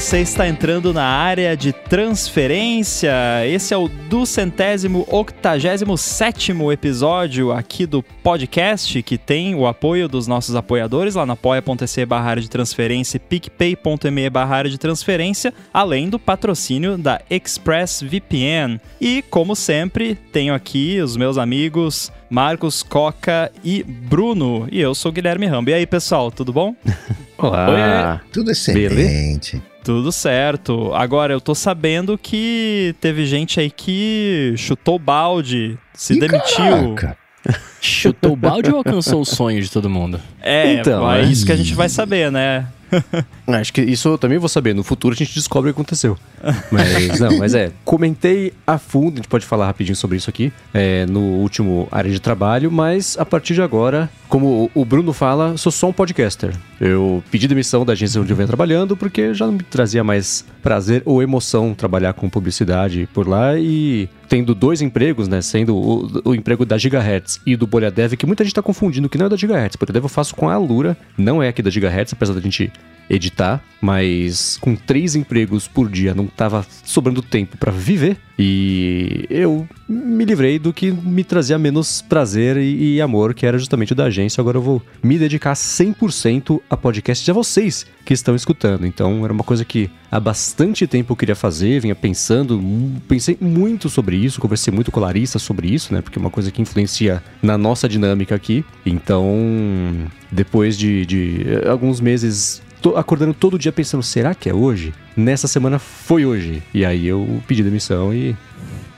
você está entrando na área de transferência. Esse é o duzentésimo octagésimo sétimo episódio aqui do podcast, que tem o apoio dos nossos apoiadores lá na apoia.se barra de transferência e picpay.me barra de transferência, além do patrocínio da ExpressVPN. E, como sempre, tenho aqui os meus amigos Marcos, Coca e Bruno. E eu sou o Guilherme Rambo. E aí, pessoal, tudo bom? Olá. Oi. Tudo excelente. Tudo certo. Agora, eu tô sabendo que teve gente aí que chutou o balde, se Ih, demitiu. caraca. Chutou o balde ou alcançou o sonho de todo mundo? É, Então, é é. isso que a gente vai saber, né? Acho que isso eu também vou saber. No futuro a gente descobre o que aconteceu. Mas não, mas é. Comentei a fundo, a gente pode falar rapidinho sobre isso aqui, é, no último área de trabalho, mas a partir de agora, como o Bruno fala, sou só um podcaster. Eu pedi demissão da agência onde eu venho trabalhando porque já não me trazia mais prazer ou emoção trabalhar com publicidade por lá e tendo dois empregos, né? Sendo o, o emprego da Gigahertz e do Bolha Dev, que muita gente tá confundindo que não é da Gigahertz. Bolha Dev eu faço com a Alura, não é aqui da Gigahertz, apesar da gente editar, mas com três empregos por dia não tava sobrando tempo pra viver e eu me livrei do que me trazia menos prazer e, e amor, que era justamente o da agência. Agora eu vou me dedicar 100% a podcast de vocês que estão escutando. Então era uma coisa que há bastante tempo eu queria fazer, vinha pensando, pensei muito sobre isso, conversei muito com a Larissa sobre isso, né? Porque é uma coisa que influencia na nossa dinâmica aqui. Então, depois de, de alguns meses tô acordando todo dia pensando, será que é hoje? Nessa semana foi hoje. E aí eu pedi demissão e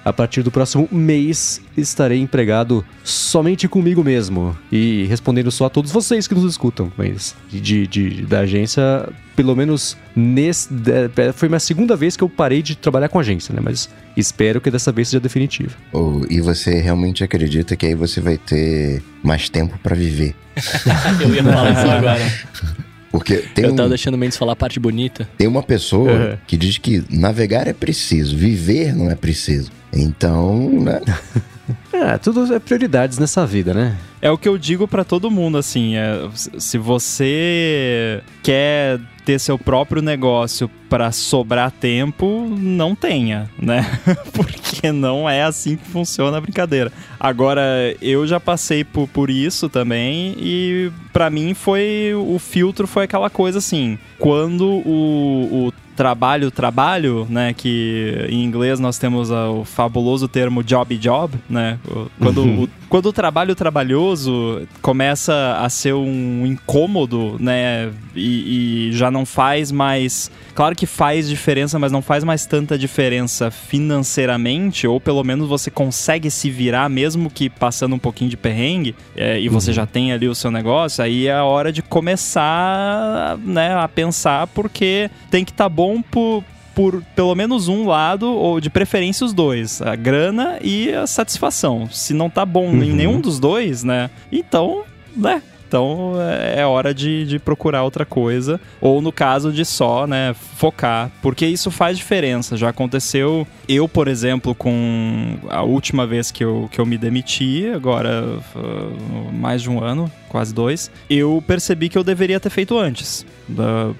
a partir do próximo mês estarei empregado somente comigo mesmo e respondendo só a todos vocês que nos escutam. Mas de, de- da agência, pelo menos nesse foi minha segunda vez que eu parei de trabalhar com agência, né? Mas espero que dessa vez seja definitivo. Oh, e você realmente acredita que aí você vai ter mais tempo pra viver? Eu ia falar isso agora. Porque tem, Eu tava um- deixando o Mendes falar a parte bonita. tem uma pessoa Uhum. que diz que navegar é preciso, viver não é preciso. Então, né? É, tudo é prioridades nessa vida, né? É o que eu digo pra todo mundo, assim, é, se você quer ter seu próprio negócio pra sobrar tempo, não tenha, né? Porque não é assim que funciona a brincadeira. Agora, eu já passei por, por isso também e pra mim foi o filtro foi aquela coisa assim, quando o, o trabalho, trabalho, né, que em inglês nós temos o fabuloso termo job job, né? Quando, o, quando o trabalho trabalhoso começa a ser um incômodo, né, e, e já não faz mais, claro que faz diferença, mas não faz mais tanta diferença financeiramente, ou pelo menos você consegue se virar mesmo que passando um pouquinho de perrengue, é, e você já tem ali o seu negócio, aí é a hora de começar, né, a pensar porque tem que estar bom por, por pelo menos um lado, ou de preferência os dois, a grana e a satisfação. Se não tá bom em Uhum. nenhum dos dois, né? Então, né? Então é é hora de, de procurar outra coisa. Ou no caso de só, né, focar. Porque isso faz diferença. Já aconteceu eu, por exemplo, com a última vez que eu, que eu me demiti, agora uh, mais de um ano, quase dois, eu percebi que eu deveria ter feito antes.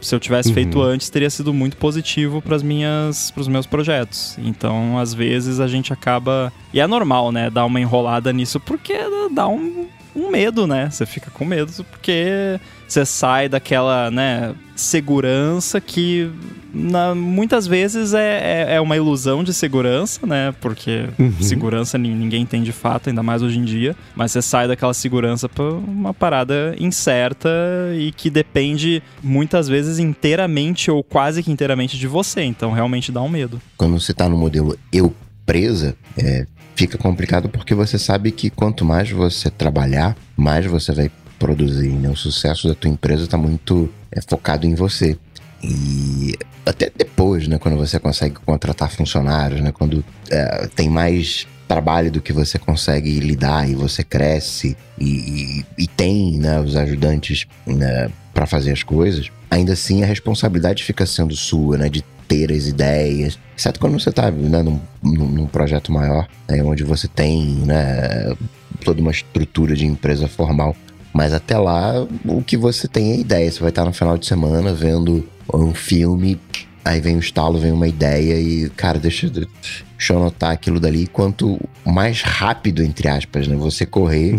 Se eu tivesse Uhum. feito antes, teria sido muito positivo para minhas para os meus projetos. Então, às vezes a gente acaba e é normal, né, dar uma enrolada nisso porque dá um, um medo, né? Você fica com medo porque você sai daquela, né, segurança que na- muitas vezes é, é, é uma ilusão de segurança, né? Porque Uhum. segurança nin- ninguém tem de fato, ainda mais hoje em dia. Mas você sai daquela segurança pra uma parada incerta e que depende muitas vezes inteiramente ou quase que inteiramente de você. Então realmente dá um medo. quando você tá no modelo eu presa, é, fica complicado porque você sabe que quanto mais você trabalhar, mais você vai produzir, né? O sucesso da tua empresa tá muito é, focado em você. E até depois, né? Quando você consegue contratar funcionários, né? Quando é, tem mais trabalho do que você consegue lidar e você cresce e, e- e tem né, os ajudantes né, para fazer as coisas, ainda assim a responsabilidade fica sendo sua, né? De ter as ideias, exceto quando você tá né, num, num- projeto maior, né, onde você tem né, toda uma estrutura de empresa formal. Mas até lá, o que você tem é ideia. Você vai estar no final de semana vendo um filme aí vem o estalo, vem uma ideia e, cara, deixa, deixa eu anotar aquilo dali. Quanto mais rápido, entre aspas, né, você correr,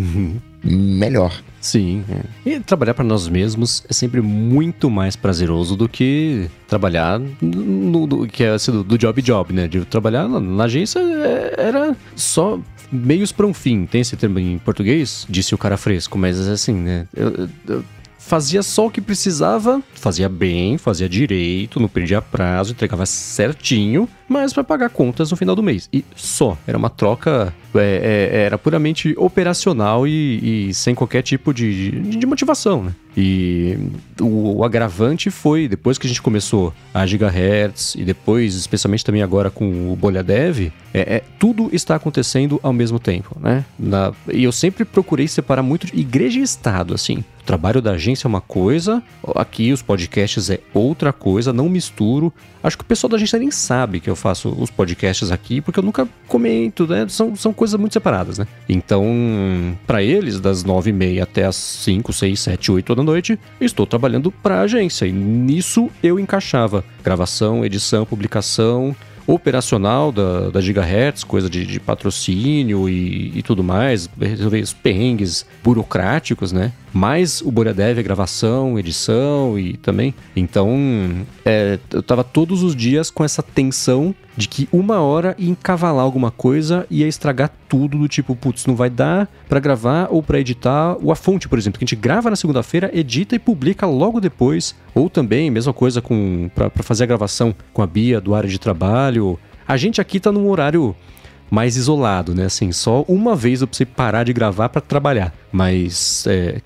melhor. Sim. é. E trabalhar para nós mesmos é sempre muito mais prazeroso do que trabalhar no, no- que é assim, do, do job job, né? De trabalhar na, na agência é- era só meios para um fim. Tem esse termo em português? Disse o cara fresco, mas assim, né? Eu- eu fazia só o que precisava, fazia bem, fazia direito, não perdia prazo, entregava certinho, mas para pagar contas no final do mês. E só. Era uma troca. é, é, era puramente operacional e, e sem qualquer tipo de, de, de motivação, né? E o, o agravante foi, depois que a gente começou a Gigahertz e depois, especialmente também agora com o Bolha Dev, é, é, tudo está acontecendo ao mesmo tempo, né? Na- e eu sempre procurei separar muito igreja e Estado, assim. O trabalho da agência é uma coisa, aqui os podcasts é outra coisa, não misturo. Acho que o pessoal da agência nem sabe que eu faço os podcasts aqui, porque eu nunca comento, né? São, são coisas muito separadas, né? Então, para eles, das nove e meia até as 5, 6, 7, 8 da noite, estou trabalhando para a agência. E nisso eu encaixava gravação, edição, publicação, operacional da, da Gigahertz, coisa de, de patrocínio e, e tudo mais, resolver os perrengues burocráticos, né? Mais o Boreadev, a gravação, edição e também. Então, é, eu tava todos os dias com essa tensão de que uma hora ia encavalar alguma coisa e ia estragar tudo do tipo, putz, não vai dar pra gravar ou pra editar. Ou a fonte, por exemplo, que a gente grava na segunda-feira, edita e publica logo depois. Ou também, mesma coisa com pra fazer a gravação com a Bia do área de trabalho. A gente aqui tá num horário mais isolado, né? Assim, só uma vez eu precisei parar de gravar pra trabalhar, mas é,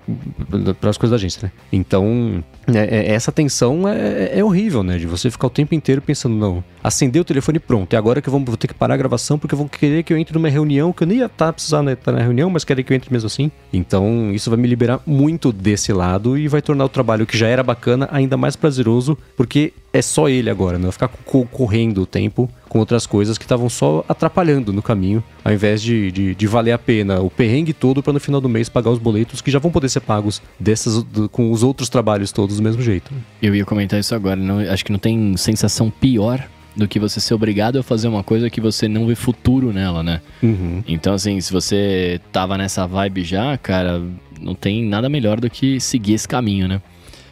para as coisas da agência, né? Então, é, é, essa tensão é, é horrível, né? De você ficar o tempo inteiro pensando, não, acender o telefone pronto, é agora que eu vou, vou ter que parar a gravação porque vão querer que eu entre numa reunião que eu nem ia estar precisando estar na reunião, mas querem que eu entre mesmo assim. Então, isso vai me liberar muito desse lado e vai tornar o trabalho que já era bacana ainda mais prazeroso, porque é só ele agora, né? Vai ficar co- correndo o tempo com outras coisas que estavam só atrapalhando no caminho, ao invés de, de, de valer a pena o perrengue todo para no final do mês pagar os boletos que já vão poder ser pagos dessas, com os outros trabalhos todos do mesmo jeito. Eu ia comentar isso agora. Não, acho que não tem sensação pior do que você ser obrigado a fazer uma coisa que você não vê futuro nela, né? Uhum. Então, assim, se você tava nessa vibe já, cara, não tem nada melhor do que seguir esse caminho, né?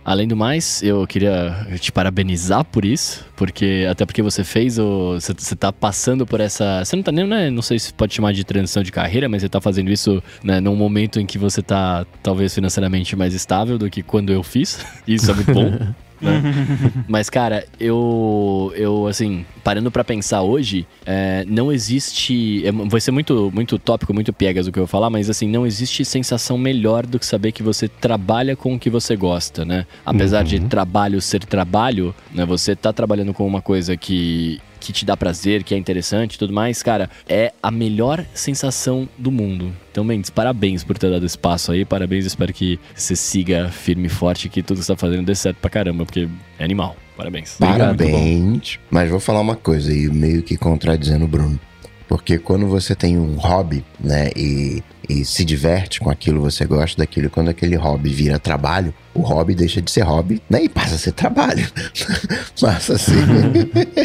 Além do mais, eu queria te parabenizar por isso, porque até porque você fez o. Você, você tá passando por essa. Você não tá nem, né, não sei se pode chamar de transição de carreira, mas você tá fazendo isso né, num momento em que você tá talvez financeiramente mais estável do que quando eu fiz. Isso é muito bom. né? Mas, cara, eu, eu assim, parando pra pensar hoje, é, não existe. é, vai ser muito, muito tópico, muito piegas o que eu vou falar, mas assim, não existe sensação melhor do que saber que você trabalha com o que você gosta, né? Apesar de trabalho ser trabalho, né? Você tá trabalhando com uma coisa que. Que te dá prazer, que é interessante e tudo mais, cara, é a melhor sensação do mundo. Então, Mendes, parabéns por ter dado espaço aí, parabéns, espero que você siga firme e forte, que tudo que você tá fazendo dê certo pra caramba, porque é animal. Parabéns. Obrigado, Parabéns. Mas vou falar uma coisa aí, meio que contradizendo o Bruno. Porque quando você tem um hobby, né, e, e se diverte com aquilo, você gosta daquilo, e quando aquele hobby vira trabalho, o hobby deixa de ser hobby, né, e passa a ser trabalho. passa a ser.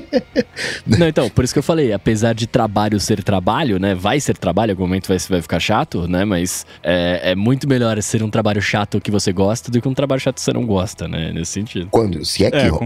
Não, então, por isso que eu falei, apesar de trabalho ser trabalho, né? Vai ser trabalho, em algum momento vai, vai ficar chato, né? Mas é, é muito melhor ser um trabalho chato que você gosta do que um trabalho chato que você não gosta, né? Nesse sentido. Quando, se é que É, o,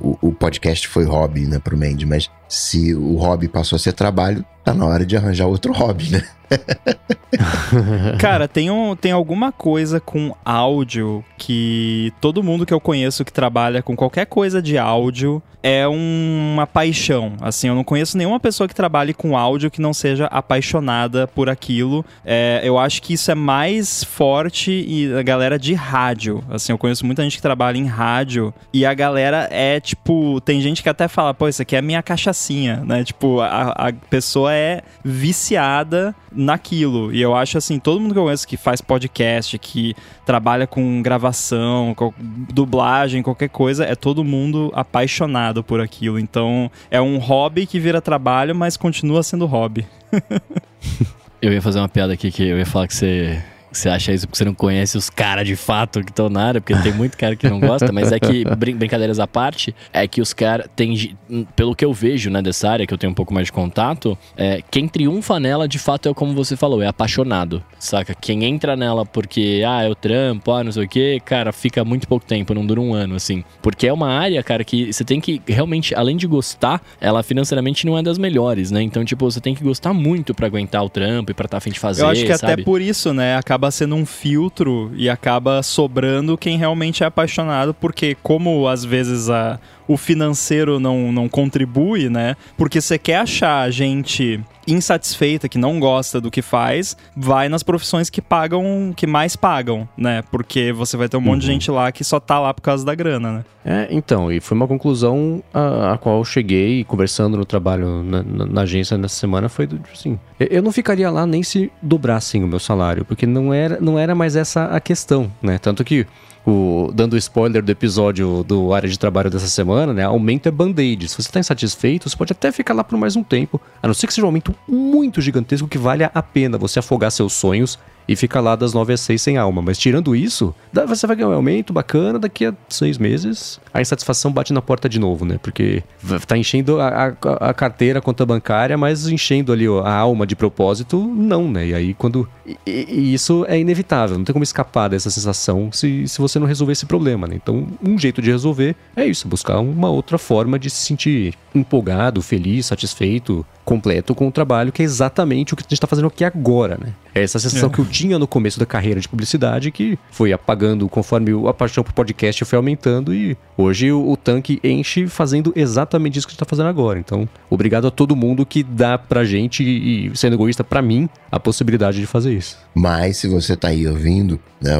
o, o podcast foi hobby, né, pro Mandy, mas se o hobby passou a ser trabalho, tá na hora de arranjar outro hobby, né? Cara, tem, um, tem alguma coisa com áudio que todo mundo que eu conheço que trabalha com qualquer coisa de áudio é um- uma paixão. Assim, eu não conheço nenhuma pessoa que trabalhe com áudio que não seja apaixonada por aquilo. É, eu acho que isso é mais forte e a galera de rádio. Assim, eu conheço muita gente que trabalha em rádio e a galera é tipo. Tem gente que até fala, pô, isso aqui é minha cachaçinha, né? Tipo, a, a pessoa é viciada naquilo. E eu acho assim, todo mundo que eu conheço que faz podcast, que trabalha com gravação, com dublagem, qualquer coisa, é todo mundo apaixonado por aquilo. Então, é um hobby que vira trabalho, mas continua sendo hobby. Eu ia fazer uma piada aqui que eu ia falar que você. Você acha isso porque você não conhece os caras de fato que estão na área, porque tem muito cara que não gosta, mas é que, brin brincadeiras à parte, é que os caras têm, pelo que eu vejo, né, dessa área, que eu tenho um pouco mais de contato, é, quem triunfa nela, de fato, é como você falou, é apaixonado, saca? Quem entra nela porque, ah, eu trampo, ah, não sei o quê, cara, fica muito pouco tempo, não dura um ano, assim. Porque é uma área, cara, que você tem que realmente, além de gostar, ela financeiramente não é das melhores, né? Então, tipo, você tem que gostar muito para aguentar o trampo e pra estar tá afim de fazer, Eu acho que sabe? até por isso, né, acaba sendo um filtro e acaba sobrando quem realmente é apaixonado, porque como às vezes a, o financeiro não, não contribui, né? Porque você quer achar gente insatisfeita, que não gosta do que faz, vai nas profissões que pagam, que mais pagam, né? Porque você vai ter um monte de Uhum. gente lá que só tá lá por causa da grana, né? É, então, e foi uma conclusão a, a qual eu cheguei conversando no trabalho na, na- na agência nessa semana, foi do tipo assim, eu- eu não ficaria lá nem se dobrassem o meu salário, porque não era, não era mais essa a questão, né? Tanto que, o, dando spoiler do episódio do área de trabalho dessa semana, né? Aumento é band-aid. Se você tá insatisfeito, você pode até ficar lá por mais um tempo, a não ser que seja um aumento muito gigantesco que valha a pena você afogar seus sonhos e fica lá das 9 às 6 sem alma. Mas tirando isso, você vai ganhar um aumento bacana, daqui a seis meses a insatisfação bate na porta de novo, né? Porque tá enchendo a, a- a carteira, a conta bancária, mas enchendo ali ó, a alma de propósito, não, né? E aí quando. E, e- isso é inevitável, não tem como escapar dessa sensação se, se você não resolver esse problema, né? Então, um jeito de resolver é isso, buscar uma outra forma de se sentir empolgado, feliz, satisfeito, completo com o trabalho, que é exatamente o que a gente tá fazendo aqui agora, né? É essa sensação É. que eu tinha no começo da carreira de publicidade que foi apagando conforme o- a paixão por podcast foi aumentando e hoje o, o tanque enche fazendo exatamente isso que a gente tá fazendo agora. Então, obrigado a todo mundo que dá pra gente e, sendo egoísta, pra mim, a possibilidade de fazer isso. Mas se você tá aí ouvindo, né,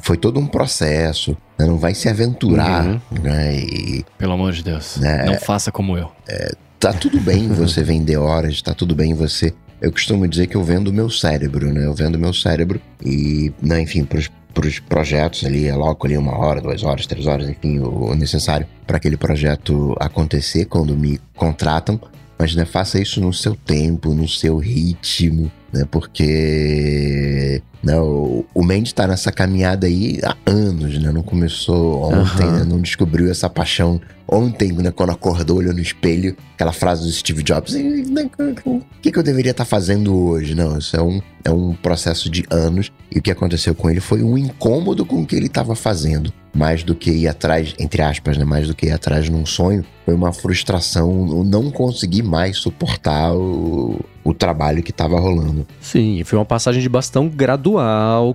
foi todo um processo, né, não vai se aventurar, Uhum. né, e Pelo amor de Deus. É. Não faça como eu. tá tudo bem você vender horas, tá tudo bem você... Eu costumo dizer que eu vendo o meu cérebro, né, eu vendo o meu cérebro e, né, enfim, pros, pros projetos ali, aloco ali uma hora, duas horas, três horas, enfim, o, o necessário para aquele projeto acontecer quando me contratam, mas né, faça isso no seu tempo, no seu ritmo, né? Porque né, o, o Mandy tá nessa caminhada aí há anos, né? Não começou ontem, Aham. né? Não descobriu essa paixão ontem, né? Quando acordou, olhou no espelho, aquela frase do Steve Jobs, "E, né, o que, que eu deveria estar fazendo hoje? Não, isso é um, é um processo de anos e o que aconteceu com ele foi um incômodo com o que ele estava fazendo. Mais do que ir atrás, entre aspas, né? Mais do que ir atrás num sonho, foi uma frustração, o não conseguir mais suportar o, o trabalho que estava rolando. Sim, foi uma passagem de bastão gradual,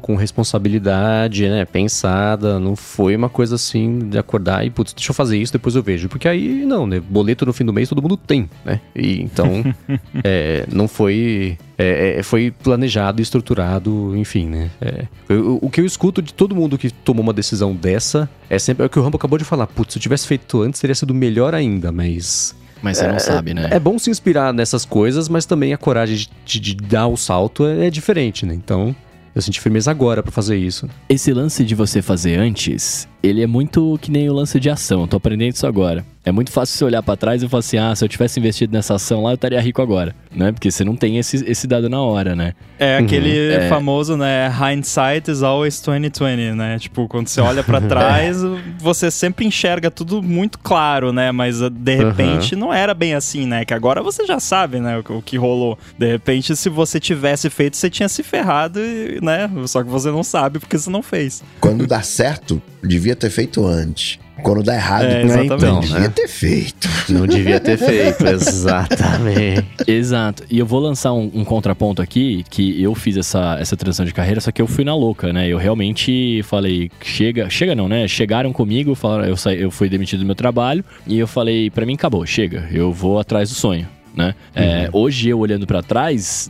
com responsabilidade, né? Pensada. Não foi uma coisa assim de acordar e, putz, deixa eu fazer isso, depois eu vejo. Porque aí, não, né? Boleto no fim do mês todo mundo tem, né? E então, é, não foi. é, é, foi planejado estruturado, enfim, né? É, eu- o que eu escuto de todo mundo que tomou uma decisão dessa é sempre é o que o Rambo acabou de falar. Putz, se eu tivesse feito antes, teria sido melhor ainda, mas. Mas você não sabe, né? É bom se inspirar nessas coisas, mas também a coragem de, de- de dar o salto é, é diferente, né? Então, eu senti firmeza agora pra fazer isso. Esse lance de você fazer antes, ele é muito que nem o lance de ação. Eu tô aprendendo isso agora. É muito fácil você olhar pra trás e falar assim: ah, se eu tivesse investido nessa ação lá, eu estaria rico agora. Né? Porque você não tem esse, esse dado na hora, né? É Uhum. aquele É. famoso, né? Hindsight is always 2020, né? Tipo, quando você olha pra trás, você sempre enxerga tudo muito claro, né? Mas uh, de repente não era bem assim, né? Que agora você já sabe, né? O, o que rolou. De repente, se você tivesse feito, você tinha se ferrado, e, né? Só que você não sabe porque você não fez. Quando dá certo, devia ter feito antes. Quando dá errado, É, não exatamente. devia né? ter feito. Não devia ter feito, exatamente. Exato. E eu vou lançar um, um contraponto aqui, que eu fiz essa, essa transição de carreira, só que eu fui na louca, né? Eu realmente falei, chega, chega não, né? Chegaram comigo, falaram, eu, saí, eu fui demitido do meu trabalho, e eu falei, pra mim acabou, chega, eu vou atrás do sonho. Né? É, hoje eu olhando pra trás,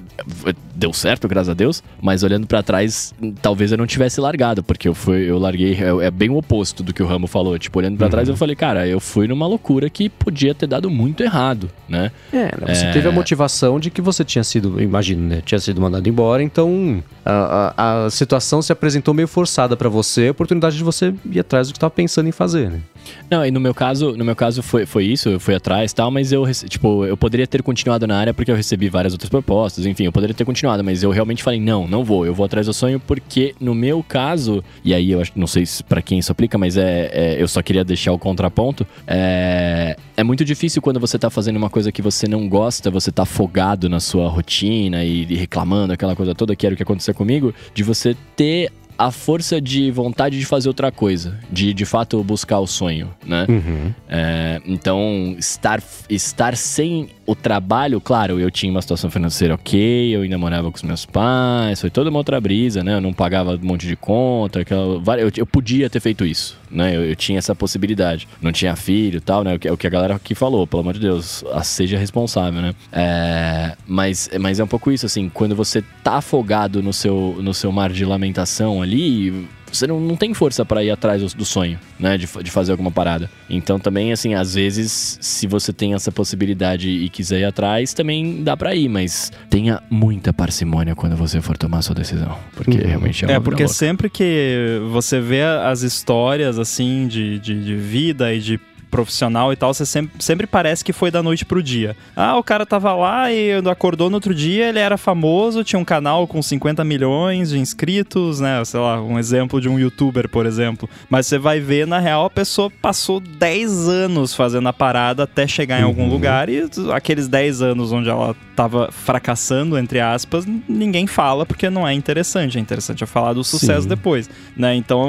deu certo, graças a Deus, mas olhando pra trás, talvez eu não tivesse largado, porque eu fui, eu larguei, é, é bem o oposto do que o Ramo falou. Tipo, olhando pra trás, eu falei, cara, eu fui numa loucura que podia ter dado muito errado, né? É, você É. teve a motivação de que você tinha sido, imagina, né? Tinha sido mandado embora, então a, a, a situação se apresentou meio forçada pra você, a oportunidade de você ir atrás do que tava pensando em fazer, né? Não, e no meu caso, no meu caso foi, foi isso, eu fui atrás e tal, mas eu, tipo, eu poderia ter continuado na área porque eu recebi várias outras propostas, enfim, eu poderia ter continuado, mas eu realmente falei, não, não vou, eu vou atrás do sonho porque no meu caso, e aí eu acho, não sei se pra quem isso aplica, mas é, é- eu só queria deixar o contraponto, é, é muito difícil quando você tá fazendo uma coisa que você não gosta, você tá afogado na sua rotina e, e reclamando aquela coisa toda, que era o que aconteceu comigo, de você ter a força de vontade de fazer outra coisa, de de fato buscar o sonho, né? É, então, estar, estar sem o trabalho, claro, eu tinha uma situação financeira ok, eu ainda morava com os meus pais, foi toda uma outra brisa, né? Eu não pagava um monte de conta, aquela, eu, eu podia ter feito isso, né? Eu, eu tinha essa possibilidade. Não tinha filho e tal, né? O que, o que a galera aqui falou, pelo amor de Deus, seja responsável, né? É, mas, mas é um pouco isso, assim, quando você tá afogado no seu, no seu mar de lamentação ali, você não, não tem força pra ir atrás do, do sonho, né? De, de fazer alguma parada. Então também, assim, às vezes, se você tem essa possibilidade e quiser ir atrás, também dá pra ir, mas tenha muita parcimônia quando você for tomar a sua decisão. Porque realmente é uma É, porque louca. sempre que você vê as histórias, assim, de, de, de vida e de profissional e tal, você sempre, sempre parece que foi da noite pro dia. Ah, o cara tava lá e acordou no outro dia, ele era famoso, tinha um canal com 50 milhões de inscritos, né? Sei lá, um exemplo de um youtuber, por exemplo. Mas você vai ver, na real, a pessoa passou 10 anos fazendo a parada até chegar em algum lugar e aqueles 10 anos onde ela tava fracassando, entre aspas, ninguém fala porque não é interessante. É interessante é falar do sucesso Sim. depois, né? Então,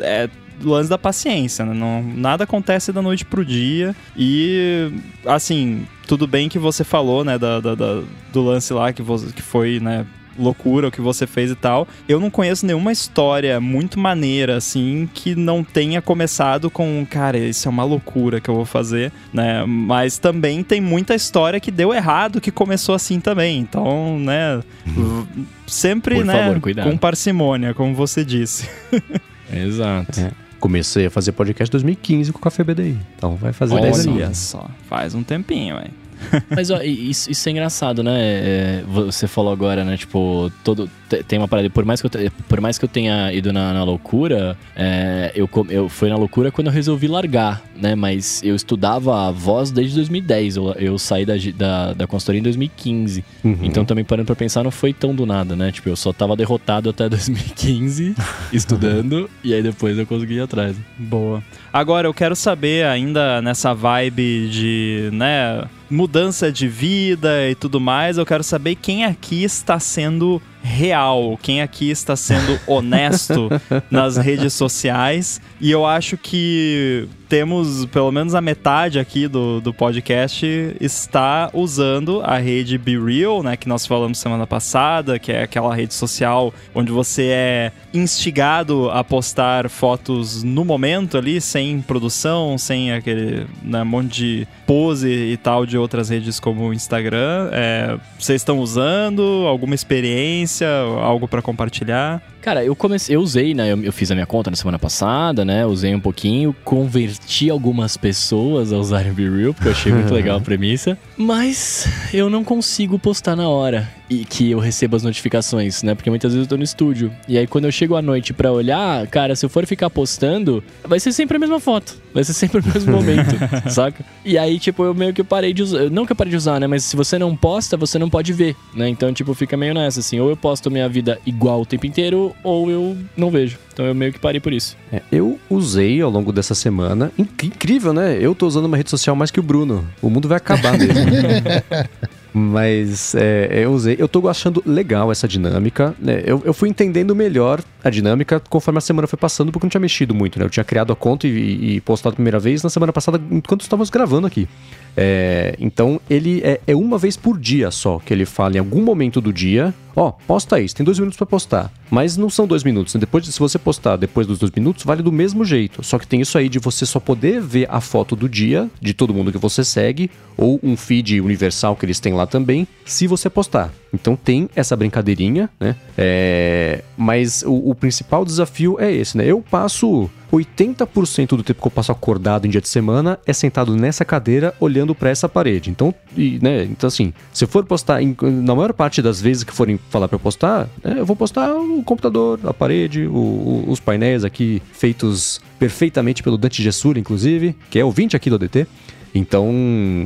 é lance da paciência, né? Não, nada acontece da noite pro dia e, assim, tudo bem que você falou, né, da, da- da- do lance lá que, você, que foi, né, loucura o que você fez e tal. Eu não conheço nenhuma história muito maneira, assim, que não tenha começado com, cara, isso é uma loucura que eu vou fazer, né? Mas também tem muita história que deu errado que começou assim também. Então, né, v- sempre, Por né, favor, com parcimônia, como você disse. Exato. É. Comecei a fazer podcast em 2015 com o Café BDI. Então vai fazer 10 Olha anos. Olha só, faz um tempinho, velho. Mas ó, isso, isso é engraçado, né? É, você falou agora, né? Tipo, todo te- tem uma parada. Por mais que eu, te- por mais que eu tenha ido na, na loucura, é, eu, eu fui na loucura quando eu resolvi largar, né? Mas eu estudava a voz desde 2010. Eu, eu saí da, da, da consultoria em 2015. Uhum. Então também parando pra pensar, não foi tão do nada, né? Tipo, eu só tava derrotado até 2015, estudando, e aí depois eu consegui ir atrás. Boa. Agora eu quero saber, ainda nessa vibe de, né, mudança de vida e tudo mais, eu quero saber quem aqui está sendo real, quem aqui está sendo honesto nas redes sociais. E eu acho que temos pelo menos a metade aqui do, do podcast está usando a rede Be Real, né, que nós falamos semana passada, que é aquela rede social onde você é instigado a postar fotos no momento ali, sem produção, sem aquele né, monte de pose e tal de outras redes como o Instagram. É, vocês estão usando alguma experiência, algo para compartilhar? Cara, eu comecei, eu usei, né? Eu, eu fiz a minha conta na semana passada, né? Usei um pouquinho, converti algumas pessoas a usarem Be Real, porque eu achei muito legal a premissa. Mas eu não consigo postar na hora e que eu recebo as notificações, né? Porque muitas vezes eu tô no estúdio. E aí quando eu chego à noite pra olhar, cara, se eu for ficar postando, vai ser sempre a mesma foto. Vai ser sempre o mesmo momento, saca? E aí, tipo, eu meio que parei de usar. Não que eu parei de usar, né? Mas se você não posta, você não pode ver, né? Então, tipo, fica meio nessa, assim. Ou eu posto minha vida igual o tempo inteiro, ou eu não vejo. Então eu meio que parei por isso. É, eu usei ao longo dessa semana. Inc- incrível, né? Eu tô usando uma rede social mais que o Bruno. O mundo vai acabar mesmo. Mas é, eu usei. Eu tô achando legal essa dinâmica. né? Eu, eu fui entendendo melhor a dinâmica conforme a semana foi passando, porque eu não tinha mexido muito, né? Eu tinha criado a conta e, e postado a primeira vez na semana passada, enquanto estávamos gravando aqui. É, então ele é, é uma vez por dia só que ele fala em algum momento do dia. Ó, posta isso, tem dois minutos pra postar. Mas não são dois minutos. né? Depois, de- se você postar depois dos dois minutos, vale do mesmo jeito. Só que tem isso aí de você só poder ver a foto do dia de todo mundo que você segue, ou um feed universal que eles têm lá também, se você postar. Então tem essa brincadeirinha, né? É, mas o, o principal desafio é esse, né? Eu passo 80% do tempo que eu passo acordado em dia de semana é sentado nessa cadeira olhando para essa parede. Então, e, né, então assim, se eu for postar, em, na maior parte das vezes que forem falar para postar, né, eu vou postar o computador, a parede, o, o, os painéis aqui feitos perfeitamente pelo Dante Gessura, inclusive, que é ouvinte aqui do ADT. Então,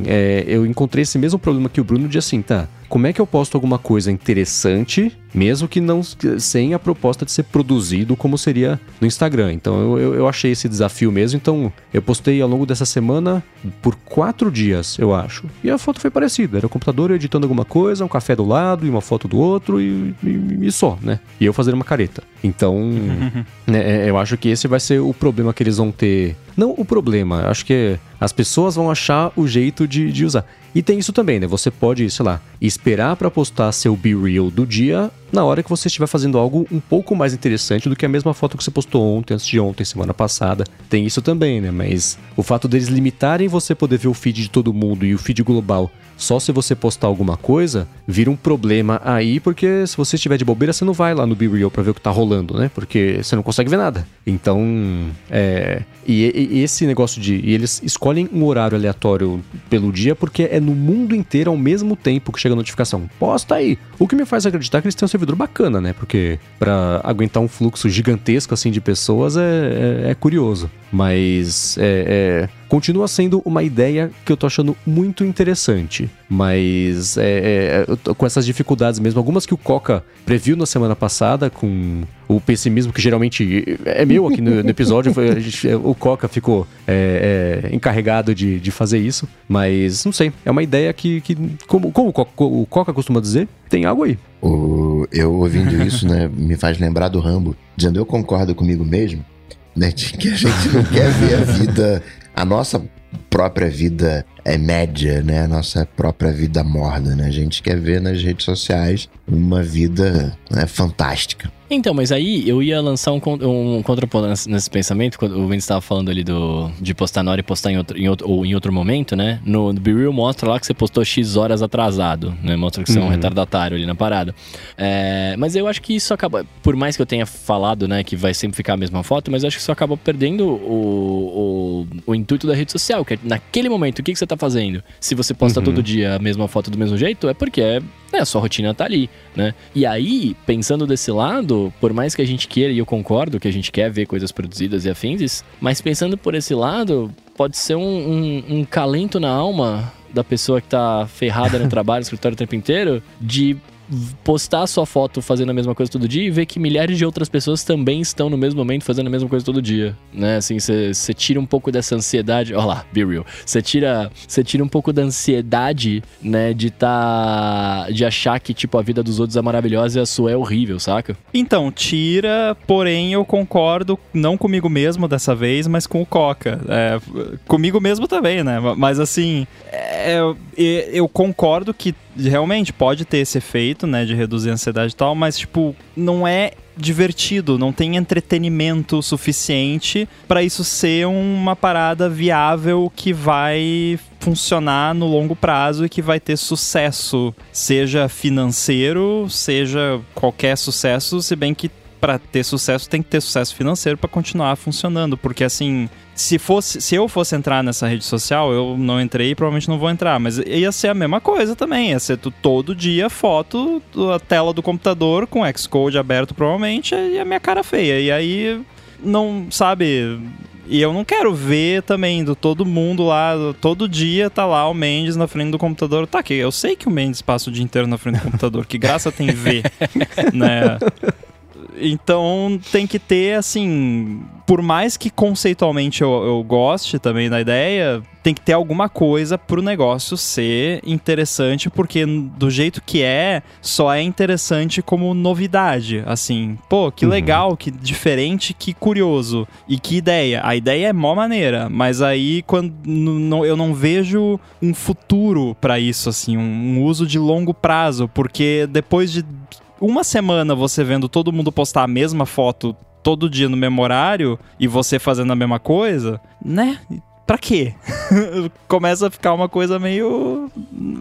é, eu encontrei esse mesmo problema que o Bruno de assim, tá, como é que eu posto alguma coisa interessante, mesmo que não sem a proposta de ser produzido como seria no Instagram. Então eu, eu, achei esse desafio mesmo. Então eu postei ao longo dessa semana por quatro dias, eu acho. E a foto foi parecida. Era o computador editando alguma coisa, um café do lado e uma foto do outro e, e, e só, né? E eu fazendo uma careta. Então, né, é, eu acho que esse vai ser o problema que eles vão ter. Não o problema, acho que as pessoas vão achar o jeito de, de usar. E tem isso também, né? Você pode, sei lá, esperar para postar seu Be Real do dia na hora que você estiver fazendo algo um pouco mais interessante do que a mesma foto que você postou ontem, antes de ontem, semana passada. Tem isso também, né? Mas o fato deles limitarem você poder ver o feed de todo mundo e o feed global só se você postar alguma coisa, vira um problema aí, porque se você estiver de bobeira, você não vai lá no Be Real pra ver o que tá rolando, né? Porque você não consegue ver nada. Então, é. E, e esse negócio de. E eles escolhem um horário aleatório pelo dia, porque é no mundo inteiro ao mesmo tempo que chega a notificação. Posta aí. O que me faz acreditar que eles têm servidor bacana, né? Porque para aguentar um fluxo gigantesco assim de pessoas é, é, é curioso. Mas é, é, continua sendo uma ideia que eu tô achando muito interessante. Mas é, é, com essas dificuldades mesmo, algumas que o Coca previu na semana passada, com o pessimismo que geralmente é meu aqui no, no episódio, foi, gente, o Coca ficou é, é, encarregado de, de fazer isso. Mas não sei, é uma ideia que, que como, como o, Coca, o Coca costuma dizer, tem algo aí. O, eu ouvindo isso, né, me faz lembrar do Rambo, dizendo eu concordo comigo mesmo né? De que a gente não quer ver a vida, a nossa própria vida é média, né? A nossa própria vida morna, né? A gente quer ver nas redes sociais uma vida né, fantástica. Então, mas aí eu ia lançar um, um contraponto nesse, pensamento, quando o Mendes estava falando ali do, de postar na hora e postar em outro, em outro, ou em outro momento, né? No, no Be Real mostra lá que você postou X horas atrasado, né? Mostra que você uhum. é um uhum. retardatário ali na parada. É, mas eu acho que isso acaba, por mais que eu tenha falado, né, que vai sempre ficar a mesma foto, mas eu acho que isso acaba perdendo o, o, o intuito da rede social, que é naquele momento, o que, que você está fazendo? Se você posta uhum. todo dia a mesma foto do mesmo jeito, é porque é, é, a sua rotina tá ali, né? E aí, pensando desse lado, por mais que a gente queira, e eu concordo que a gente quer ver coisas produzidas e afins, mas pensando por esse lado, pode ser um, um, um calento na alma da pessoa que tá ferrada no trabalho, no escritório o tempo inteiro, de postar a sua foto fazendo a mesma coisa todo dia e ver que milhares de outras pessoas também estão no mesmo momento fazendo a mesma coisa todo dia, né? Assim, você tira um pouco dessa ansiedade, olha lá, be real. Você tira, você tira um pouco da ansiedade, né, de tá de achar que tipo a vida dos outros é maravilhosa e a sua é horrível, saca? Então, tira, porém eu concordo não comigo mesmo dessa vez, mas com o Coca. É, comigo mesmo também, né? Mas assim, é, eu concordo que realmente pode ter esse efeito, né, de reduzir a ansiedade e tal, mas tipo, não é divertido, não tem entretenimento suficiente para isso ser uma parada viável que vai funcionar no longo prazo e que vai ter sucesso, seja financeiro, seja qualquer sucesso, se bem que para ter sucesso tem que ter sucesso financeiro para continuar funcionando, porque assim, se fosse, se eu fosse entrar nessa rede social, eu não entrei e provavelmente não vou entrar, mas ia ser a mesma coisa também, ia ser todo dia foto da tela do computador com Xcode aberto provavelmente e a minha cara feia. E aí não, sabe, e eu não quero ver também do todo mundo lá, todo dia tá lá o Mendes na frente do computador. Tá, que eu sei que o Mendes passa o dia inteiro na frente do computador, que graça tem ver, né? Então tem que ter, assim. Por mais que conceitualmente eu, eu goste também da ideia, tem que ter alguma coisa pro negócio ser interessante, porque do jeito que é, só é interessante como novidade. Assim, pô, que uhum. legal, que diferente, que curioso. E que ideia. A ideia é mó maneira, mas aí quando eu não vejo um futuro para isso, assim, um, um uso de longo prazo, porque depois de uma semana você vendo todo mundo postar a mesma foto todo dia no mesmo horário e você fazendo a mesma coisa, né? Pra quê? Começa a ficar uma coisa meio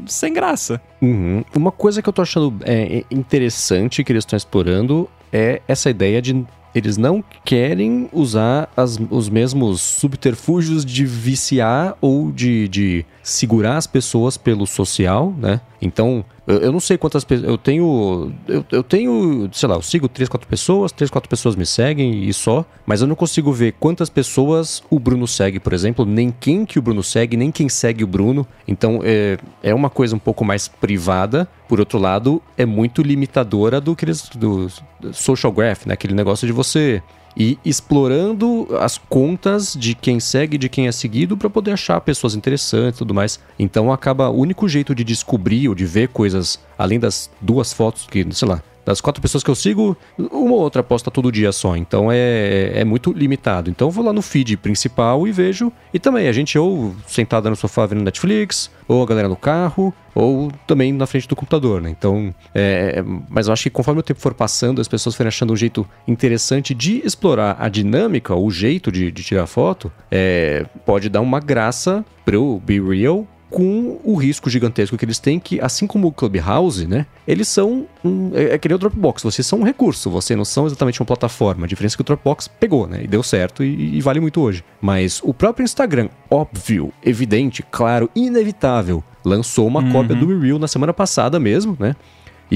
sem graça. Uhum. Uma coisa que eu tô achando é, interessante que eles estão explorando é essa ideia de eles não querem usar as, os mesmos subterfúgios de viciar ou de, de segurar as pessoas pelo social, né? Então, eu, eu não sei quantas pessoas. Eu tenho. Eu, eu tenho. Sei lá, eu sigo três, quatro pessoas, três, quatro pessoas me seguem e só. Mas eu não consigo ver quantas pessoas o Bruno segue, por exemplo, nem quem que o Bruno segue, nem quem segue o Bruno. Então, é, é uma coisa um pouco mais privada. Por outro lado, é muito limitadora do, aqueles, do, do social graph, né? Aquele negócio de você e explorando as contas de quem segue, de quem é seguido, para poder achar pessoas interessantes e tudo mais. Então acaba o único jeito de descobrir ou de ver coisas além das duas fotos que, sei lá, das quatro pessoas que eu sigo, uma ou outra posta todo dia só. Então é, é muito limitado. Então eu vou lá no feed principal e vejo. E também a gente ou sentada no sofá vendo Netflix, ou a galera no carro, ou também na frente do computador, né? Então, é, mas eu acho que conforme o tempo for passando, as pessoas forem achando um jeito interessante de explorar a dinâmica, o jeito de, de tirar foto, é, pode dar uma graça pro Be Real com o risco gigantesco que eles têm, que assim como o Clubhouse, né? Eles são um, é, é que nem o Dropbox, vocês são um recurso, vocês não são exatamente uma plataforma. A diferença é que o Dropbox pegou, né? E deu certo e, e vale muito hoje. Mas o próprio Instagram, óbvio, evidente, claro, inevitável, lançou uma Uhum. cópia do Real na semana passada mesmo, né?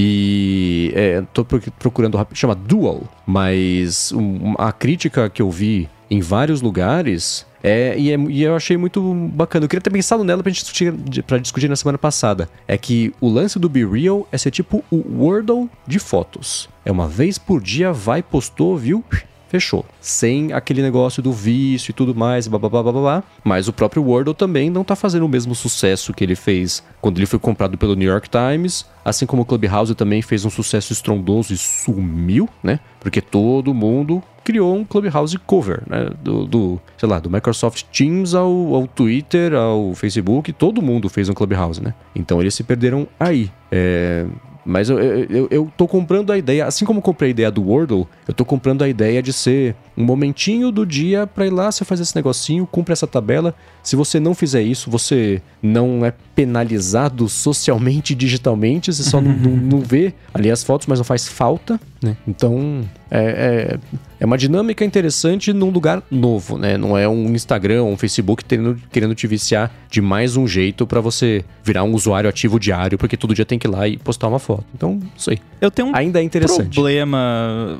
E é, tô pro- procurando, chama Dual, mas um, a crítica que eu vi em vários lugares é, e, é- e eu achei muito bacana. Eu queria ter pensado nela pra gente discutir, pra discutir na semana passada. É que o lance do Be Real é ser tipo o Wordle de fotos. É uma vez por dia, vai, postou, viu? Fechou. Sem aquele negócio do vício e tudo mais, blá blá blá blá blá. Mas o próprio Wordle também não tá fazendo o mesmo sucesso que ele fez quando ele foi comprado pelo New York Times. Assim como o Clubhouse também fez um sucesso estrondoso e sumiu, né? Porque todo mundo criou um Clubhouse cover, né? Do, do, sei lá, do Microsoft Teams ao, ao Twitter, ao Facebook, todo mundo fez um Clubhouse, né? Então eles se perderam aí. É, mas eu, eu, eu- tô comprando a ideia, assim como comprei a ideia do Wordle, eu tô comprando a ideia de ser um momentinho do dia pra ir lá, você faz esse negocinho, cumpre essa tabela. Se você não fizer isso, você não é penalizado socialmente digitalmente, você só não, não, não vê ali as fotos, mas não faz falta, né? Então, é, é, é uma dinâmica interessante num lugar novo, né? Não é um Instagram ou um Facebook tendo, querendo te viciar de mais um jeito pra você virar um usuário ativo diário, porque todo dia tem que ir lá e postar uma foto. Então, isso aí. Eu tenho um Ainda é interessante. problema.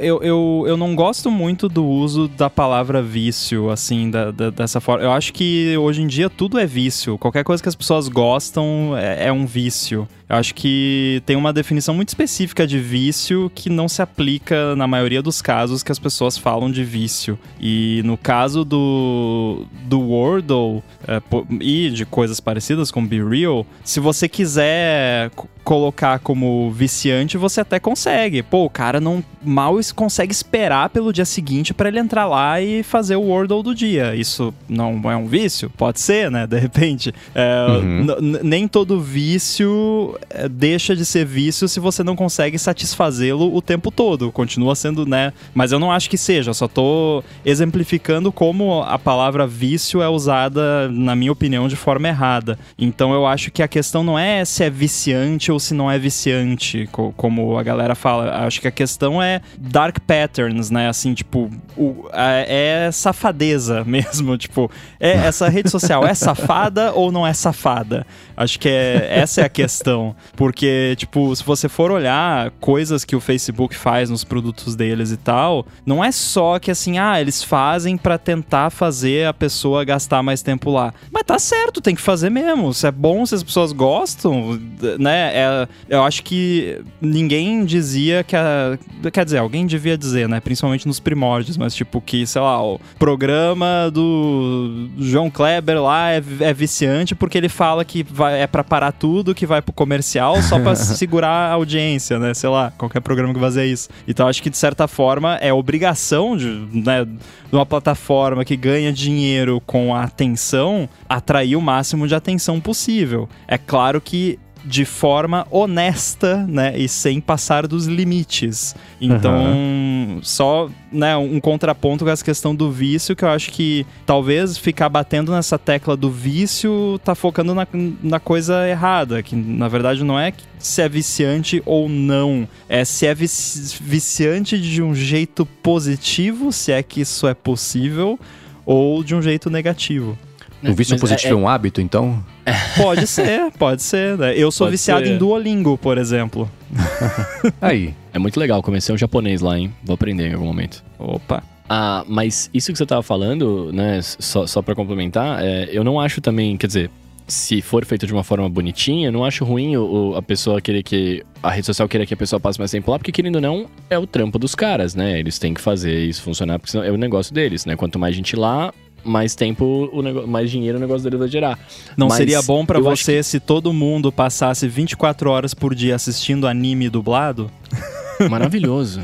Eu, eu, eu não gosto muito do uso da palavra vício, assim, da, da- dessa forma. Eu acho que hoje em dia tudo é vício. Qualquer coisa que as pessoas gostam é, é um vício. Eu acho que tem uma definição muito específica de vício que não se aplica na maioria dos casos que as pessoas falam de vício. E no caso do, do Wordle é, e de coisas parecidas com Be Real, se você quiser colocar como viciante, você até consegue. Pô, o cara não mal consegue esperar pelo dia seguinte pra ele entrar lá e fazer o Wordle do dia. Isso não é um vício? Pode ser, né? De repente. É, Uhum. nem todo vício é, deixa de ser vício se você não consegue satisfazê-lo o tempo todo. Continua sendo, né? Mas eu não acho que seja. Eu só tô exemplificando como a palavra vício é usada, na minha opinião, de forma errada. Então eu acho que a questão não é se é viciante ou se não é viciante, co- como a galera fala. Acho que a questão é dark patterns, né? Assim, tipo, o- é, é safadeza mesmo. Tipo, é, essa rede social é safada ou não é safada? Acho que é, essa é a questão. Porque, tipo, se você for olhar coisas que o Facebook faz nos produtos deles e tal, não é só que assim, ah, eles fazem pra tentar fazer a pessoa gastar mais tempo lá. Mas tá certo, tem que fazer mesmo. Se é bom, se as pessoas gostam, né? É, eu acho que ninguém dizia que a. Quer dizer, alguém devia dizer, né? Principalmente nos primórdios, mas tipo que, sei lá, o programa do João Kleber lá é, é viciante porque ele fala que vai, é pra parar tudo, que vai pro comercial só pra segurar a audiência, né? Sei lá, qualquer programa que fazer isso. Então acho que de certa forma é obrigação de, né, de uma plataforma que ganha dinheiro com a atenção atrair o máximo de atenção possível. É claro que de forma honesta, né, e sem passar dos limites. Então, só, né, um contraponto com essa questão do vício, que eu acho que talvez ficar batendo nessa tecla do vício tá focando na, na coisa errada, que na verdade não é se é viciante ou não, é se é vici- viciante de um jeito positivo, se é que isso é possível, ou de um jeito negativo. O vício Mas positivo é, um hábito, então? Pode ser, pode ser. Né? Eu sou Pode viciado ser. em Duolingo, por exemplo. Aí. É muito legal, comecei um japonês lá, hein? Vou aprender em algum momento. Opa. Ah, mas isso que você tava falando, né, só, só pra complementar, é, eu não acho também, quer dizer, se for feito de uma forma bonitinha, eu não acho ruim o, o- a pessoa querer que. A rede social querer que a pessoa passe mais tempo lá, porque querendo ou não, é o trampo dos caras, né? Eles têm que fazer isso funcionar, porque senão é o negócio deles, né? Quanto mais gente lá, mais tempo, o nego... mais dinheiro o negócio dele vai gerar. Não Mas seria bom acho você se todo mundo passasse 24 horas por dia assistindo anime dublado? Maravilhoso.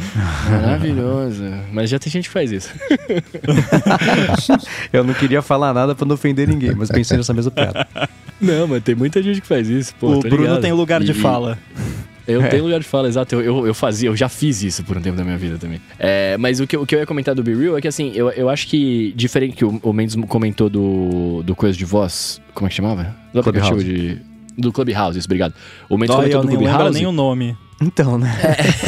Maravilhoso. Mas já tem gente que faz isso. Eu não queria falar nada pra não ofender ninguém, mas pensei nessa mesma piada. Não, mas tem muita gente que faz isso. Pô, o tô Bruno ligado. tem lugar de E- fala. Eu É. tenho lugar de fala, exato. Eu, eu, eu fazia, eu já fiz isso por um tempo da minha vida também. É, mas o que, eu- o que eu ia comentar do Be Real é que, assim, eu, eu acho que, diferente que o, o Mendes comentou do, do coisa de voz, como é que chamava? Do aplicativo Clubhouse. de... Do Clubhouse, isso, obrigado. O Mendes Dói, comentou eu do Clubhouse. nem o nome. Então, né?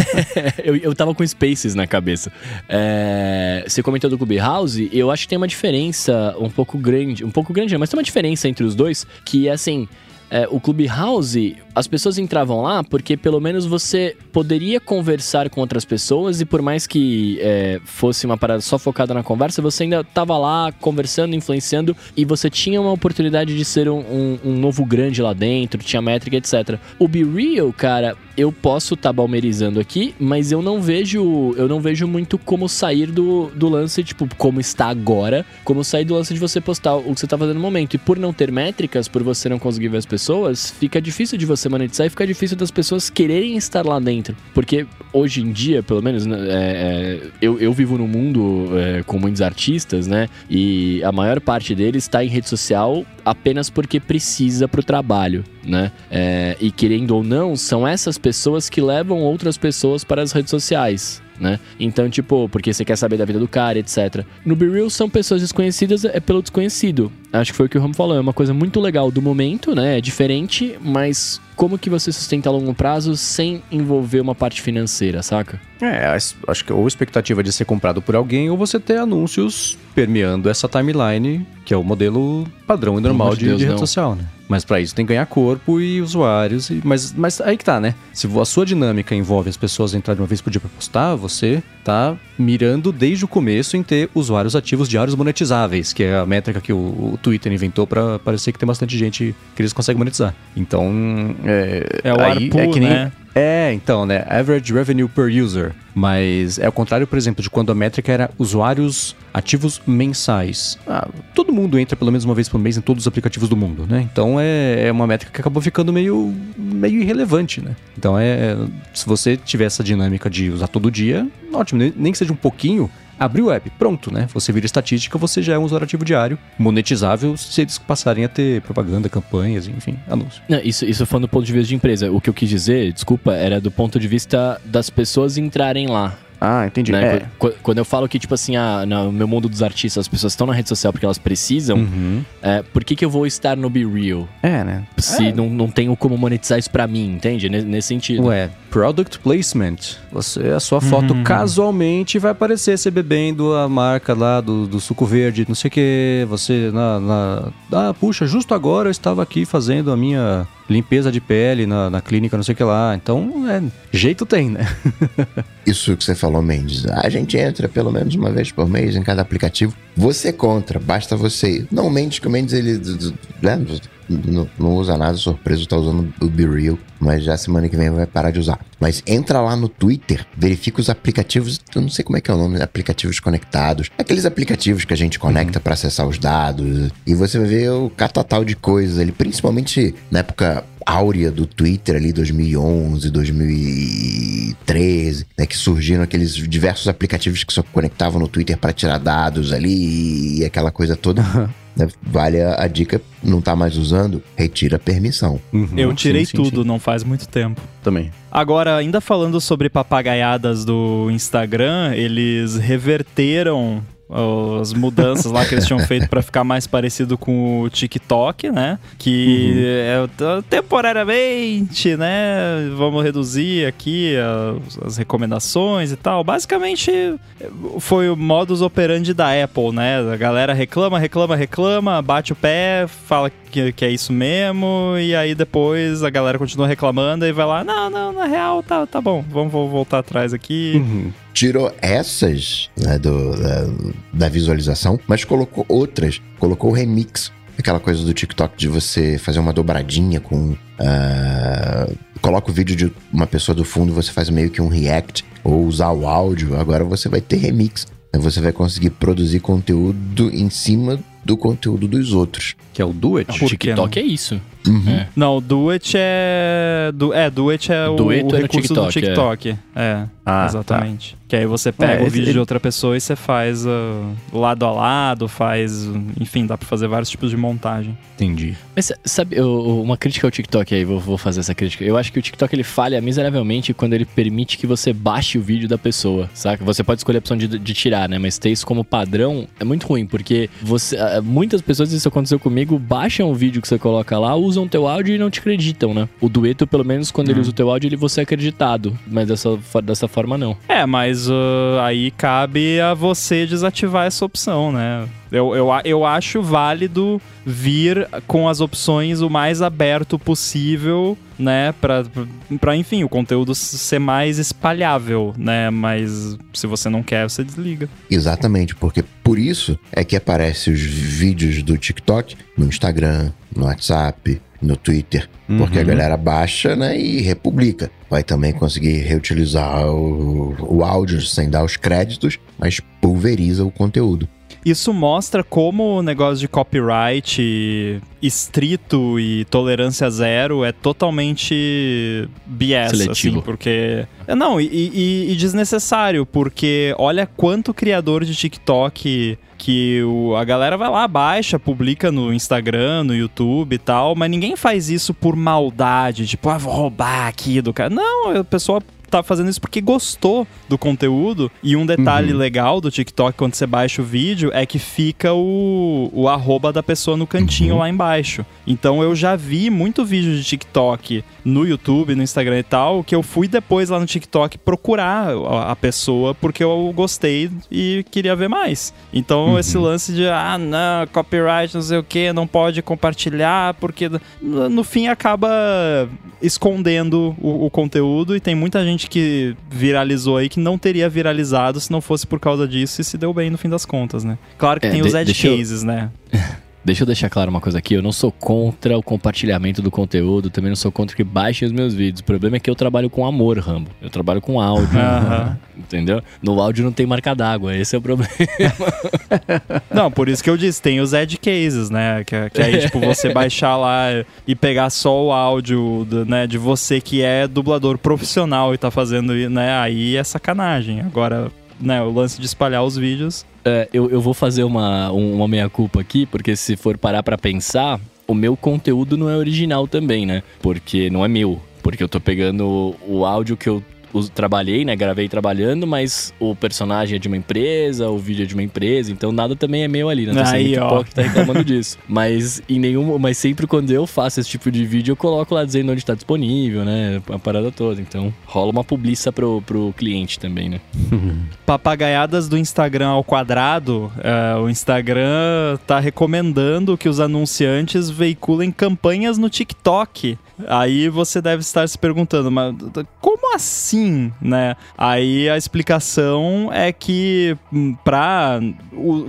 eu, eu tava com Spaces na cabeça. É, você comentou do Clubhouse, eu acho que tem uma diferença um pouco grande, um pouco grande, não, mas tem uma diferença entre os dois, que é assim. é, o Clubhouse, as pessoas entravam lá porque pelo menos você poderia conversar com outras pessoas e por mais que é, fosse uma parada só focada na conversa, você ainda tava lá conversando, influenciando e você tinha uma oportunidade de ser um, um- um novo grande lá dentro, tinha métrica, etc. O Be Real, cara, eu posso estar balmerizando aqui, mas eu não vejo, eu não vejo muito como sair do, do lance, tipo, como está agora, como sair do lance de você postar o que você tá fazendo no momento. E por não ter métricas, por você não conseguir ver as pessoas, fica difícil de você monetizar e fica difícil das pessoas quererem estar lá dentro. Porque hoje em dia, pelo menos, né, é, é, eu, eu vivo num mundo é, com muitos artistas, né? E a maior parte deles está em rede social apenas porque precisa pro trabalho, né? É, e querendo ou não, são essas pessoas que levam outras pessoas para as redes sociais. Né? Então, tipo, porque você quer saber da vida do cara, etc. No Be Real são pessoas desconhecidas, é pelo desconhecido. Acho que foi o que o Ram falou, é uma coisa muito legal do momento, né? É diferente, mas como que você sustenta a longo prazo sem envolver uma parte financeira, saca? É, acho que ou expectativa de ser comprado por alguém, ou você ter anúncios permeando essa timeline, que é o modelo padrão e normal de de, Deus, de rede não. social, né? Mas pra isso tem que ganhar corpo e usuários. e- mas, mas aí que tá, né? Se a sua dinâmica envolve as pessoas entrarem uma vez por dia pra postar, você tá mirando desde o começo em ter usuários ativos diários monetizáveis, que é a métrica que o, o Twitter inventou pra parecer que tem bastante gente que eles conseguem monetizar. Então, é, É o aí ARPU, é que nem, né? é, então, né? Average Revenue per User. Mas é o contrário, por exemplo, de quando a métrica era usuários ativos mensais. Ah, todo mundo entra pelo menos uma vez por mês em todos os aplicativos do mundo, né? Então é, é uma métrica que acabou ficando meio, meio irrelevante, né? Então é. Se você tiver essa dinâmica de usar todo dia, ótimo. Nem- que seja um pouquinho. Abriu o app, pronto, né? Você vira estatística, você já é um usuário ativo diário, monetizável se eles passarem a ter propaganda, campanhas, enfim, anúncio. Não, isso, isso foi do ponto de vista de empresa. O que eu quis dizer, desculpa, era do ponto de vista das pessoas entrarem lá. Ah, entendi. né? Qu- Quando eu falo que, tipo assim, ah, no meu mundo dos artistas, as pessoas estão na rede social porque elas precisam, Uhum. é, por que, que eu vou estar no Be Real? É, né? Se não, não tenho como monetizar isso pra mim, entende? Ne- Nesse sentido. Ué, product placement. Você, a sua foto casualmente vai aparecer você bebendo a marca lá do, do suco verde, não sei o que. Você na, na. Ah, puxa, justo agora eu estava aqui fazendo a minha limpeza de pele na, na clínica, não sei o que lá. Então, é, jeito tem, né? Isso que você falou, Mendes. A gente entra pelo menos uma vez por mês em cada aplicativo. Você contra, basta você. Não, o Mendes, que o Mendes ele né, não, não usa nada, surpreso, tá usando o Be Real, mas já semana que vem vai parar de usar. Mas entra lá no Twitter, verifica os aplicativos, eu não sei como é que é o nome, aplicativos conectados. Aqueles aplicativos que a gente conecta pra acessar os dados. E você vai ver o catatal de coisas ali, principalmente na época áurea do Twitter ali, 2011, 2013, né, que surgiram aqueles diversos aplicativos que só conectavam no Twitter para tirar dados ali e aquela coisa toda. né, Vale a, a dica, não tá mais usando, retira a permissão. Uhum, Eu tirei sim, sim, tudo, sim. não faz muito tempo. Também. Agora, ainda falando sobre papagaiadas do Instagram, eles reverteram as mudanças lá que eles tinham feito pra ficar mais parecido com o TikTok, né? Que é t- temporariamente, né? Vamos reduzir aqui as, as recomendações e tal. Basicamente, foi o modus operandi da Apple, né? A galera reclama, reclama, reclama, bate o pé, fala que, que é isso mesmo, e aí depois a galera continua reclamando e vai lá, não, não, na real, tá, tá bom, vamos voltar atrás aqui. Uhum. tirou essas né, do- da, da visualização, mas colocou outras. Colocou o remix. Aquela coisa do TikTok de você fazer uma dobradinha com. ah, coloca o vídeo de uma pessoa do fundo, você faz meio que um react, ou usar o áudio. Agora você vai ter remix. Né, Você vai conseguir produzir conteúdo em cima do conteúdo dos outros. Que é o Do It. O TikTok é isso. Uhum. É. Não, o Do It é. Do, é, Do It é o, Dueto o é no recurso do TikTok, TikTok. É, Ah, exatamente. Que aí você pega É, o vídeo ele- de outra pessoa e você faz ah, lado a lado, faz. Enfim, dá pra fazer vários tipos de montagem. Entendi. Mas sabe, eu- uma crítica ao TikTok aí, vou, vou fazer essa crítica. Eu acho que o TikTok ele falha miseravelmente quando ele permite que você baixe o vídeo da pessoa, saca? Você pode escolher a opção de, de tirar, né? Mas ter isso como padrão é muito ruim, porque você, ah, muitas pessoas, isso aconteceu comigo, baixam o vídeo que você coloca lá, usam teu áudio e não te acreditam, né? O dueto, pelo menos, quando ele usa o teu áudio, ele você é acreditado. Mas dessa, dessa forma, não. É, mas ah, aí cabe a você desativar essa opção, né? Eu, eu, eu acho válido vir com as opções o mais aberto possível, né? Pra, pra enfim, o conteúdo ser mais espalhável, né? Mas se você não quer, você desliga. Exatamente, porque por isso é que aparecem os vídeos do TikTok no Instagram, no WhatsApp, no Twitter, porque a galera baixa né, e republica. Vai também conseguir reutilizar o, o áudio sem dar os créditos, mas pulveriza o conteúdo. Isso mostra como o negócio de copyright estrito e tolerância zero é totalmente Seletivo. assim, porque... Não, e, e- e desnecessário, porque olha quanto criador de TikTok que o- a galera vai lá, baixa, publica no Instagram, no YouTube e tal, mas ninguém faz isso por maldade, tipo, ah, vou roubar aqui do cara. Não, a pessoa tá fazendo isso porque gostou do conteúdo. E um detalhe legal do TikTok quando você baixa o vídeo é que fica o, o arroba da pessoa no cantinho lá embaixo. Então eu já vi muito vídeo de TikTok no YouTube, no Instagram e tal, que eu fui depois lá no TikTok procurar a, pessoa porque eu gostei e queria ver mais. Então esse lance de, ah, não, copyright, não sei o que, não pode compartilhar, porque no no fim acaba escondendo o, o conteúdo e tem muita gente que viralizou aí que não teria viralizado se não fosse por causa disso e se deu bem no fim das contas, né? Claro que É, tem de- os edge deixa eu- cases, né? Deixa eu deixar claro uma coisa aqui, eu não sou contra o compartilhamento do conteúdo, também não sou contra que baixem os meus vídeos. O problema é que eu trabalho com amor, Rambo. Eu trabalho com áudio, entendeu? No áudio não tem marca d'água, esse é o problema. Não, por isso que eu disse, tem os edge cases, né? Que, que aí, tipo, você baixar lá e pegar só o áudio, do- né, de você que é dublador profissional e tá fazendo, né? Aí é sacanagem. Agora, né, o lance de espalhar os vídeos. É, eu, eu vou fazer uma, um- uma meia-culpa aqui, porque se for parar pra pensar, o meu conteúdo não é original também, né? Porque não é meu. Porque eu tô pegando o, áudio que eu trabalhei, né? Gravei trabalhando, mas o personagem é de uma empresa, o vídeo é de uma empresa, então nada também é meu ali, né? Tô sendo Aí, muito ó. hipócrita reclamando disso. Mas em nenhum. Mas sempre quando eu faço esse tipo de vídeo, eu coloco lá dizendo onde tá disponível, né? A parada toda. Então rola uma publiça pro, pro cliente também, né? Papagaiadas do Instagram ao quadrado, é, o Instagram tá recomendando que os anunciantes veiculem campanhas no TikTok. Aí você deve estar se perguntando, mas como assim, né? Aí a explicação é que para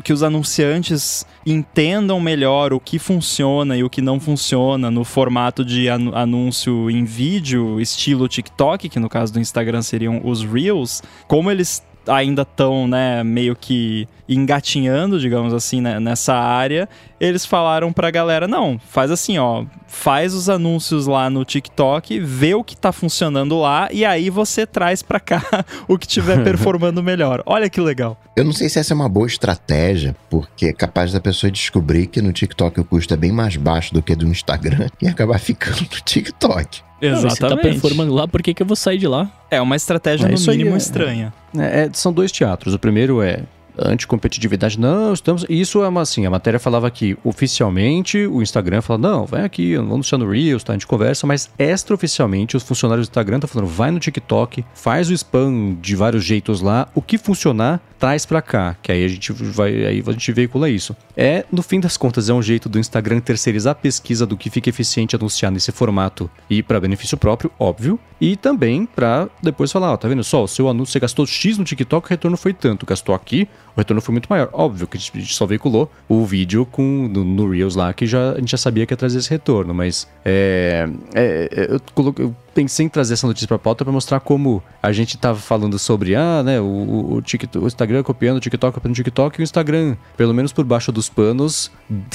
que os anunciantes entendam melhor o que funciona e o que não funciona no formato de anúncio em vídeo, estilo TikTok, que no caso do Instagram seriam os Reels, como eles ainda estão, né, meio que engatinhando, digamos assim, né, nessa área, eles falaram pra galera, não, faz assim, ó, faz os anúncios lá no TikTok, vê o que tá funcionando lá e aí você traz pra cá o que tiver performando melhor. Olha que legal. Eu não sei se essa é uma boa estratégia, porque é capaz da pessoa descobrir que no TikTok o custo é bem mais baixo do que do Instagram e acabar ficando no TikTok. Não, se tá performando lá, por que, que eu vou sair de lá? É uma estratégia É, no mínimo é- estranha. É, é, são dois teatros. O primeiro é anticompetitividade. Não, estamos. Isso é uma assim. A matéria falava que oficialmente o Instagram fala: não, vai aqui, vamos anunciar no Reels, tá? A gente conversa, mas extraoficialmente os funcionários do Instagram estão falando: vai no TikTok, faz o spam de vários jeitos lá, o que funcionar, traz pra cá. Que aí a gente vai, aí a gente veicula isso. É, no fim das contas, é um jeito do Instagram terceirizar a pesquisa do que fica eficiente anunciar nesse formato e para benefício próprio, óbvio, e também pra depois falar, ó, tá vendo só, o seu anúncio você gastou X no TikTok, o retorno foi tanto, gastou aqui, retorno foi muito maior. Óbvio que a gente só veiculou o vídeo com no, no Reels lá, que já, a gente já sabia que ia trazer esse retorno, mas é, é, é, eu, coloquei, eu pensei em trazer essa notícia pra pauta pra mostrar como a gente tava falando sobre, ah, né, o, o, TikTok- o Instagram copiando o TikTok, copiando o TikTok, e o Instagram, pelo menos por baixo dos panos,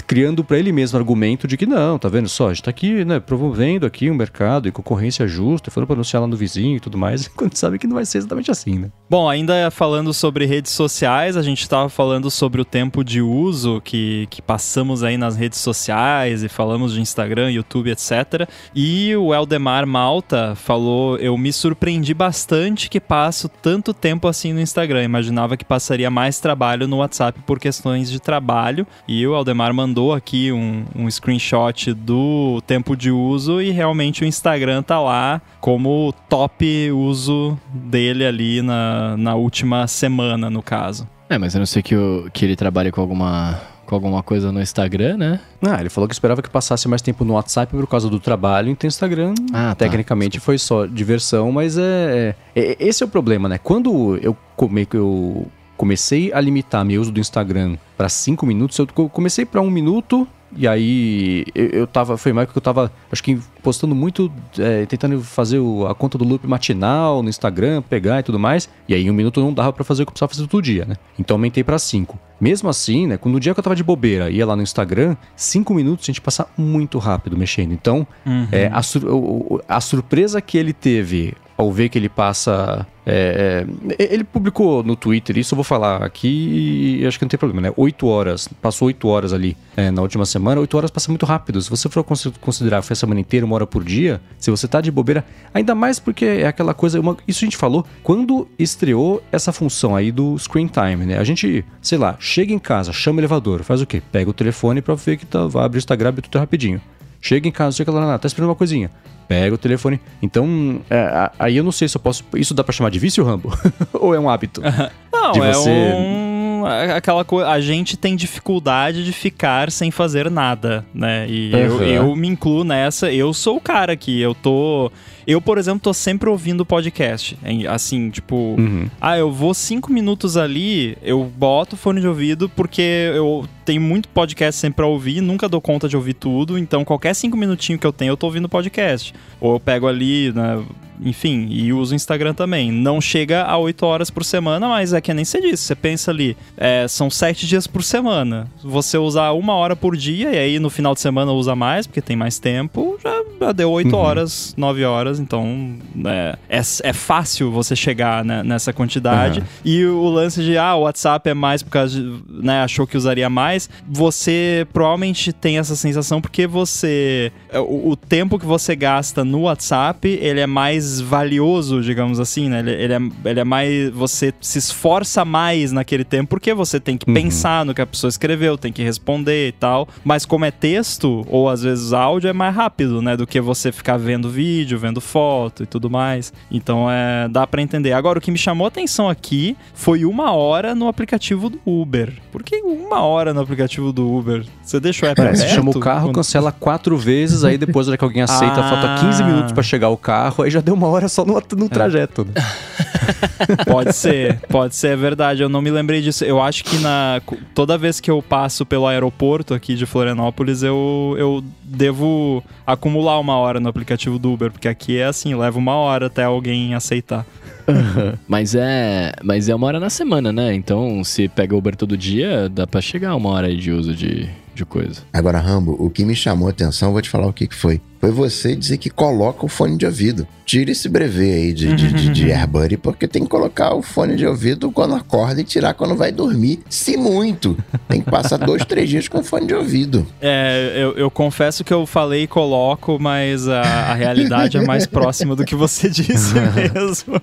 criando pra ele mesmo argumento de que não, tá vendo só, a gente tá aqui, né, promovendo aqui um mercado e concorrência justa, falando pra anunciar lá no vizinho e tudo mais, quando sabe que não vai ser exatamente assim, né? Bom, ainda falando sobre redes sociais, a gente estava falando sobre o tempo de uso que, que passamos aí nas redes sociais e falamos de Instagram, YouTube, etc. E o Eldemar Malta falou: Eu me surpreendi bastante que passo tanto tempo assim no Instagram. Imaginava que passaria mais trabalho no WhatsApp por questões de trabalho. E o Eldemar mandou aqui um, um screenshot do tempo de uso e realmente o Instagram tá lá como top uso dele ali na, na última semana, no caso. É, mas eu não sei que, que ele trabalha com alguma, com alguma coisa no Instagram, né? Ah, ele falou que esperava que passasse mais tempo no WhatsApp por causa do trabalho, então Instagram, Ah, tá. tecnicamente, foi só diversão, mas é, é- é- Esse é o problema, né? Quando eu, come, eu comecei a limitar meu uso do Instagram para 5 minutos, eu co- comecei para um minuto. E aí, eu, eu tava. Foi mais que eu tava, acho que postando muito, é, tentando fazer o- a conta do loop matinal no Instagram, pegar e tudo mais. E aí, em um minuto não dava pra fazer o que eu precisava fazer todo dia, né? Então, aumentei pra 5. Mesmo assim, né? Quando no dia que eu tava de bobeira, ia lá no Instagram, 5 minutos a gente passa muito rápido mexendo. Então, é, a, sur- o- o- a surpresa que ele teve ao ver que ele passa. é, é, ele publicou no Twitter, isso eu vou falar aqui e acho que não tem problema, né? 8 horas, passou 8 horas ali é, na última semana, 8 horas passa muito rápido. Se você for cons- considerar foi a semana inteira, uma hora por dia, se você tá de bobeira, ainda mais porque é aquela coisa, uma- isso a gente falou quando estreou essa função aí do screen time, né? A gente, sei lá, chega em casa, chama o elevador, faz o quê? Pega o telefone pra ver que tá, vai abrir o Instagram, abre tudo rapidinho. Chega em casa, chega lá, tá esperando uma coisinha. Pega o telefone. Então, é, aí eu não sei se eu posso. Isso dá pra chamar de vício, Rambo? Ou é um hábito? Não, De é você- um. é Aquela coisa. A gente tem dificuldade de ficar sem fazer nada, né? E eu, Uhum. eu me incluo nessa. Eu sou o cara que eu tô. Eu, por exemplo, tô sempre ouvindo podcast. Assim, tipo. Uhum. Ah, eu vou cinco minutos ali, eu boto o fone de ouvido, porque eu tenho muito podcast sempre pra ouvir, nunca dou conta de ouvir tudo, então qualquer cinco minutinhos que eu tenho, eu tô ouvindo podcast. Ou eu pego ali, né, enfim, e uso o Instagram também. Não chega a oito horas por semana, mas é que nem você disse, você pensa ali, é, são sete dias por semana. Você usar uma hora por dia, e aí no final de semana usa mais, porque tem mais tempo, já, deu oito Uhum. horas, nove horas, então é, é, é fácil você chegar né, nessa quantidade. Uhum. E o lance de, ah, o WhatsApp é mais por causa de, né, achou que usaria mais, você provavelmente tem essa sensação porque você, é, o, o tempo que você gasta no WhatsApp, ele é mais valioso, digamos assim, né? Ele, ele é, ele é mais, você se esforça mais naquele tempo porque você tem que Uhum. pensar no que a pessoa escreveu, tem que responder e tal. Mas como é texto, ou às vezes áudio, é mais rápido, né? Do que você ficar vendo vídeo, vendo foto e tudo mais. Então é, dá pra entender. Agora, o que me chamou atenção aqui foi uma hora no aplicativo do Uber. Por que uma hora no aplicativo do Uber? Você deixa o app É, você aberto? chama o carro, Quando- cancela quatro vezes, aí depois, hora que alguém aceita, Ah. falta 15 minutos pra chegar o carro, aí já deu uma hora só no, no trajeto. Né? Pode ser, pode ser, é verdade. Eu não me lembrei disso. Eu acho que na toda vez que eu passo pelo aeroporto aqui de Florianópolis, eu, eu devo acumular uma hora no aplicativo do Uber, porque aqui é assim, leva uma hora até alguém aceitar. mas é mas é uma hora na semana, né? Então, se pega Uber todo dia, dá pra chegar uma hora aí de uso de, de coisa. Agora, Rambo, o que me chamou a atenção, vou te falar o que, que foi. Foi você dizer que coloca o fone de ouvido. Tira esse brevê aí de, de, de, de AirBuddy, porque tem que colocar o fone de ouvido quando acorda e tirar quando vai dormir. Se muito. Tem que passar dois, três dias com fone de ouvido. É, eu, eu confesso que eu falei e coloco, mas a, a realidade é mais próxima do que você disse mesmo.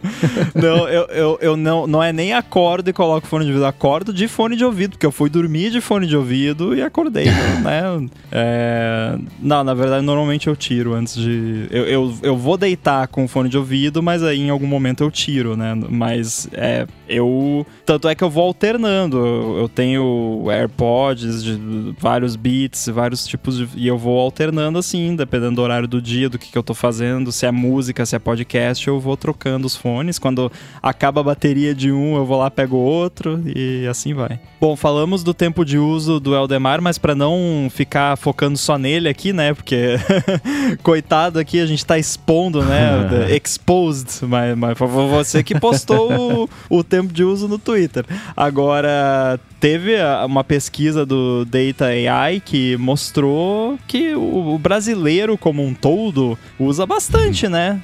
Não, eu, eu, eu não, não é nem acordo e coloco fone de ouvido, acordo de fone de ouvido, porque eu fui dormir de fone de ouvido e acordei, né? É, não, na verdade, normalmente eu tiro antes de. Eu, eu, eu vou deitar com fone de ouvido, mas aí em algum momento eu tiro, né? Mas é. Eu. Tanto é que eu vou alternando. Eu, eu tenho AirPods de vários beats, vários tipos de. E eu vou alternando assim, dependendo do horário do dia, do que, que eu tô fazendo, se é música, se é podcast, eu vou trocando os fones. Quando acaba a bateria de um, eu vou lá, pego outro e assim vai. Bom, falamos do tempo de uso do Eldemar, mas para não ficar focando só nele aqui, né? Porque coitado aqui, a gente tá expondo, né? exposed, mas, mas foi você que postou o, o tempo de uso no Twitter. Agora, teve uma pesquisa do Data AI que mostrou que o, brasileiro como um todo usa bastante, né?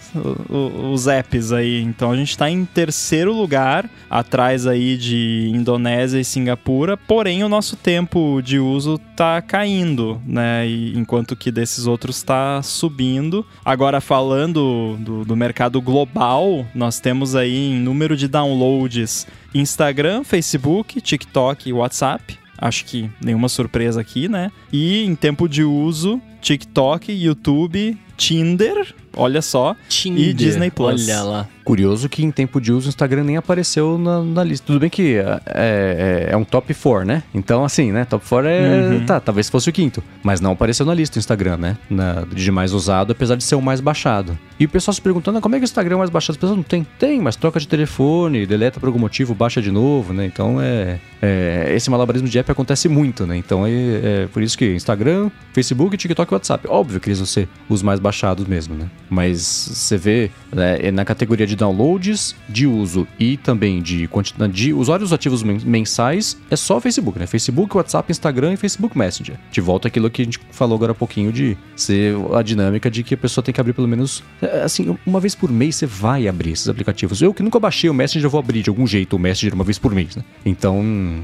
Os apps aí. Então a gente está em terceiro lugar, atrás aí de Indonésia e Singapura, porém o nosso tempo de uso tá caindo, né? E, enquanto que desses outros está subindo. Agora falando do, do mercado global, nós temos aí em número de downloads Instagram, Facebook, TikTok e WhatsApp. Acho que nenhuma surpresa aqui, né? E em tempo de uso, TikTok, YouTube, Tinder, olha só, Tinder, e Disney Plus. Olha lá. Curioso que em tempo de uso o Instagram nem apareceu na, na lista. Tudo bem que é, é, é, um top 4, né? Então, assim, né? Top 4 é. Uhum. Tá, talvez fosse o quinto. Mas não apareceu na lista o Instagram, né? Na, de mais usado, apesar de ser o mais baixado. E o pessoal se perguntando, ah, como é que o Instagram é mais baixado? As pessoas não tem. Tem, mas troca de telefone, deleta por algum motivo, baixa de novo, né? Então é. é esse malabarismo de app acontece muito, né? Então é, é por isso que Instagram, Facebook, TikTok e WhatsApp. Óbvio que eles vão ser os mais baixados mesmo, né? Mas você vê né, na categoria de downloads, de uso e também de quantidade de usuários ativos mensais, é só Facebook, né? Facebook, WhatsApp, Instagram e Facebook Messenger. De volta àquilo que a gente falou agora há pouquinho de ser a dinâmica de que a pessoa tem que abrir pelo menos, é, assim, uma vez por mês você vai abrir esses aplicativos. Eu que nunca baixei o Messenger, eu vou abrir de algum jeito o Messenger uma vez por mês, né? Então,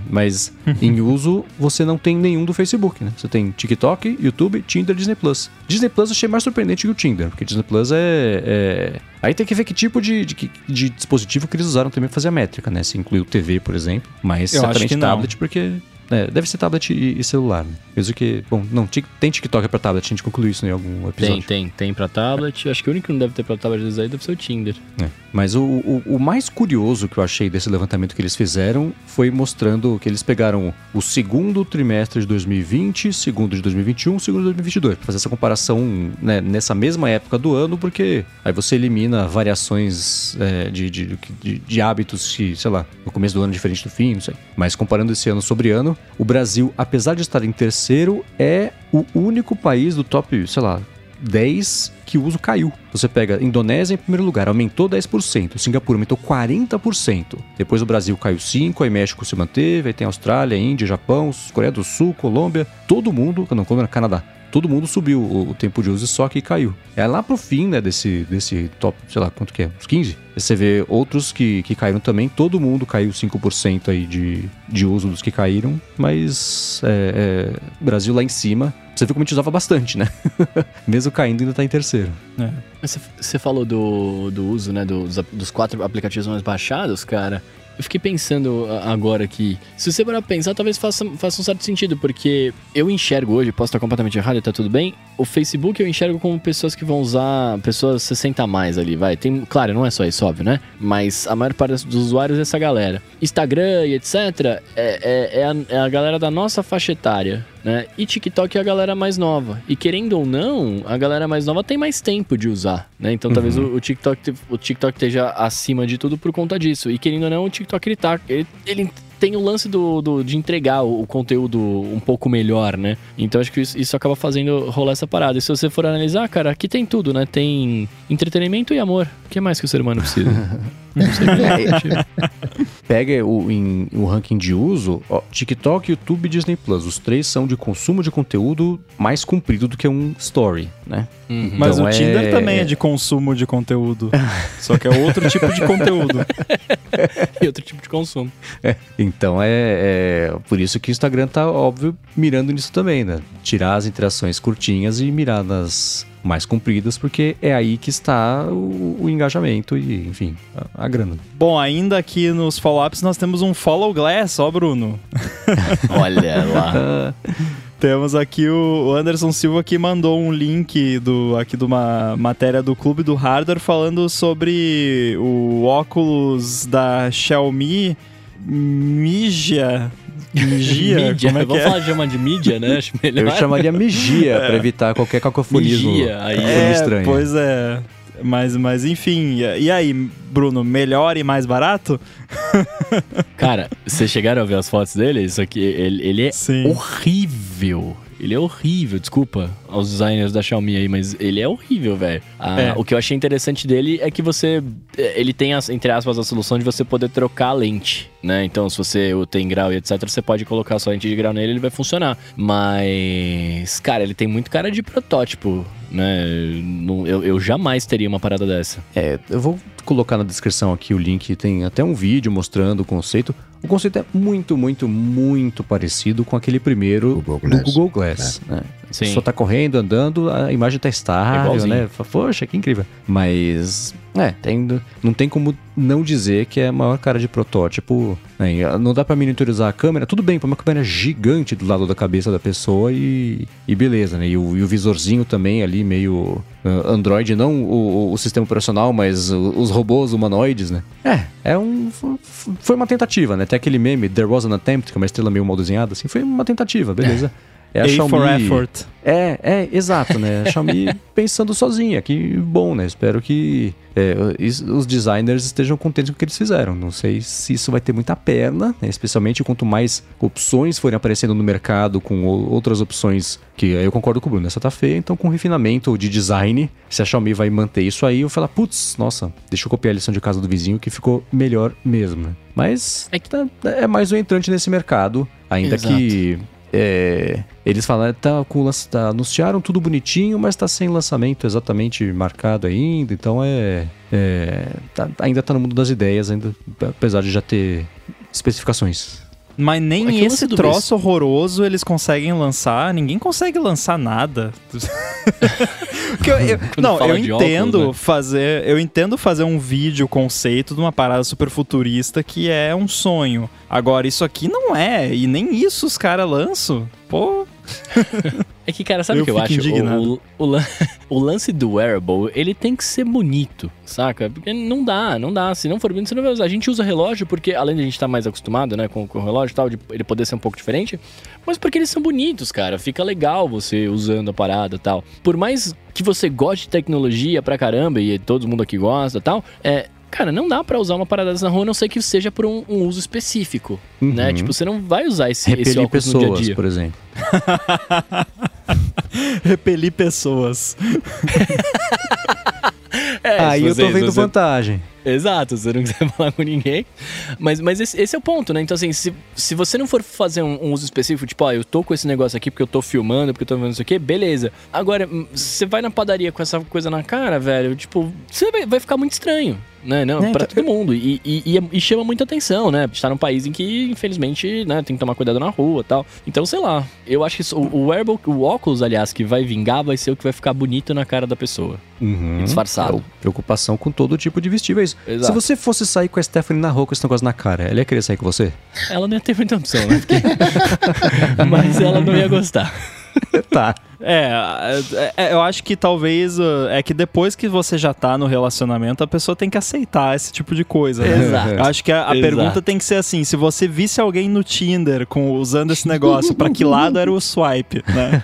mas em uso você não tem nenhum do Facebook, né? Você tem TikTok, YouTube, Tinder, Disney Plus. Disney Plus eu achei mais surpreendente que o Tinder, porque Disney Plus é, é... Aí tem que ver que tipo de, de, de, dispositivo que eles usaram também pra fazer a métrica, né? Se incluiu TV, por exemplo, mas Eu certamente tablet, porque é, deve ser tablet e, e celular. Né? Mesmo que. Bom, não, tem TikTok pra tablet, a gente concluiu isso em algum episódio. Tem, tem, tem pra tablet. Acho que o único que não deve ter pra tablet aí deve ser o Tinder. É. Mas o, o, o, mais curioso que eu achei desse levantamento que eles fizeram foi mostrando que eles pegaram o segundo trimestre de 2020, segundo de 2021, segundo de 2022, pra fazer essa comparação né, nessa mesma época do ano, porque aí você elimina variações é, de, de, de, de hábitos que, sei lá, no começo do ano é diferente do fim, não sei. Mas comparando esse ano sobre ano, o Brasil, apesar de estar em terceiro, é o único país do top, sei lá, 10 que uso caiu. Você pega Indonésia em primeiro lugar, aumentou 10%, Singapura aumentou 40%. Depois o Brasil caiu 5, aí México se manteve, aí tem Austrália, Índia, Japão, Coreia do Sul, Colômbia, todo mundo, não, Colômbia, Canadá, todo mundo subiu o, tempo de uso só que caiu. É lá pro fim, né, desse, desse top, sei lá, quanto que é, uns 15? Você vê outros que, que caíram também, todo mundo caiu 5% aí de, de uso dos que caíram, mas é, é, Brasil lá em cima, você viu como a gente usava bastante, né? Mesmo caindo, ainda tá em terceiro. É. Você falou do, do uso, né, dos, dos quatro aplicativos mais baixados, cara. Eu fiquei pensando agora que, se você parar pra pensar, talvez faça, faça um certo sentido, porque eu enxergo hoje, posso estar completamente errado e tá tudo bem, o Facebook eu enxergo como pessoas que vão usar, pessoas 60 a mais ali, vai. Tem, claro, não é só isso, óbvio, né? Mas a maior parte dos usuários é essa galera. Instagram e etc. é, é, é, a, é a galera da nossa faixa etária né? E TikTok é a galera mais nova. E querendo ou não, a galera mais nova tem mais tempo de usar, né? Então uhum. talvez o, o, TikTok, o TikTok esteja acima de tudo por conta disso. E querendo ou não, o TikTok ele tá. Ele, ele tem o lance do, do, de entregar o, o, conteúdo um pouco melhor, né? Então acho que isso, isso, acaba fazendo rolar essa parada. E se você for analisar, cara, aqui tem tudo, né? Tem entretenimento e amor. O que mais que o ser humano precisa? Não sei É, Pega o, em, o ranking de uso, ó, TikTok, YouTube e Disney Plus. Os três são de consumo de conteúdo mais comprido do que um story, né? Uhum. Mas Então o é- Tinder também é de consumo de conteúdo. só que é outro tipo de conteúdo. E outro tipo de consumo. Então é, é por isso que o Instagram tá, óbvio, mirando nisso também, né? Tirar as interações curtinhas e mirar nas mais compridas, porque é aí que está o, o engajamento e, enfim, a, a grana. Bom, ainda aqui nos follow-ups nós temos um Follow Glass, ó, Bruno. Olha lá. Temos aqui o o Anderson Silva que mandou um link do, aqui de uma matéria do Clube do Hardware falando sobre o óculos da Xiaomi Mijia. Mijia? mídia. Como é Vamos é? falar de uma de mídia, né? Acho melhor. Eu chamaria Migia pra evitar qualquer cacofonismo. Migia, aí É, É, estranho. pois é. Mas, mas enfim, e e aí, Bruno, melhor e mais barato? Cara, vocês chegaram a ver as fotos dele? Isso aqui, ele, ele é Sim. horrível. Ele é horrível, desculpa aos designers da Xiaomi aí, mas ele é horrível, velho. Ah, É. O que eu achei interessante dele é que você. Ele tem, as, entre aspas, a solução de você poder trocar a lente, né? Então, se você tem grau e etc., você pode colocar sua lente de grau nele ele vai funcionar. Mas, cara, ele tem muito cara de protótipo, né? Não- Eu, eu jamais teria uma parada dessa. É, eu vou colocar na descrição aqui o link, tem até um vídeo mostrando o conceito. O conceito é muito, muito, muito parecido com aquele primeiro Google do Glass. Google Glass. Né? Sim. pessoa tá correndo, andando, a imagem tá estável, igualzinho. né? Poxa, que incrível. Mas, é, tem, não tem como não dizer que é a maior cara de protótipo. né? Ah, Não dá pra monitorizar a câmera, tudo bem, põe uma câmera gigante do lado da cabeça da pessoa e, e beleza, né? E o, e o visorzinho também ali, meio ah, Android, não o, o sistema operacional, mas os robôs humanoides, né? É, é um. Foi uma tentativa, né? Tem aquele meme, There Was an Attempt, que é uma estrela meio mal desenhada, assim, foi uma tentativa, beleza. É a A Xiaomi. for effort. É, é, exato, né? A Xiaomi pensando sozinha, que bom, né? Espero que é, os designers estejam contentes com o que eles fizeram. Não sei se isso vai ter muita perna, né? especialmente quanto mais opções forem aparecendo no mercado com outras opções que aí eu concordo com o Bruno, essa tá feia, então com refinamento de design, se a Xiaomi vai manter isso aí, eu falo, putz, nossa, deixa eu copiar a lição de casa do vizinho que ficou melhor mesmo, né? Mas É que- tá- é mais um entrante nesse mercado, ainda Exato. que é, eles falaram, tá, com, tá, anunciaram tudo bonitinho, mas tá sem lançamento exatamente marcado ainda, então é. é, tá- ainda tá no mundo das ideias, ainda, apesar de já ter especificações. Mas nem É esse do troço horroroso eles conseguem lançar. Ninguém consegue lançar nada. Eu- eu- não, eu entendo óculos, né? fazer. Eu entendo fazer um vídeo conceito de uma parada super futurista que é um sonho. Agora, isso aqui não é. E nem isso os caras lançam. Pô. É que, cara, sabe o que eu acho? O, o, o lance do wearable, ele tem que ser bonito, saca? Porque não dá, não dá. Se não for bonito, você não vai usar. A gente usa relógio porque, além de a gente estar mais acostumado, né, com, com o relógio e tal, de ele poder ser um pouco diferente, mas porque eles são bonitos, cara. Fica legal você usando a parada e tal. Por mais que você goste de tecnologia pra caramba, e todo mundo aqui gosta e tal, é. Cara, não dá pra usar uma parada dessa na rua, a não ser que seja por um, um uso específico, né? Uhum. Tipo, você não vai usar esse, esse Repelir óculos no dia a pessoas, dia. por exemplo. Repelir pessoas. É, aí eu tô vendo você- vantagem. Exato, se você não quiser falar com ninguém. Mas, mas esse, esse é o ponto, né? Então, assim, se, se você não for fazer um, um uso específico, tipo, ó, eu tô com esse negócio aqui porque eu tô filmando, porque eu tô vendo isso aqui, beleza. Agora, hum, você vai na padaria com essa coisa na cara, velho, tipo, você vai, vai ficar muito estranho. Né, não, É, pra então, todo mundo. E, e, e é- e chama muita atenção, né? A gente tá num país em que, infelizmente, né, tem que tomar cuidado na rua e tal. Então, sei lá. Eu acho que isso- o, o wearable, o óculos, aliás, que vai vingar, vai ser o que vai ficar bonito na cara da pessoa. Uhum. Disfarçado. É preocupação com todo tipo de vestíveis. Exato. Se você fosse sair com a Stephanie na rua com esse negócio na cara, ela ia querer sair com você? Ela não ia ter muita opção, né? Porque- Mas ela não ia gostar. tá. É, é, é, eu acho que talvez uh, é que depois que você já tá no relacionamento, a pessoa tem que aceitar esse tipo de coisa. né? Exato. Eu acho que a, a pergunta tem que ser assim: se você visse alguém no Tinder com, usando esse negócio, pra que lado era o swipe, né?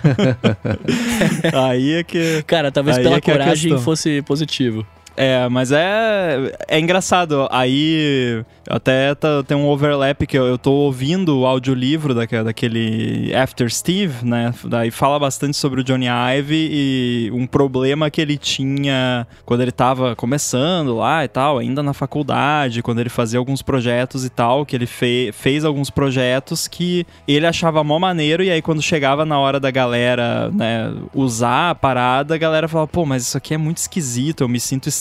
Aí é que. Cara, talvez pela é é coragem fosse positivo. É, mas é, é engraçado. Aí até tá, tem um overlap que eu, eu tô ouvindo o audiolivro daquele, daquele After Steve, né? Daí fala bastante sobre o Johnny Ive e um problema que ele tinha quando ele tava começando lá e tal, ainda na faculdade, quando ele fazia alguns projetos e tal, que ele fe, fez alguns projetos que ele achava mó maneiro e aí quando chegava na hora da galera, né, usar a parada, a galera falava, pô, mas isso aqui é muito esquisito, eu me sinto estranho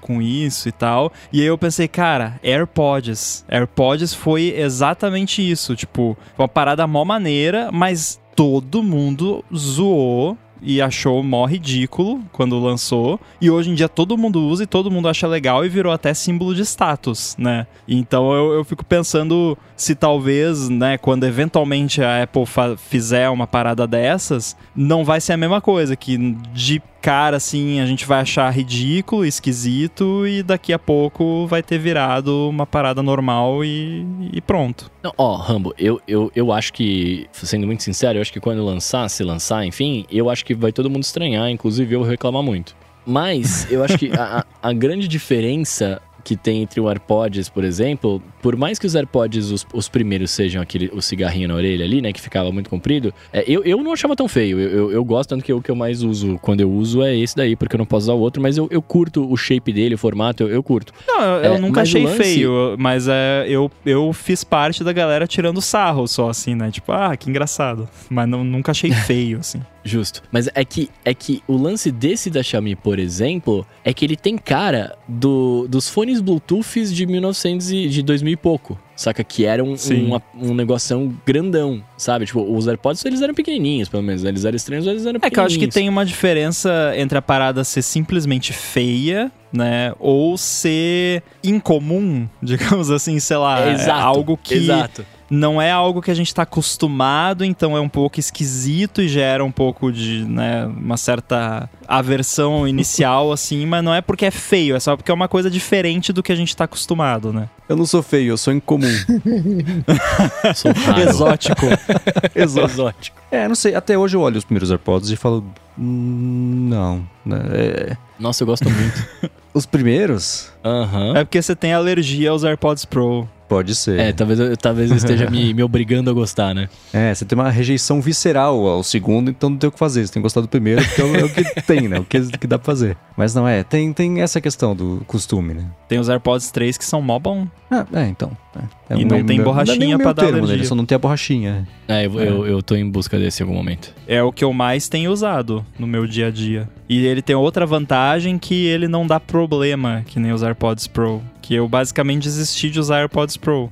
com isso e tal. E aí eu pensei, cara, AirPods. AirPods foi exatamente isso. Tipo, uma parada mó maneira, mas todo mundo zoou e achou mó ridículo quando lançou. E hoje em dia todo mundo usa e todo mundo acha legal e virou até símbolo de status, né? Então eu, eu fico pensando se talvez, né, quando eventualmente a Apple fizer uma parada dessas, não vai ser a mesma coisa, que de cara, assim, a gente vai achar ridículo, esquisito e daqui a pouco vai ter virado uma parada normal e, e pronto. Ó, Rambo, eu, eu, eu acho que, sendo muito sincero, eu acho que quando lançar, se lançar, enfim, eu acho que vai todo mundo estranhar, inclusive eu reclamar muito. Mas eu acho que a, a grande diferença que tem entre o AirPods, por exemplo, por mais que os AirPods, os, os primeiros, sejam aquele o cigarrinho na orelha ali, né, que ficava muito comprido, é, eu, eu não achava tão feio. Eu, eu, eu, gosto, tanto que o que eu mais uso quando eu uso é esse daí, porque eu não posso usar o outro, mas eu, eu curto o shape dele, o formato, eu, eu curto. Não, eu, é, nunca achei lance... feio, mas é, eu, eu fiz parte da galera tirando sarro só, assim, né? Tipo, ah, que engraçado. Mas não, nunca achei feio, assim. Justo. Mas é que, é que o lance desse da Xiaomi, por exemplo, é que ele tem cara do, dos fones Bluetooth de 1900 e, de 2000 e pouco. Saca? Que era um, um, um negoção grandão, sabe? Tipo, os AirPods, eles eram pequenininhos, pelo menos. Eles eram estranhos, eles eram pequenininhos. É que eu acho que tem uma diferença entre a parada ser simplesmente feia, né? Ou ser incomum, digamos assim, sei lá. É, exato, algo que... Exato não é algo que a gente está acostumado, então é um pouco esquisito e gera um pouco de, né, uma certa aversão inicial, assim, mas não é porque é feio, é só porque é uma coisa diferente do que a gente está acostumado, né? Eu não sou feio, eu sou incomum. sou raro. Exótico. Exótico. É, não sei, até hoje eu olho os primeiros AirPods e falo, hum, não, né, é... Nossa, eu gosto muito. os primeiros? Aham. Uhum. É porque você tem alergia aos AirPods Pro. Pode ser. É, talvez eu, talvez eu esteja me, me obrigando a gostar, né? É, você tem uma rejeição visceral ao segundo, então não tem o que fazer. Você tem que gostar do primeiro, porque é o, é o que tem, né? O que, que dá pra fazer. Mas não é, tem, tem essa questão do costume, né? Tem os AirPods 3 que são mó bom. Ah, é, então. É. É e não tem borrachinha pra dar termo. Né? Só não tem a borrachinha. É, eu, é. Eu, eu tô em busca desse em algum momento. É o que eu mais tenho usado no meu dia a dia. E ele tem outra vantagem que ele não dá problema, que nem os AirPods Pro. Que eu basicamente desisti de usar AirPods Pro.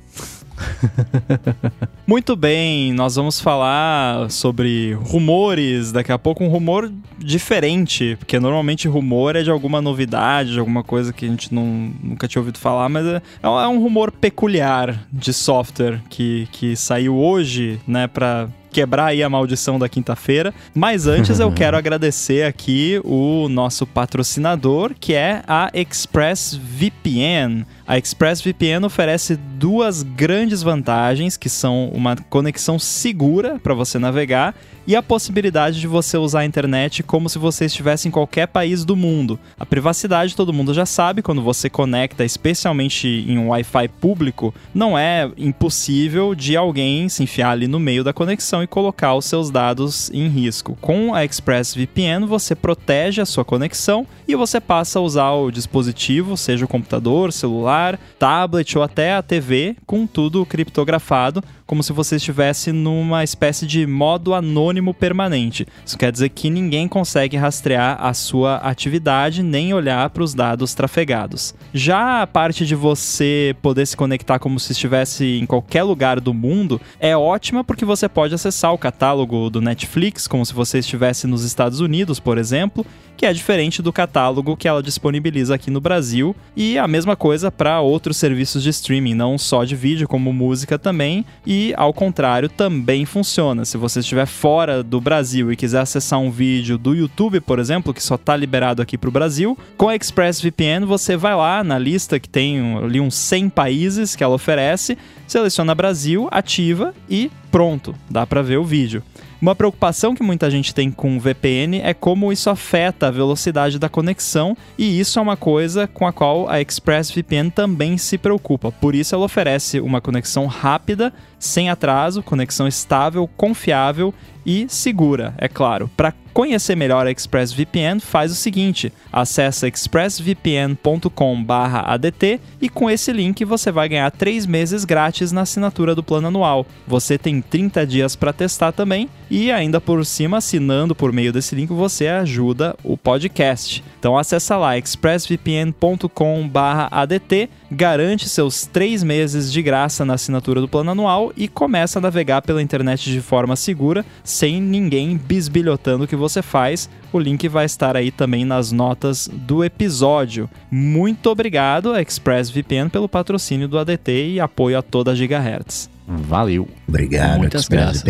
Muito bem, nós vamos falar sobre rumores. Daqui a pouco, um rumor diferente, porque normalmente rumor é de alguma novidade, de alguma coisa que a gente não, nunca tinha ouvido falar, mas é, é um é rumor peculiar de software que, que saiu hoje, né, para quebrar aí a maldição da quinta-feira. Mas antes eu quero agradecer aqui o nosso patrocinador, que é a ExpressVPN. A ExpressVPN oferece duas grandes vantagens, que são uma conexão segura para você navegar e a possibilidade de você usar a internet como se você estivesse em qualquer país do mundo. A privacidade todo mundo já sabe, quando você conecta, especialmente em um Wi-Fi público, não é impossível de alguém se enfiar ali no meio da conexão e colocar os seus dados em risco. Com a ExpressVPN, você protege a sua conexão e você passa a usar o dispositivo, seja o computador, celular, tablet ou até a TV, com tudo criptografado como se você estivesse numa espécie de modo anônimo permanente. Isso quer dizer que ninguém consegue rastrear a sua atividade nem olhar para os dados trafegados. Já a parte de você poder se conectar como se estivesse em qualquer lugar do mundo é ótima porque você pode acessar o catálogo do Netflix como se você estivesse nos Estados Unidos, por exemplo, que é diferente do catálogo que ela disponibiliza aqui no Brasil, e a mesma coisa para outros serviços de streaming, não só de vídeo, como música também, e ao contrário também funciona. Se você estiver fora do Brasil e quiser acessar um vídeo do YouTube, por exemplo, que só está liberado aqui para o Brasil, com a ExpressVPN você vai lá na lista que tem ali uns 100 países que ela oferece, seleciona Brasil, ativa e pronto, dá para ver o vídeo. Uma preocupação que muita gente tem com VPN é como isso afeta a velocidade da conexão, e isso é uma coisa com a qual a ExpressVPN também se preocupa. Por isso ela oferece uma conexão rápida, sem atraso, conexão estável, confiável e segura, é claro. Para conhecer melhor a ExpressVPN, faz o seguinte: acessa expressvpn.com/adt e com esse link você vai ganhar 3 meses grátis na assinatura do plano anual. Você tem 30 dias para testar também e ainda por cima, assinando por meio desse link, você ajuda o podcast. Então acessa lá expressvpn.com/adt, garante seus 3 meses de graça na assinatura do plano anual e começa a navegar pela internet de forma segura, sem ninguém bisbilhotando o que você faz. O link vai estar aí também nas notas do episódio. Muito obrigado, ExpressVPN, pelo patrocínio do ADT e apoio a toda a Gigahertz. Valeu. Obrigado, Muitas graças.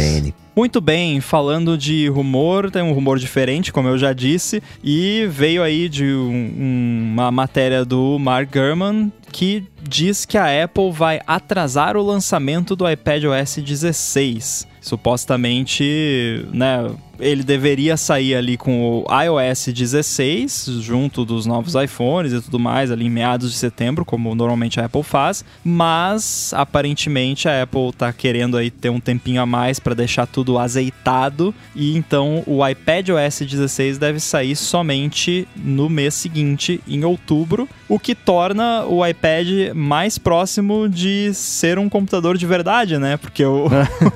Muito bem, falando de rumor, tem um rumor diferente, como eu já disse, e veio aí de um- um- uma matéria do Mark Gurman que diz que a Apple vai atrasar o lançamento do iPadOS 16. Supostamente, né, ele deveria sair ali com o iOS 16, junto dos novos iPhones e tudo mais, ali em meados de setembro, como normalmente a Apple faz, mas aparentemente a Apple tá querendo aí ter um tempinho a mais para deixar tudo azeitado, e então o iPadOS 16 deve sair somente no mês seguinte, em outubro, o que torna o iPad mais próximo de ser um computador de verdade, né? Porque o,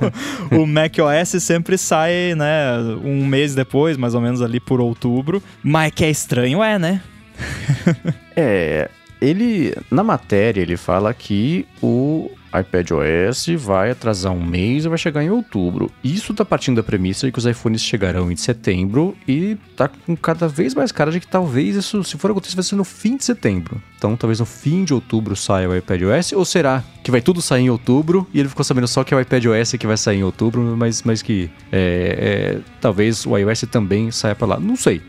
o macOS sempre sai, né, um mês depois, mais ou menos ali por outubro. Mas que é estranho, é, né? É, ele na matéria ele fala que o iPadOS vai atrasar um mês e vai chegar em outubro. Isso tá partindo da premissa de que os iPhones chegarão em setembro e tá com cada vez mais cara de que talvez isso, se for acontecer, vai ser no fim de setembro. Então talvez no fim de outubro saia o iPadOS, ou será que vai tudo sair em outubro e ele ficou sabendo só que é o iPadOS que vai sair em outubro, mas, mas que é, é, talvez o iOS também saia para lá. Não sei.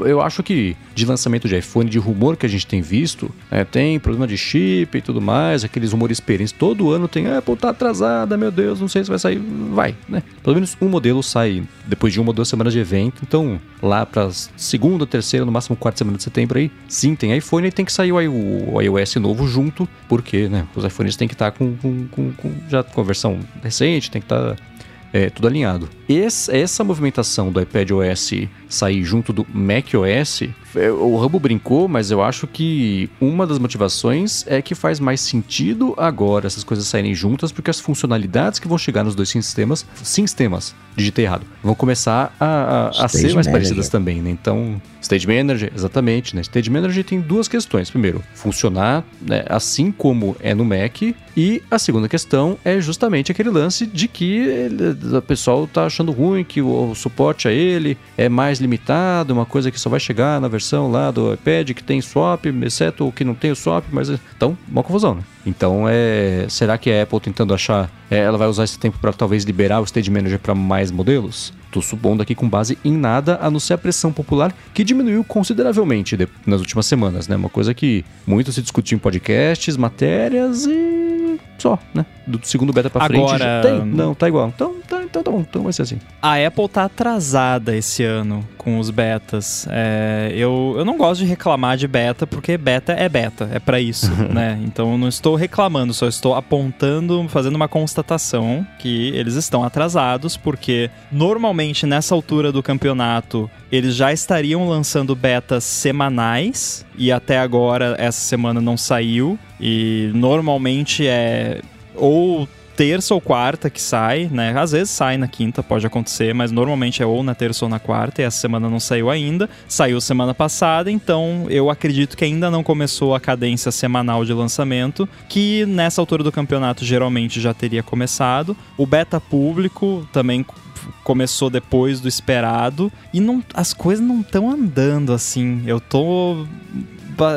Eu acho que de lançamento de iPhone, de rumor que a gente tem visto, é, tem problema de chip e tudo mais, aqueles rumores perens. Todo ano tem, ah, Apple tá atrasada, meu Deus, não sei se vai sair. Vai, né? Pelo menos um modelo sai depois de uma ou duas semanas de evento. Então, lá pra segunda, terceira, no máximo quarta semana de setembro aí, sim, tem iPhone e tem que sair o, i- o iOS novo junto, porque, né, os iPhones tem que estar com, com, com- com- já com a versão recente, tem que estar é, tudo alinhado. Esse- essa movimentação do iPadOS sair junto do macOS, é, o Rambo brincou, mas eu acho que uma das motivações é que faz mais sentido agora essas coisas saírem juntas, porque as funcionalidades que vão chegar nos dois sistemas, sistemas, digitei errado, vão começar a, a- a ser mais Manager. parecidas também, né? Então, Stage Manager, exatamente, né? Stage Manager tem duas questões. Primeiro, funcionar né, assim como é no Mac. E a segunda questão é justamente aquele lance de que o pessoal tá achando ruim, que o, o suporte a ele é mais limitado, uma coisa que só vai chegar na versão lá do iPad que tem swap, exceto o que não tem o swap, mas então, uma confusão, né? Então, é, será que a Apple tentando achar, é, ela vai usar esse tempo para talvez liberar o Stage Manager para mais modelos? Tô supondo aqui com base em nada, a não ser a pressão popular, que diminuiu consideravelmente de- nas últimas semanas, né? Uma coisa que muito se discutiu em podcasts, matérias e só, né? Do segundo beta pra frente. Agora- já Tem? Não, tá igual. Então, tá, então tá bom, então vai ser assim. A Apple tá atrasada esse ano com os betas. É, eu, eu não gosto de reclamar de beta, porque beta é beta, é pra isso, né? Então eu não estou reclamando, só estou apontando, fazendo uma constatação que eles estão atrasados, porque normalmente nessa altura do campeonato eles já estariam lançando betas semanais e até agora essa semana não saiu e normalmente é ou terça ou quarta que sai, né? Às vezes sai na quinta, pode acontecer, mas normalmente é ou na terça ou na quarta, e essa semana não saiu ainda. Saiu semana passada, então eu acredito que ainda não começou a cadência semanal de lançamento, que nessa altura do campeonato geralmente já teria começado. O beta público também começou depois do esperado e não, as coisas não estão andando assim. Eu tô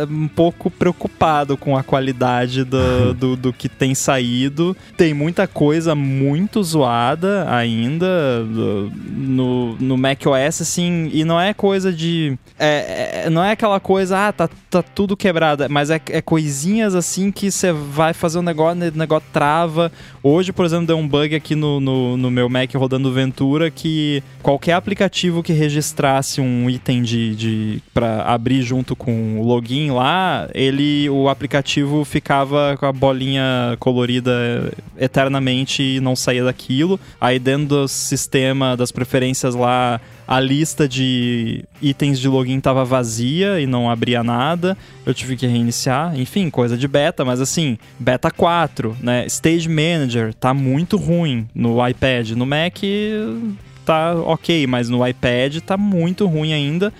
um pouco preocupado com a qualidade do, do, do que tem saído. Tem muita coisa muito zoada ainda no, no macOS, assim, e não é coisa de. é- é- não é aquela coisa, ah, tá, tá tudo quebrado, mas é, é coisinhas assim que você vai fazer um negócio, o negócio trava. Hoje, por exemplo, deu um bug aqui no, no, no meu Mac rodando Ventura que qualquer aplicativo que registrasse um item de, de para abrir junto com o login lá, ele o aplicativo ficava com a bolinha colorida eternamente e não saía daquilo. Aí dentro do sistema das preferências lá, a lista de itens de login estava vazia e não abria nada. Eu tive que reiniciar. Enfim, coisa de beta, mas assim, beta 4, né? Stage Manager tá muito ruim no iPad. No Mac tá ok, mas no iPad tá muito ruim ainda.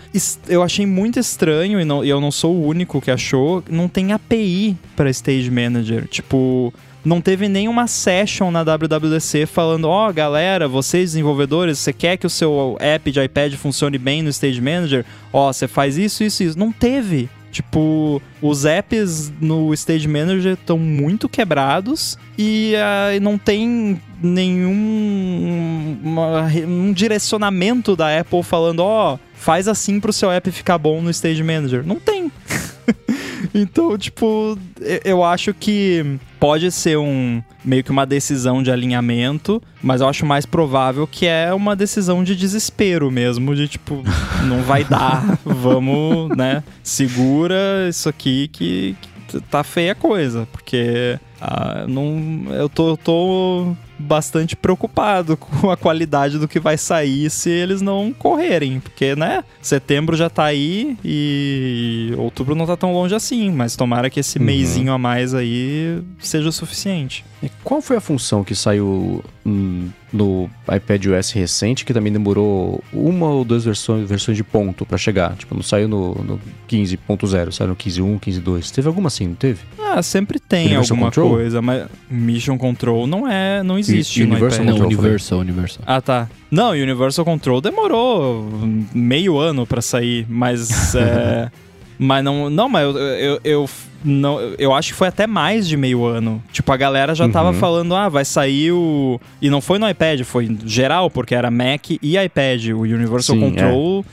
Eu achei muito estranho, e, não- e eu não sou o único que achou, não tem API para Stage Manager. Tipo, não teve nenhuma session na WWDC falando, ó, galera, vocês desenvolvedores, você quer que o seu app de iPad funcione bem no Stage Manager? Ó, você faz isso, isso, isso. Não teve. Tipo, os apps no Stage Manager estão muito quebrados e ah, não tem nenhum uma- um direcionamento da Apple falando, ó, faz assim pro seu app ficar bom no Stage Manager. Não tem. Então, tipo, eu- acho que pode ser um meio que uma decisão de alinhamento, mas eu acho mais provável que é uma decisão de desespero mesmo, de tipo, não vai dar, vamos, né, segura isso aqui que, que tá feia a coisa, porque ah, não, eu tô, eu tô bastante preocupado com a qualidade do que vai sair se eles não correrem, porque, né, setembro já tá aí e outubro não tá tão longe assim, mas tomara que esse Uhum. meizinho a mais aí seja o suficiente. E qual foi a função que saiu hum, no iPad OS recente que também demorou uma ou duas versões, versões de ponto pra chegar? Tipo, não saiu no, no 15.0, saiu no 15.1, 15.2. Teve alguma assim, não teve? Ah, sempre tem Universal alguma Control? coisa, mas Mission Control não é, não existe no Universal iPad. Não, Control, falei. Universal, Universal. Ah, tá. Não, Universal Control demorou meio ano pra sair, mas é, mas não, não, mas eu, eu, eu não, eu acho que foi até mais de meio ano. Tipo, a galera já tava Uhum. falando, ah, vai sair o e não foi no iPad, foi geral, porque era Mac e iPad. O Universal Sim, Control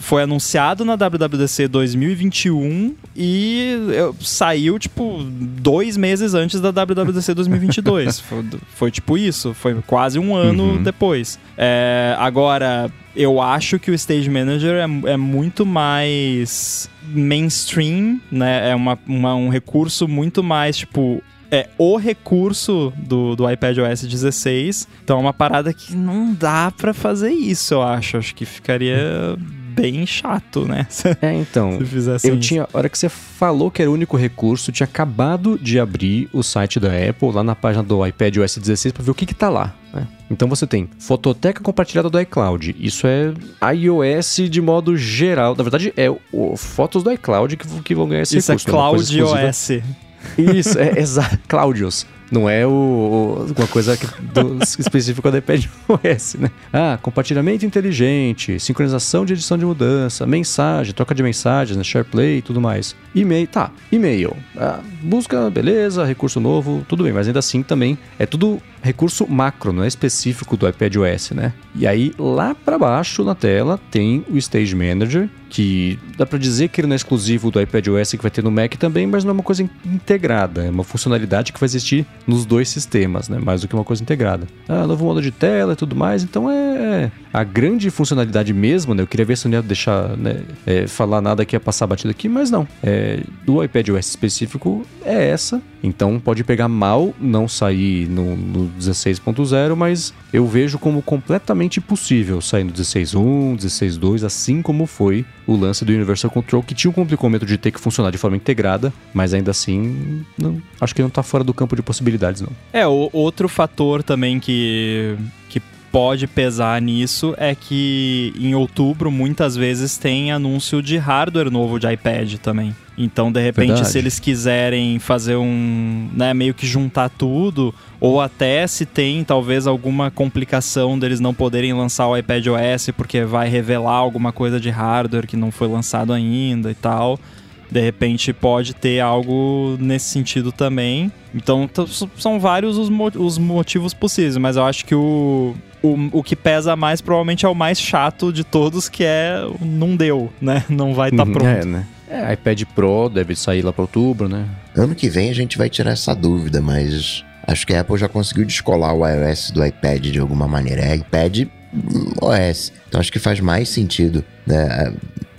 foi anunciado na WWDC 2021 e saiu, tipo, dois meses antes da WWDC 2022. foi, foi tipo isso, foi quase um ano Uhum. depois. É, agora, eu acho que o Stage Manager é, é muito mais mainstream, né? É uma, uma- um recurso muito mais, tipo, é o recurso do, do iPad OS 16. Então é uma parada que não dá pra fazer isso, eu acho. Acho que ficaria bem chato, né? É, então. fizesse Eu isso. tinha, a hora que você falou que era o único recurso, eu tinha acabado de abrir o site da Apple lá na página do iPad OS 16 para ver o que que tá lá. né? Então você tem fototeca compartilhada do iCloud. Isso é iOS de modo geral. Na verdade, é o, fotos do iCloud que, que vão ganhar esse Isso é recurso. não uma coisa Cloud exclusiva. OS. Isso, é exato. Cláudios. Não é o, o- uma coisa que- do, específica do iPad OS, né? Ah, compartilhamento inteligente, sincronização de edição de mudança, mensagem, troca de mensagens, né? SharePlay e tudo mais. E-mail, tá, e-mail. Ah, busca, beleza, recurso novo, tudo bem, mas ainda assim também é tudo recurso macro, não é específico do iPad OS, né? E aí lá para baixo na tela tem o Stage Manager, que dá para dizer que ele não é exclusivo do iPad OS que vai ter no Mac também, mas não é uma coisa in- integrada, é uma funcionalidade que vai existir nos dois sistemas, né? Mais do que uma coisa integrada. Ah, novo modo de tela e tudo mais, então é a grande funcionalidade mesmo, né? Eu queria ver se eu não ia deixar né, é, falar nada que ia passar batido aqui, mas não. É, do iPad OS específico é essa, então pode pegar mal não sair no, no 16.0, mas eu vejo como completamente possível sair no 16.1, 16.2, assim como foi o lance do Universal Control, que tinha um complicômetro de ter que funcionar de forma integrada, mas ainda assim, não- acho que não tá fora do campo de possibilidades, não. É, o, outro fator também que, que pode pesar nisso é que em outubro muitas vezes tem anúncio de hardware novo de iPad também. Então, de repente, Verdade. se eles quiserem fazer um, né, meio que juntar tudo, ou até se tem talvez alguma complicação deles não poderem lançar o iPad OS porque vai revelar alguma coisa de hardware que não foi lançado ainda e tal. De repente pode ter algo nesse sentido também. Então são vários os, mo os motivos possíveis, mas eu acho que o, o, o que pesa mais provavelmente é o mais chato de todos, que é não deu, né? Não vai estar tá uhum. pronto. É, né? É, iPad Pro deve sair lá para outubro, né? Ano que vem a gente vai tirar essa dúvida, mas acho que a Apple já conseguiu descolar o iOS do iPad de alguma maneira. É iPad OS. Então acho que faz mais sentido, né?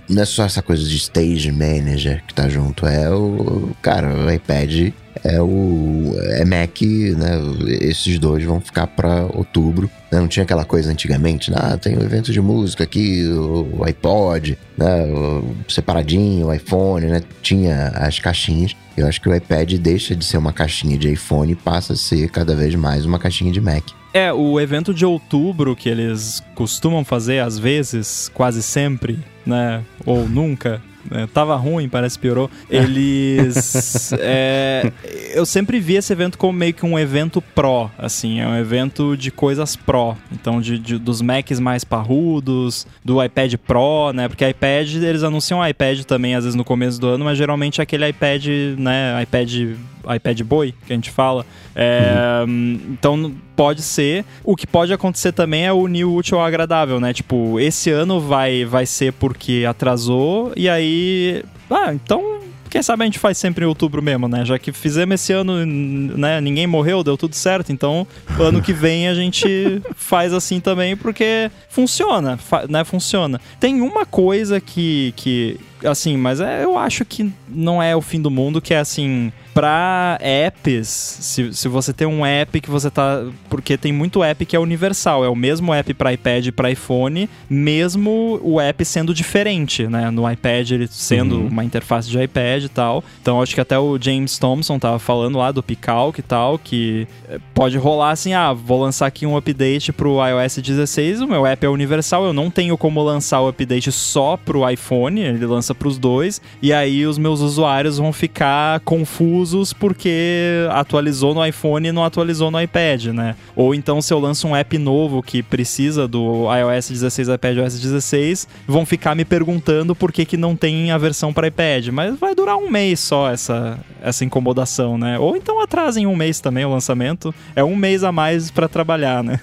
Não é só essa coisa de stage manager que tá junto, é o. Cara, o iPad é o é Mac, né? Esses dois vão ficar para outubro. Né? Não tinha aquela coisa antigamente, né? ah, tem o um evento de música aqui, o, iPod, né? O separadinho, o iPhone, né? Tinha as caixinhas. Eu acho que o iPad deixa de ser uma caixinha de iPhone e passa a ser cada vez mais uma caixinha de Mac. É, o evento de outubro que eles costumam fazer às vezes, quase sempre, né? Ou nunca, né? tava ruim, parece que piorou. Eles. é, eu sempre vi esse evento como meio que um evento pró, assim, é um evento de coisas pró. Então, de, de, dos Macs mais parrudos, do iPad Pro, né? Porque iPad, eles anunciam o iPad também, às vezes no começo do ano, mas geralmente é aquele iPad, né? iPad iPad Boy, que a gente fala. É, uhum. Então, pode ser. O que pode acontecer também é o new útil ao agradável, né? Tipo, esse ano vai, vai ser porque atrasou, e aí. Ah, então quem sabe a gente faz sempre em outubro mesmo, né? Já que fizemos esse ano, né? Ninguém morreu, deu tudo certo. Então, ano que vem a gente faz assim também, porque funciona, né? Funciona. Tem uma coisa que, que assim, mas é, eu acho que não é o fim do mundo, que é assim para apps, se, se você tem um app que você tá. Porque tem muito app que é universal, é o mesmo app para iPad e para iPhone, mesmo o app sendo diferente, né? No iPad ele sendo uhum. uma interface de iPad e tal. Então acho que até o James Thompson tava falando lá do Picalc e tal, que eh, pode rolar assim: ah, vou lançar aqui um update pro iOS 16, o meu app é universal, eu não tenho como lançar o update só pro iPhone, ele lança pros dois, e aí os meus usuários vão ficar confusos usos porque atualizou no iPhone e não atualizou no iPad, né? Ou então se eu lanço um app novo que precisa do iOS 16 e iPadOS 16, vão ficar me perguntando por que, que não tem a versão para iPad. Mas vai durar um mês só essa, essa incomodação, né? Ou então atrasem um mês também o lançamento. É um mês a mais para trabalhar, né?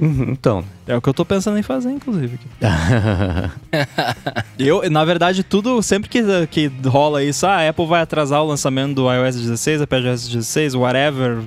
Uhum, então. É o que eu tô pensando em fazer, inclusive. eu, na verdade, tudo, sempre que, que rola isso, ah, a Apple vai atrasar o lançamento do iOS 16, iPadOS 16, whatever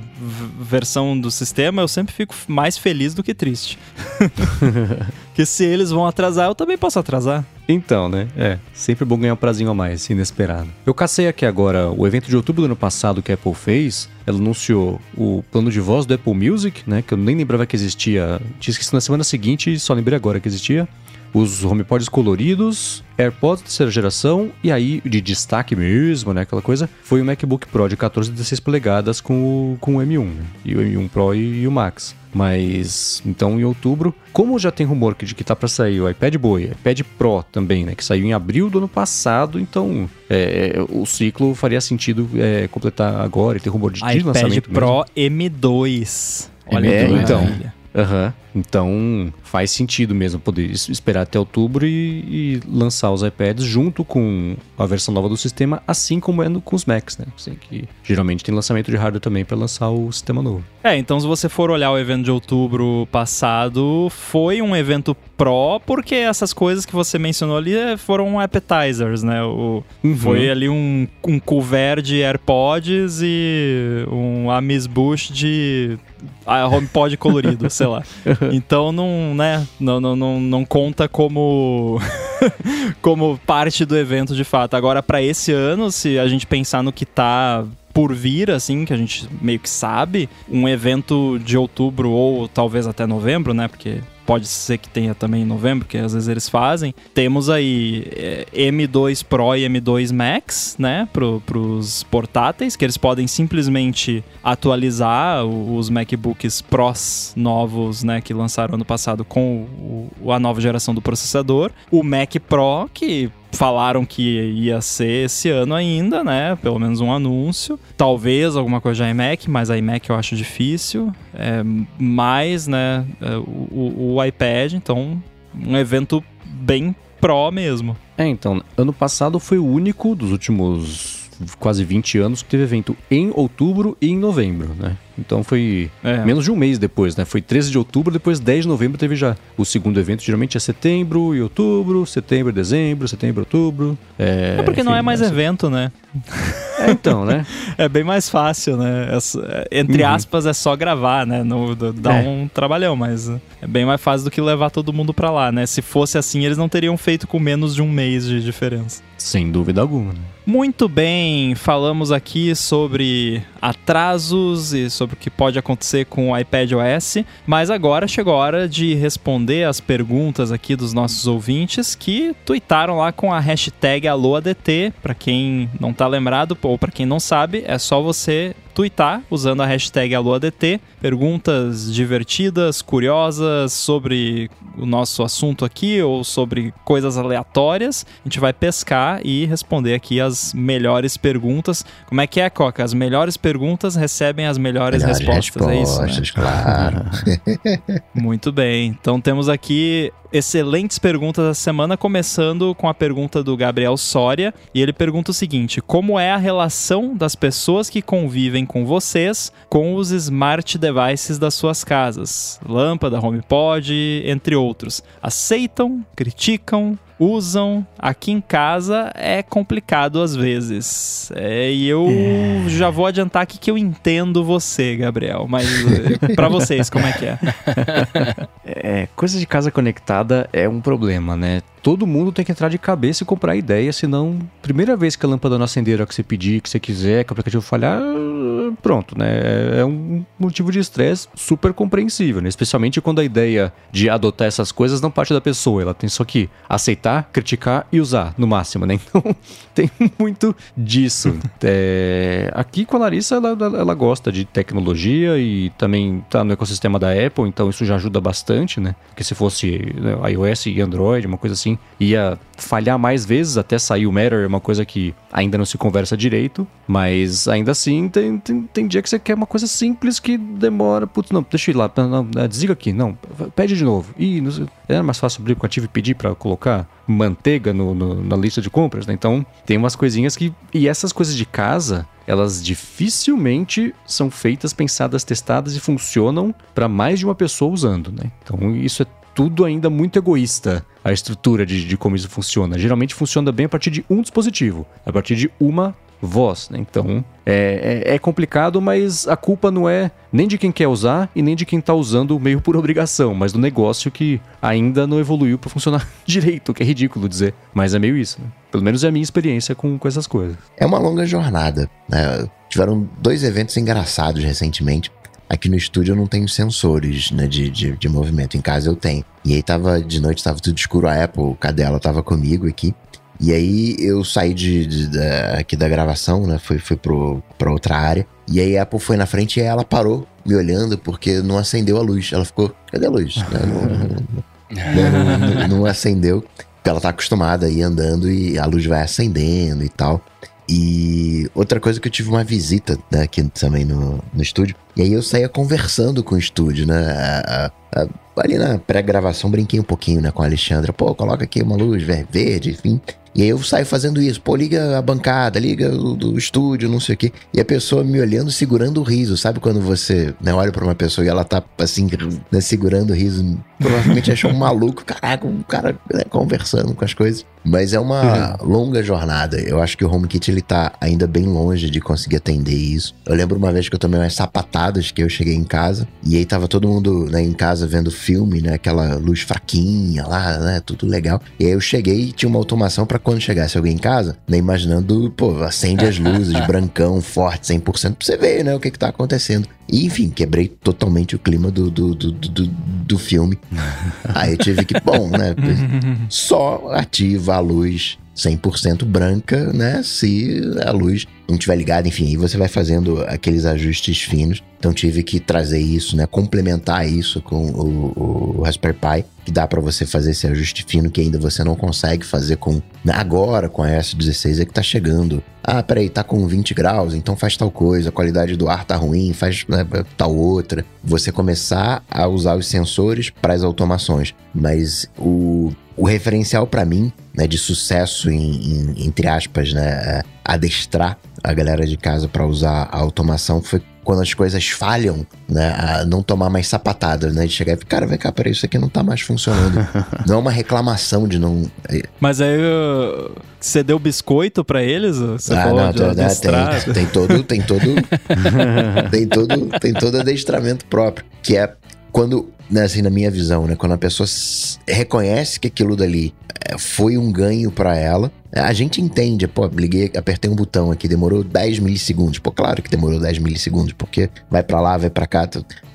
versão do sistema, eu sempre fico mais feliz do que triste. Porque se eles vão atrasar, eu também posso atrasar. Então, né? É, sempre bom ganhar um prazinho a mais, inesperado. Eu cacei aqui agora o evento de outubro do ano passado que a Apple fez. Ela anunciou o plano de voz do Apple Music, né? Que eu nem lembrava que existia. Tinha esquecido na semana seguinte e só lembrei agora que existia os HomePods coloridos, AirPods terceira geração e aí de destaque mesmo, né, aquela coisa, foi o MacBook Pro de 14 e 16 polegadas com o, com o M1, né, e o M1 Pro e, e o Max. Mas então em outubro, como já tem rumor de que tá para sair o iPad Boy, iPad Pro também, né, que saiu em abril do ano passado, então é, o ciclo faria sentido é, completar agora e ter rumor de, de lançamento. iPad Pro M2. Olha, é, então. Aham. Uhum. Então faz sentido mesmo poder esperar até outubro e, e, lançar os iPads junto com a versão nova do sistema, assim como é no, com os Macs, né? Assim, que geralmente tem lançamento de hardware também para lançar o sistema novo. É, então se você for olhar o evento de outubro passado, foi um evento Pro, porque essas coisas que você mencionou ali eh, foram appetizers, né? O, uhum. Foi ali um, um couvert de AirPods e um Amis Bush de a HomePod colorido, sei lá. Então não, né, não, não, não, não conta como como parte do evento de fato. Agora para esse ano, se a gente pensar no que tá por vir, assim, que a gente meio que sabe, um evento de outubro ou talvez até novembro, né? Porque pode ser que tenha também em novembro, que às vezes eles fazem. Temos aí é, M2 Pro e M2 Max, né, para os portáteis, que eles podem simplesmente atualizar os MacBooks Pros novos, né, que lançaram ano passado com o, a nova geração do processador. O Mac Pro, que falaram que ia ser esse ano ainda, né? Pelo menos um anúncio. Talvez alguma coisa de iMac, mas iMac eu acho difícil. É, mais, né? É, o, o, o iPad, então um evento bem pró mesmo. É, então, ano passado foi o único dos últimos quase 20 anos que teve evento em outubro e em novembro, né? Então foi É. menos de um mês depois, né? Foi 13 de outubro, depois 10 de novembro teve já o segundo evento. Geralmente é setembro e outubro, setembro e dezembro, setembro e outubro. É, É porque não enfim, é mais essa- evento, né? É, então, né? É bem mais fácil, né? É é- entre Uhum. aspas, é só gravar, né? No, dá É. um trabalhão, mas é bem mais fácil do que levar todo mundo pra lá, né? Se fosse assim, eles não teriam feito com menos de um mês de diferença. Sem dúvida alguma. né? Muito bem, falamos aqui sobre atrasos e sobre o que pode acontecer com o iPad OS, mas agora chegou a hora de responder as perguntas aqui dos nossos ouvintes que tuitaram lá com a hashtag AlôADT. Para quem não tá lembrado ou para quem não sabe, é só você tuitar usando a hashtag AlôADT. Perguntas divertidas, curiosas sobre o nosso assunto aqui ou sobre coisas aleatórias. A gente vai pescar e responder aqui as melhores perguntas. Como é que é, Coca? As melhores perguntas recebem as melhores, Melhores respostas, é isso, né? respostas, claro. Muito bem. Então temos aqui excelentes perguntas da semana, começando com a pergunta do Gabriel Soria. E ele pergunta o seguinte: Como é a relação das pessoas que convivem com vocês com os smart devices das suas casas? Lâmpada, HomePod, entre outros. Aceitam? Criticam? Usam aqui em casa é complicado às vezes. É, e eu já vou adiantar aqui que eu entendo você, Gabriel. Mas eh, pra vocês, como é que é? É, coisa de casa conectada é um problema, né? Todo mundo tem que entrar de cabeça e comprar ideia, senão, primeira vez que a lâmpada não acender a que você pedir, que você quiser, que o aplicativo falhar, pronto, né? É um motivo de estresse super compreensível, né? Especialmente quando a ideia de adotar essas coisas não parte da pessoa, ela tem só que aceitar, criticar e usar, no máximo, né? Então, tem muito disso. É, aqui com a Larissa, ela, ela- ela gosta de tecnologia e também tá no ecossistema da Apple, então isso já ajuda bastante, né? Porque se fosse né, iOS e Android, uma coisa assim, ia falhar mais vezes até sair o Matter, é uma coisa que ainda não se conversa direito, mas ainda assim tem, tem, tem dia que você quer uma coisa simples que demora, putz, não, deixa eu ir lá, não, não, desliga aqui, não, pede de novo. Sei, era mais fácil abrir o aplicativo e pedir pra colocar manteiga no, no- na lista de compras, né? Então tem umas coisinhas que. E essas coisas de casa, elas dificilmente são feitas, pensadas, testadas e funcionam para mais de uma pessoa usando, né? Então isso é tudo ainda muito egoísta, a estrutura de, de como isso funciona. Geralmente funciona bem a partir de um dispositivo, a partir de uma voz, né? Então é, é, é complicado, mas a culpa não é nem de quem quer usar e nem de quem tá usando meio por obrigação, mas do negócio que ainda não evoluiu para funcionar direito, que é ridículo dizer. Mas é meio isso, né? Pelo menos é a minha experiência com, com essas coisas. É uma longa jornada. né? Tiveram dois eventos engraçados recentemente. Aqui no estúdio eu não tenho sensores né, de, de, de movimento. Em casa eu tenho. E aí tava de noite, tava tudo escuro. A Apple, Cadela, tava comigo aqui. E aí eu saí de, de- da- aqui da gravação, né? Fui, fui pro, pra outra área. E aí a Apple foi na frente e ela parou me olhando porque não acendeu a luz. Ela ficou, cadê a luz? Né, Não, não- não- não acendeu. Porque ela tá acostumada a ir andando e a luz vai acendendo e tal. E outra coisa que eu tive uma visita né, aqui também no, no estúdio. E aí eu saía conversando com o estúdio, né? A- a- ali na pré-gravação brinquei um pouquinho né, com a Alexandra. Pô, coloca aqui uma luz ver- verde, enfim. E aí eu saio fazendo isso. Pô, liga a bancada, liga o estúdio, não sei o quê. E a pessoa me olhando, segurando o riso. Sabe quando você né, olha pra uma pessoa e ela tá assim, né, segurando o riso? Provavelmente achou um maluco. Caraca, um cara né, conversando com as coisas. Mas é uma longa jornada. Eu acho que o HomeKit ele tá ainda bem longe de conseguir atender isso. Eu lembro uma vez que eu tomei umas sapatadas que eu cheguei em casa e aí tava todo mundo né, em casa vendo filme, né? Aquela luz fraquinha lá, né? Tudo legal. E aí eu cheguei e tinha uma automação pra quando chegasse alguém em casa, né? Imaginando, pô, acende as luzes, brancão, forte, 100%, pra você ver, né? O que que tá acontecendo. E, enfim, quebrei totalmente o clima do, do, do, do, do filme. Aí eu tive que, bom, né? Só ativa a luz 100% branca, né? Se a luz não tiver ligada, enfim, aí você vai fazendo aqueles ajustes finos. Então tive que trazer isso, né? Complementar isso com o, o Raspberry Pi, que dá para você fazer esse ajuste fino que ainda você não consegue fazer com agora com a S16 é que tá chegando. Ah, peraí, tá com 20 graus, então faz tal coisa, a qualidade do ar tá ruim, faz né, tal outra. Você começar a usar os sensores para as automações, mas o o referencial pra mim, né, de sucesso em, em- entre aspas, né, é, adestrar a galera de casa pra usar a automação foi quando as coisas falham, né, a não tomar mais sapatada, né, de chegar e falar, cara, vem cá, peraí, isso aqui não tá mais funcionando. não é uma reclamação de não... é, Mas aí uh, você deu biscoito pra eles? Você ah, não, tem, né, tem, tem todo, tem todo, tem todo, tem todo adestramento próprio, que é quando, né, assim, na minha visão, né, quando a pessoa reconhece que aquilo dali é, foi um ganho pra ela, a gente entende, pô, liguei, apertei um botão aqui, demorou 10 milissegundos. Pô, claro que demorou 10 milissegundos, porque vai pra lá, vai pra cá,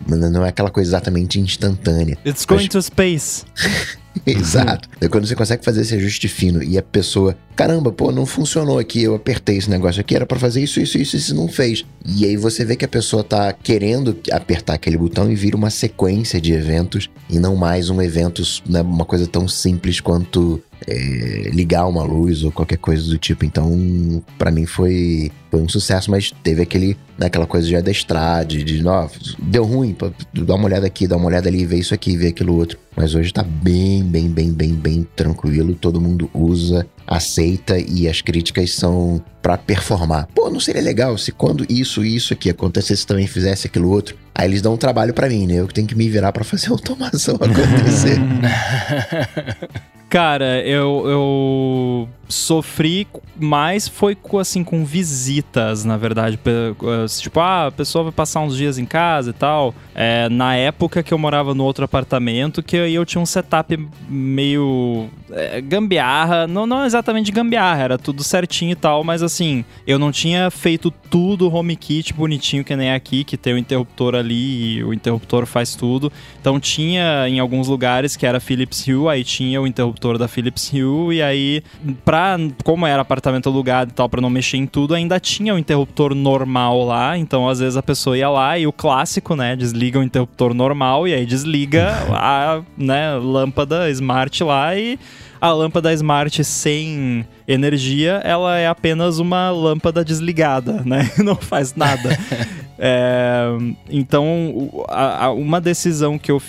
não é aquela coisa exatamente instantânea. It's going Mas- to space. Exato. É quando você consegue fazer esse ajuste fino e a pessoa, caramba, pô, não funcionou aqui, eu apertei esse negócio aqui, era pra fazer isso, isso, isso, isso, não fez. E aí você vê que a pessoa tá querendo apertar aquele botão e vira uma sequência de eventos e não mais um evento, né, uma coisa tão simples quanto é, ligar uma luz ou qualquer coisa do tipo. Então, pra mim foi, foi um sucesso, mas teve aquele, né, aquela coisa de adestrar, de, de ó, deu ruim, pô, dá uma olhada aqui, dá uma olhada ali, vê isso aqui, vê aquilo outro. Mas hoje tá bem, bem, bem, bem, bem tranquilo, todo mundo usa, aceita e as críticas são pra performar. Pô, não seria legal se quando isso e isso aqui acontecesse também fizesse aquilo outro? Aí eles dão um trabalho pra mim, né? Eu tenho que me virar pra fazer a automação acontecer. Cara, eu, eu sofri mais foi com, assim com visitas, na verdade. Eh, Tipo, ah, a pessoa vai passar uns dias em casa e tal. É, na época que eu morava no outro apartamento, que aí eu tinha um setup meio é, gambiarra. Não, não exatamente gambiarra, era tudo certinho e tal, mas assim, eu não tinha feito tudo home kit bonitinho que nem aqui, que tem o interruptor ali e o interruptor faz tudo. Então tinha em alguns lugares que era Philips Hue, aí tinha o interruptor da Philips Hue e aí pra, como era apartamento alugado e tal, pra não mexer em tudo, ainda tinha o interruptor normal lá, então às vezes a pessoa ia lá e o clássico, né, desliga o interruptor normal e aí desliga a, né, lâmpada smart lá e a lâmpada smart sem energia, ela é apenas uma lâmpada desligada, né? Não faz nada. É, então, a- a- uma decisão que eu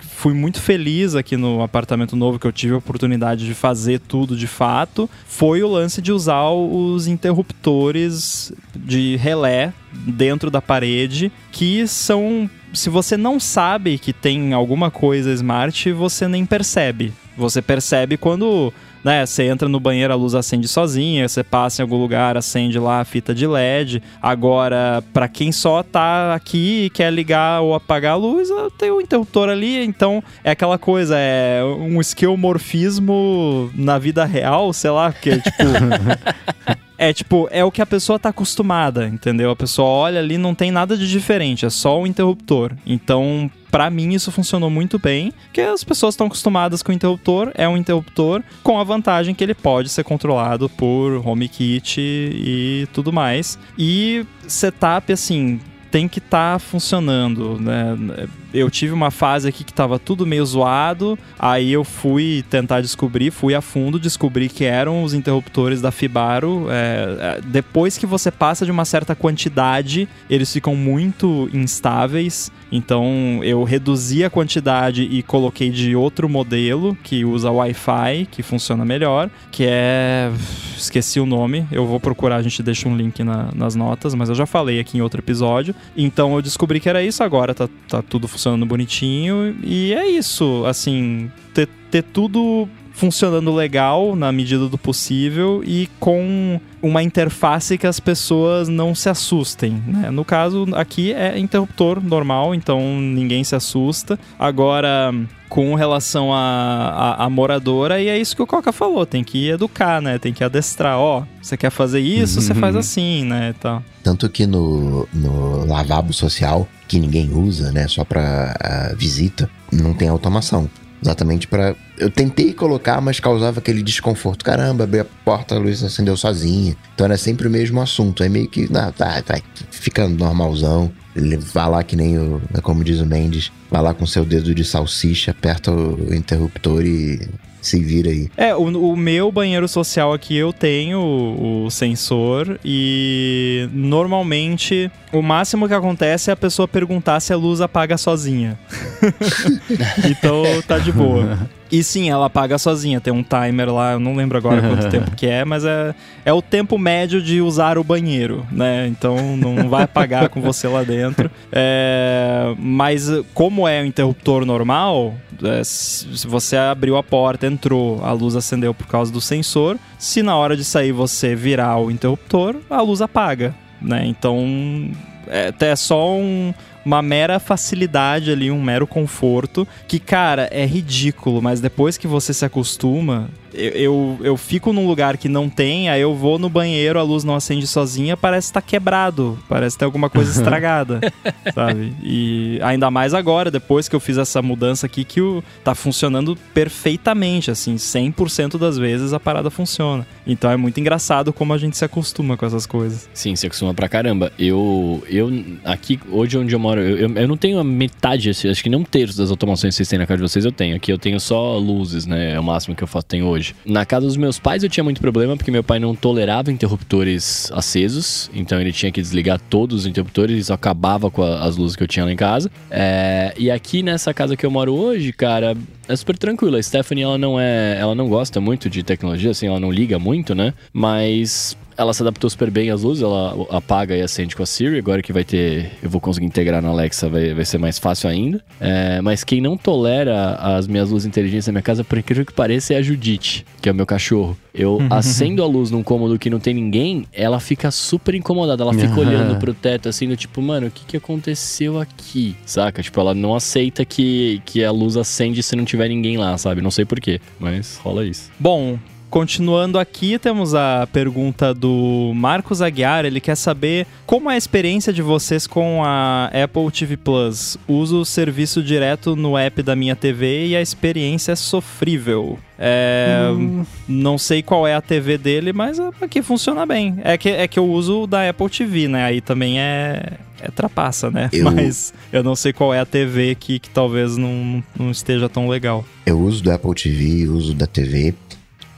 fui muito feliz aqui no apartamento novo, que eu tive a oportunidade de fazer tudo de fato, foi o lance de usar os interruptores de relé dentro da parede, que são. Se você não sabe que tem alguma coisa smart, você nem percebe. Você percebe quando né, você entra no banheiro, a luz acende sozinha, você passa em algum lugar, acende lá a fita de LED. Agora, pra quem só tá aqui e quer ligar ou apagar a luz, tem o interruptor ali, então é aquela coisa, é um esquemorfismo na vida real, sei lá, que é tipo É tipo, é o que a pessoa tá acostumada, entendeu? A pessoa olha ali, não tem nada de diferente, é só o interruptor. Então, pra mim isso funcionou muito bem, porque as pessoas estão acostumadas com o interruptor, é um interruptor com a vantagem que ele pode ser controlado por HomeKit e tudo mais. E setup assim, tem que estar funcionando, né? Eu tive uma fase aqui que tava tudo meio zoado, aí eu fui tentar descobrir, fui a fundo, descobri que eram os interruptores da Fibaro. É, é, depois que você passa de uma certa quantidade, eles ficam muito instáveis. Então eu reduzi a quantidade e coloquei de outro modelo que usa Wi-Fi, que funciona melhor, que é. Esqueci o nome, eu vou procurar, a gente deixa um link na- nas notas, mas eu já falei aqui em outro episódio. Então eu descobri que era isso, agora tá, tá tudo funcionando bonitinho. E é isso, assim, ter, ter tudo funcionando legal na medida do possível e com uma interface que as pessoas não se assustem. Né? No caso, aqui é interruptor normal, então ninguém se assusta. Agora, com relação à moradora, e é isso que o Coca falou, tem que educar, né? Tem que adestrar. Ó, você quer fazer isso, você faz assim, né? Tá. Tanto que no, no lavabo social, que ninguém usa, né? Só ah, visita, não tem automação. Exatamente para Eu tentei colocar, mas causava aquele desconforto. Caramba, abri a porta, a luz acendeu sozinha. Então era sempre o mesmo assunto. Aí meio que, não, tá, vai, fica normalzão. Ele vai lá que nem o. Como diz o Mendes, vai lá com seu dedo de salsicha, aperta o interruptor e se vira aí. É, o, o, meu banheiro social aqui eu tenho o, o, sensor e normalmente o máximo que acontece é a pessoa perguntar se a luz apaga sozinha. então tá de boa. E sim, ela apaga sozinha. Tem um timer lá, eu não lembro agora quanto tempo que é, mas é, é o tempo médio de usar o banheiro, né? Então não vai apagar com você lá dentro. É, mas como é o interruptor normal, é, se você abriu a porta, entrou, a luz acendeu por causa do sensor. Se na hora de sair você virar o interruptor, a luz apaga, né? Então é, é só um, uma mera facilidade ali, um mero conforto, que, cara, é ridículo, mas depois que você se acostuma, eu, eu, eu, fico num lugar que não tem, aí eu vou no banheiro, a luz não acende sozinha, parece estar tá quebrado, parece ter alguma coisa estragada, sabe? E ainda mais agora, depois que eu fiz essa mudança aqui, que o, tá funcionando perfeitamente, assim, 100% das vezes a parada funciona. Então é muito engraçado como a gente se acostuma com essas coisas. Sim, se acostuma pra caramba. Eu, eu aqui, hoje onde eu moro, eu, eu, eu não tenho a metade, acho que nem um terço das automações que vocês têm na casa de vocês, eu tenho. Aqui eu tenho só luzes, né? É o máximo que eu faço, tenho hoje hoje. Na casa dos meus pais eu tinha muito problema porque meu pai não tolerava interruptores acesos, então ele tinha que desligar todos os interruptores e isso acabava com a, as luzes que eu tinha lá em casa. É, e aqui nessa casa que eu moro hoje, cara, é super tranquilo. A Stephanie, ela não é. Ela não gosta muito de tecnologia, assim, ela não liga muito, né? Mas ela se adaptou super bem às luzes, ela apaga e acende com a Siri. Agora que vai ter. Eu vou conseguir integrar na Alexa, vai, vai ser mais fácil ainda. É, mas quem não tolera as minhas luzes inteligentes na minha casa, por incrível que pareça, é a Judite, que é o meu cachorro. Eu acendo a luz num cômodo que não tem ninguém, ela fica super incomodada. Ela fica olhando pro teto assim, do tipo, mano, o que, que aconteceu aqui? Saca? Tipo, ela não aceita que, que a luz acende se não tiver ninguém lá, sabe? Não sei porquê, mas rola isso. Bom, Continuando aqui, temos a pergunta do Marcos Aguiar. Ele quer saber como é a experiência de vocês com a Apple TV Plus. Uso o serviço direto no app da minha TV e a experiência é sofrível. É, hum. Não sei qual é a TV dele, mas aqui funciona bem. É que, é que eu uso da Apple TV, né? Aí também é, é trapaça, né? Eu... Mas eu não sei qual é a TV aqui que talvez não, não esteja tão legal. Eu uso do Apple TV, uso da TV.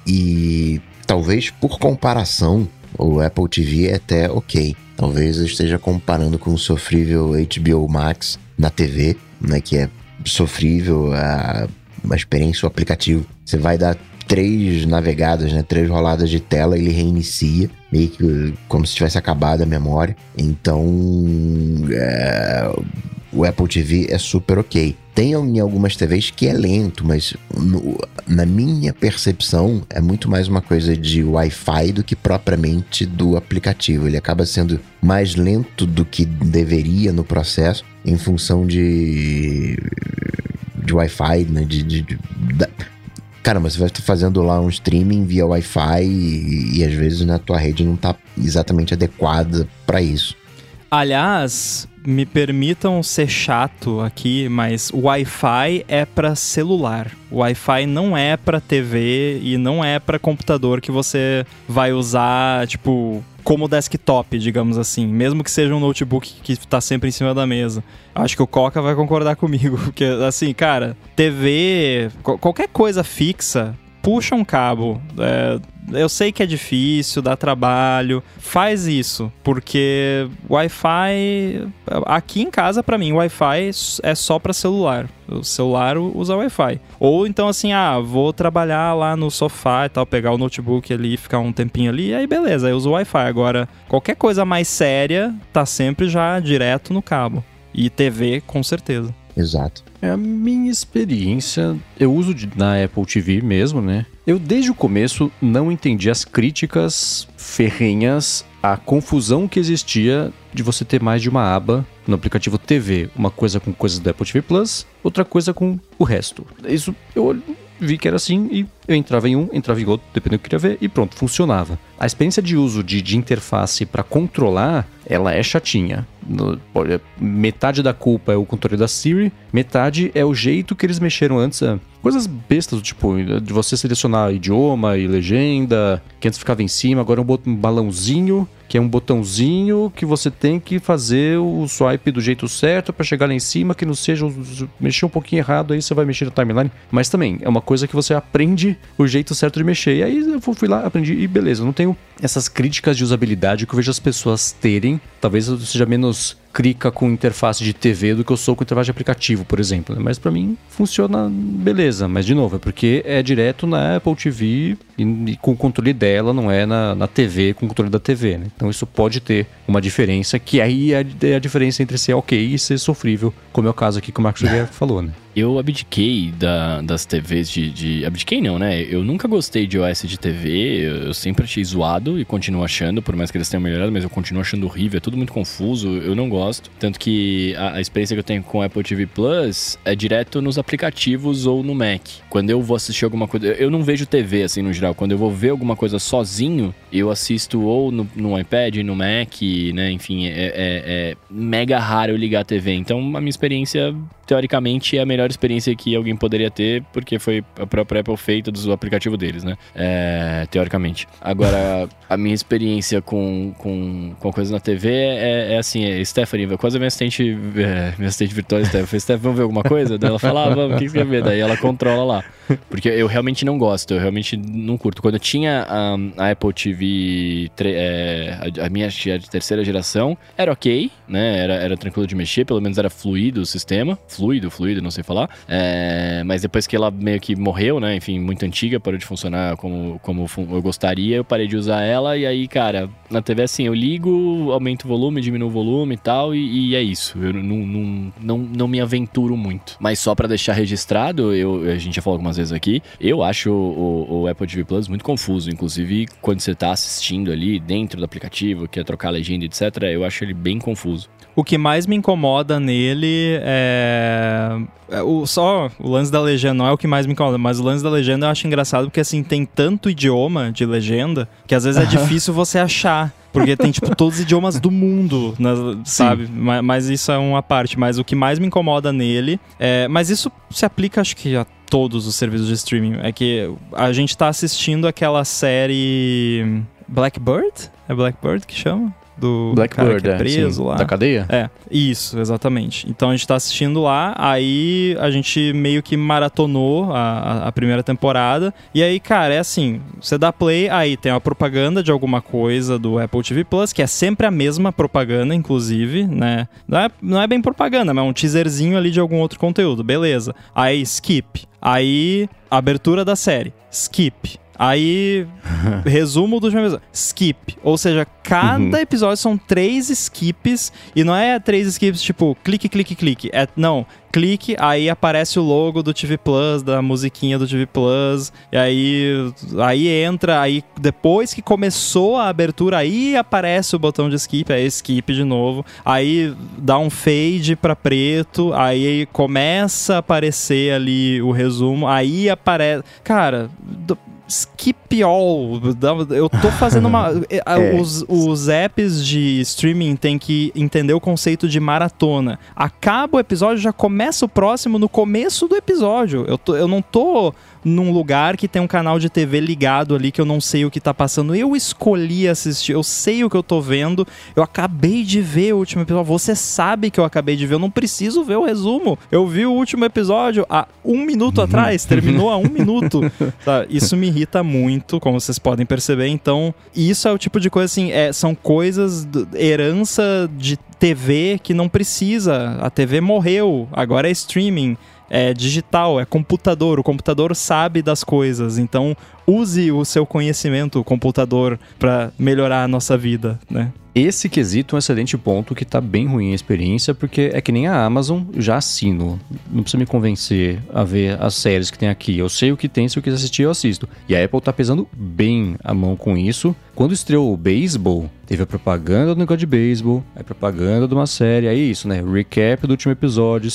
E talvez por comparação, o Apple TV é até ok. Talvez eu esteja comparando com o sofrível HBO Max na TV, né, que é sofrível a, a experiência, o aplicativo. Você vai dar três navegadas, né, três roladas de tela, ele reinicia, meio que como se tivesse acabado a memória. Então, é, o Apple TV é super ok. Tem em algumas TVs que é lento, mas no, na minha percepção é muito mais uma coisa de Wi-Fi do que propriamente do aplicativo. Ele acaba sendo mais lento do que deveria no processo em função de, de Wi-Fi, né? De, de, de da... Caramba, você vai estar fazendo lá um streaming via Wi-Fi e, e às vezes na tua rede não está exatamente adequada para isso. Aliás, me permitam ser chato aqui, mas Wi-Fi é para celular. Wi-Fi não é para TV e não é para computador que você vai usar, tipo, como desktop, digamos assim, mesmo que seja um notebook que está sempre em cima da mesa. Acho que o Coca vai concordar comigo, porque assim, cara, TV, qualquer coisa fixa, puxa um cabo. É, eu sei que é difícil, dá trabalho. Faz isso, porque Wi-Fi. Aqui em casa, para mim, Wi-Fi é só para celular. O celular usa Wi-Fi. Ou então, assim, ah, vou trabalhar lá no sofá e tal, pegar o notebook ali, ficar um tempinho ali, aí beleza, aí uso Wi-Fi. Agora, qualquer coisa mais séria tá sempre já direto no cabo. E TV, com certeza. Exato. É a minha experiência. Eu uso de, na Apple TV mesmo, né? Eu desde o começo não entendi as críticas ferrenhas à confusão que existia de você ter mais de uma aba no aplicativo TV, uma coisa com coisas do Apple TV Plus, outra coisa com o resto. Isso eu vi que era assim e eu entrava em um, entrava em outro, dependendo do que eu queria ver, e pronto, funcionava. A experiência de uso de, de interface para controlar, ela é chatinha. No, metade da culpa é o controle da Siri, metade é o jeito que eles mexeram antes. É, coisas bestas, tipo, de você selecionar idioma e legenda, que antes ficava em cima, agora é um balãozinho que é um botãozinho que você tem que fazer o swipe do jeito certo para chegar lá em cima, que não seja mexer um pouquinho errado, aí você vai mexer na timeline. Mas também é uma coisa que você aprende o jeito certo de mexer. E aí eu fui lá, aprendi e beleza, não tenho essas críticas de usabilidade que eu vejo as pessoas terem. Talvez seja menos crica com interface de TV do que eu sou com interface de aplicativo, por exemplo. né? Mas pra mim funciona beleza. Mas, de novo, é porque é direto na Apple TV e, e com o controle dela, não é na, na TV com o controle da TV, né? Então isso pode ter uma diferença, que aí é é a diferença entre ser ok e ser sofrível, como é o caso aqui que o Marcos Xavier falou, né? Eu abdiquei da- das TVs de, de. Abdiquei não, né? Eu nunca gostei de OS de TV. Eu, eu sempre achei zoado e continuo achando, por mais que eles tenham melhorado, mas eu continuo achando horrível. É tudo muito confuso. Eu não gosto. Tanto que a, a experiência que eu tenho com o Apple TV Plus é direto nos aplicativos ou no Mac. Quando eu vou assistir alguma coisa. Eu não vejo TV assim no geral. Quando eu vou ver alguma coisa sozinho, eu assisto ou no, no iPad, no Mac, né? Enfim, é, é- é mega raro eu ligar a TV. Então a minha experiência teoricamente, é a melhor experiência que alguém poderia ter, porque foi a própria Apple feita do aplicativo deles, né? É, teoricamente. Agora, a minha experiência com, com, com coisas na TV é, é assim, é, Quase a minha assistente, é, minha assistente virtual, falei, Stephanie, vamos ver alguma coisa? Daí ela fala, ah, vamos, o que você quer ver? Daí ela controla lá. Porque eu realmente não gosto, eu realmente não curto. Quando eu tinha a, a Apple TV, é, a, a minha é de terceira geração, era ok, né? Era, era tranquilo de mexer, pelo menos era fluido o sistema. Fluido, fluido, não sei falar. É, mas depois que ela meio que morreu, né? Enfim, muito antiga, parou de funcionar como, como eu gostaria, eu parei de usar ela. E aí, cara, na TV assim, eu ligo, aumento o volume, diminuo o volume e tal, e, e é isso. Eu não, não, não, não me aventuro muito. Mas só pra deixar registrado, eu, a gente já falou algumas vezes aqui, eu acho o, o- o Apple TV Plus muito confuso. Inclusive, quando você tá assistindo ali dentro do aplicativo, quer trocar a legenda, etc., eu acho ele bem confuso. O que mais me incomoda nele é. é O, só o lance da legenda não é o que mais me incomoda, mas o lance da legenda eu acho engraçado porque assim tem tanto idioma de legenda que às vezes é difícil você achar. Porque tem, tipo, todos os idiomas do mundo, né, sabe? Ma- Mas, isso é uma parte. Mas o que mais me incomoda nele é. Mas isso se aplica, acho que a todos os serviços de streaming. É que a gente tá assistindo aquela série. Blackbird? É Blackbird que chama? Do cara que é preso sim. lá. Da cadeia? É, isso, exatamente. Então a gente tá assistindo lá, aí a gente meio que maratonou a, a- a primeira temporada. E aí, cara, é assim: você dá play, aí tem uma propaganda de alguma coisa do Apple TV Plus, que é sempre a mesma propaganda, inclusive, né? Não é, não é bem propaganda, mas é um teaserzinho ali de algum outro conteúdo, beleza. Aí, skip. Aí, abertura da série, skip. Aí, resumo do último episódio. Skip. Ou seja, cada episódio são três skips. E não é três skips tipo clique, clique, clique. É, não, clique, aí aparece o logo do TV Plus, da musiquinha do TV Plus. E aí, aí entra, aí depois que começou a abertura, aí aparece o botão de skip, aí skip de novo. Aí dá um fade pra preto, aí começa a aparecer ali o resumo, aí aparece. Cara. do- Skip all. Eu tô fazendo uma. É. Os, os apps de streaming têm que entender o conceito de maratona. Acaba o episódio, já começa o próximo no começo do episódio. Eu, tô- eu não tô num lugar que tem um canal de TV ligado ali que eu não sei o que tá passando. Eu escolhi assistir, eu sei o que eu tô vendo. Eu acabei de ver o último episódio. Você sabe que eu acabei de ver, eu não preciso ver o resumo. Eu vi o último episódio há um minuto atrás, terminou há um minuto. Tá, Isso me irrita muito, como vocês podem perceber. Então, isso é o tipo de coisa assim, é, são coisas, do- herança de TV que não precisa. A TV morreu, agora é streaming. É digital, é computador. O computador sabe das coisas. Então, use o seu conhecimento, o computador, para melhorar a nossa vida, né? Esse quesito é um excelente ponto que tá bem ruim a experiência, porque é que nem a Amazon, já assino. Não precisa me convencer a ver as séries que tem aqui. Eu sei o que tem, se eu quiser assistir, eu assisto. E a Apple tá pesando bem a mão com isso. Quando estreou o beisebol, teve a propaganda do negócio de beisebol, a propaganda de uma série, aí isso, né? Recap do último episódio,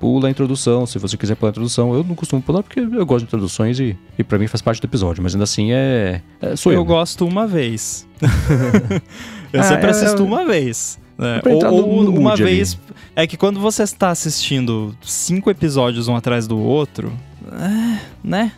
pula a introdução, se você quiser pular a introdução. Eu não costumo pular porque eu gosto de introduções e, e para mim faz parte do episódio, mas ainda assim é. é sou eu. eu né? gosto uma vez. eu Ah, sempre é- assisto uma vez. né? pra Ou, entrar no- ou uma ali. vez. É que quando você está assistindo cinco episódios um atrás do outro. É, né?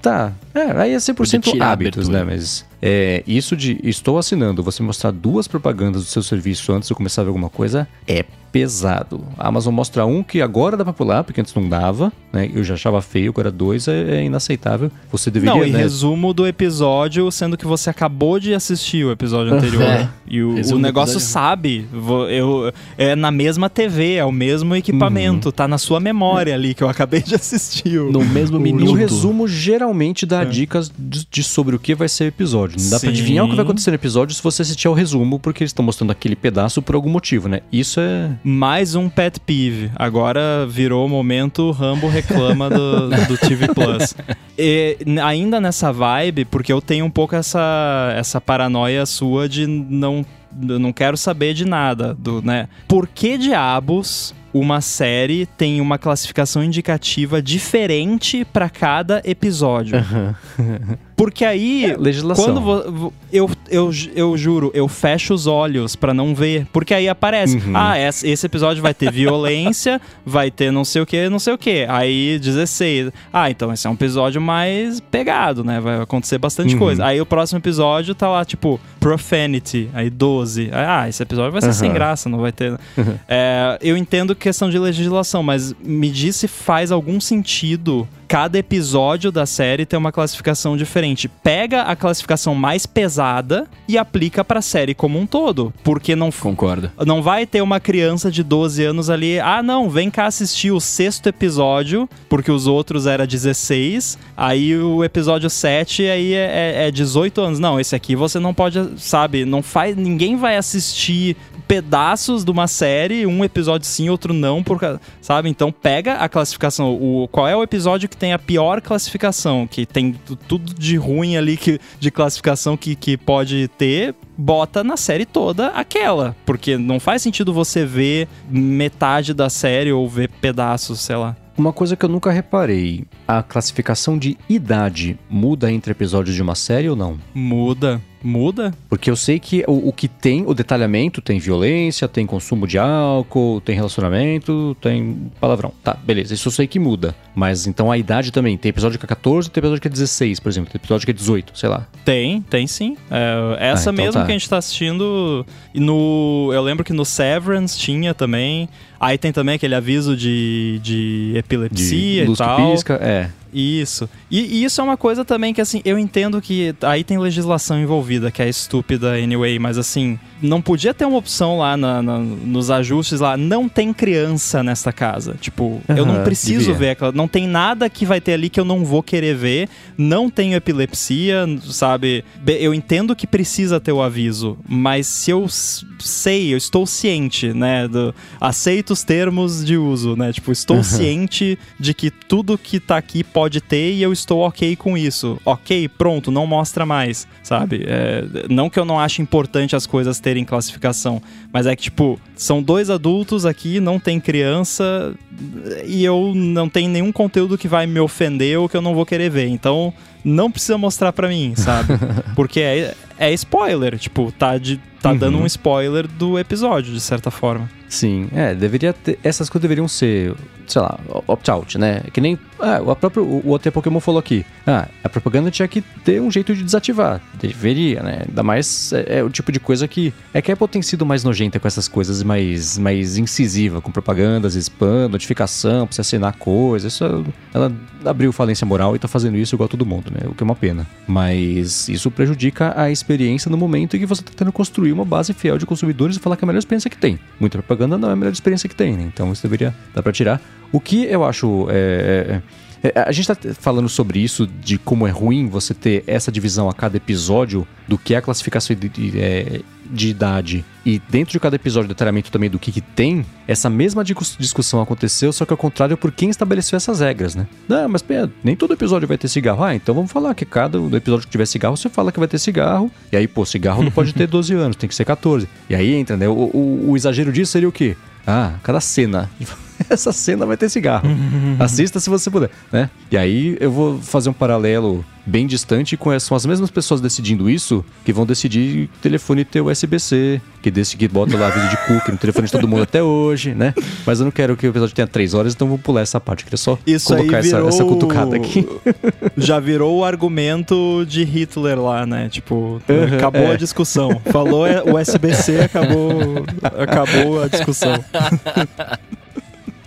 Tá, É, aí é 100% tirar a hábitos, né? Mas é, isso de estou assinando, você mostrar duas propagandas do seu serviço antes de começar a ver alguma coisa, é pesado. A Amazon mostra um que agora dá pra pular, porque antes não dava, né? Eu já achava feio, agora dois é, é inaceitável. Você deveria, Não, e né? resumo do episódio, sendo que você acabou de assistir o episódio anterior. É. E o, o negócio sabe. Eu, é na mesma TV, é o mesmo equipamento, tá na sua memória ali que eu acabei de assistir. o- No mesmo E o minuto. resumo geralmente dá dicas de, de sobre o que vai ser o episódio. Não dá pra Sim. adivinhar o que vai acontecer no episódio se você assistir ao resumo, porque eles estão mostrando aquele pedaço por algum motivo, né? Isso é. Mais um pet peeve. Agora virou o momento Rambo reclama do, do TV Plus. E, ainda nessa vibe, porque eu tenho um pouco essa, essa paranoia sua de não, eu não quero saber de nada, do, né? Por que diabos uma série tem uma classificação indicativa diferente pra cada episódio? Porque aí É, legislação. quando eu, eu, eu juro, eu fecho os olhos pra não ver. Porque aí aparece: Uhum. ah, esse, episódio vai ter violência, vai ter não sei o que, não sei o que. Aí 16. Ah, então esse é um episódio mais pegado, né? Vai acontecer bastante Uhum. coisa. Aí o próximo episódio tá lá, tipo, Profanity, aí 12. Aí, Ah, esse episódio vai ser sem Aham. graça, não vai ter. É, eu entendo questão de legislação, mas me diz se faz algum sentido cada episódio da série ter uma classificação diferente. Pega a classificação mais pesada e aplica pra série como um todo. Porque não, Concordo. não vai ter uma criança de 12 anos ali, ah não, vem cá assistir o sexto episódio, porque os outros era 16, aí o episódio 7 aí é, é- é 18 anos. Não, esse aqui você não pode, sabe, não faz, ninguém vai assistir pedaços de uma série, um episódio sim, outro não, por, ca- sabe? Então pega a classificação, o, qual é o episódio que tem a pior classificação, que tem tu- tudo de ruim ali que, de classificação que, que pode ter, bota na série toda aquela, porque não faz sentido você ver metade da série ou ver pedaços, sei lá. Uma coisa que eu nunca reparei: a classificação de idade muda entre episódios de uma série ou não? Muda, muda? Porque eu sei que o, o que tem, o detalhamento, tem violência, tem consumo de álcool, tem relacionamento, tem palavrão. Tá, beleza, isso eu sei que muda. Mas então a idade também. Tem episódio que é 14, tem episódio que é 16, por exemplo. Tem episódio que é 18, sei lá. Tem, tem sim. É, essa Ah, então mesmo tá. que a gente tá assistindo. No. Eu lembro que no Severance tinha também. Aí tem também aquele aviso de, de epilepsia de luz e que tal. pisca, é. Isso. E, e isso é uma coisa também que, assim, eu entendo que aí tem legislação envolvida, que é estúpida anyway, mas assim, não podia ter uma opção lá na- na- nos ajustes lá, não tem criança nesta casa. Tipo, eu não preciso devia. ver aquela. Não tem nada que vai ter ali que eu não vou querer ver. Não tenho epilepsia, sabe? Be- Eu entendo que precisa ter o aviso, mas se eu sei, eu estou ciente, né? Do, aceito os termos de uso, né? Tipo, estou ciente de que tudo que tá aqui pode ter e eu estou ok com isso. Ok, pronto, não mostra mais, sabe? É, não que eu não ache importante as coisas terem classificação, mas é que, tipo, são dois adultos aqui, não tem criança e eu não tenho nenhum conteúdo que vai me ofender ou que eu não vou querer ver. Então, não precisa mostrar pra mim, sabe? Porque é, é spoiler, tipo, tá, de, tá dando um spoiler do episódio, de certa forma. Sim, é, deveria ter. Essas coisas deveriam ser, sei lá, opt-out, né? Que nem. Ah, o próprio. O, o OT Pokémon falou aqui. Ah, a propaganda tinha que ter um jeito de desativar. Deveria, né? Ainda mais é, é o tipo de coisa que. É que a Apple tem sido mais nojenta com essas coisas, mais, mais incisiva, com propagandas, spam, notificação, pra você assinar coisas. Isso, ela abriu falência moral e tá fazendo isso igual todo mundo, né? O que é uma pena. Mas isso prejudica a experiência no momento em que você tá tentando construir uma base fiel de consumidores e falar que é a melhor experiência que tem. Muita propaganda não é a melhor experiência que tem, né? Então isso deveria dar pra tirar. O que eu acho. é, é, é, a gente tá falando sobre isso, de como é ruim você ter essa divisão a cada episódio do que é a classificação de, é, de idade e dentro de cada episódio detalhamento também do que, que tem, essa mesma discuss- discussão aconteceu, só que ao contrário por quem estabeleceu essas regras, né? Não, mas pera, nem todo episódio vai ter cigarro. Ah, então vamos falar que cada episódio que tiver cigarro, você fala que vai ter cigarro. E aí, pô, cigarro não pode ter 12 anos, tem que ser 14. E aí entra, né? O, o- o exagero disso seria o quê? Ah, cada cena. Essa cena vai ter cigarro. Assista se você puder, né? E aí eu vou fazer um paralelo bem distante, com são as mesmas pessoas decidindo isso que vão decidir telefone ter USB-C, que desse que bota lá vídeo de cookie no telefone de todo mundo até hoje, né? Mas eu não quero que o episódio tenha três horas, então vou pular essa parte. Eu queria só Isso colocar virou... essa, essa cutucada aqui. Já virou o argumento de Hitler lá, né? Tipo, Uhum, acabou é. a discussão. Falou é, o USB-C, acabou, acabou a discussão.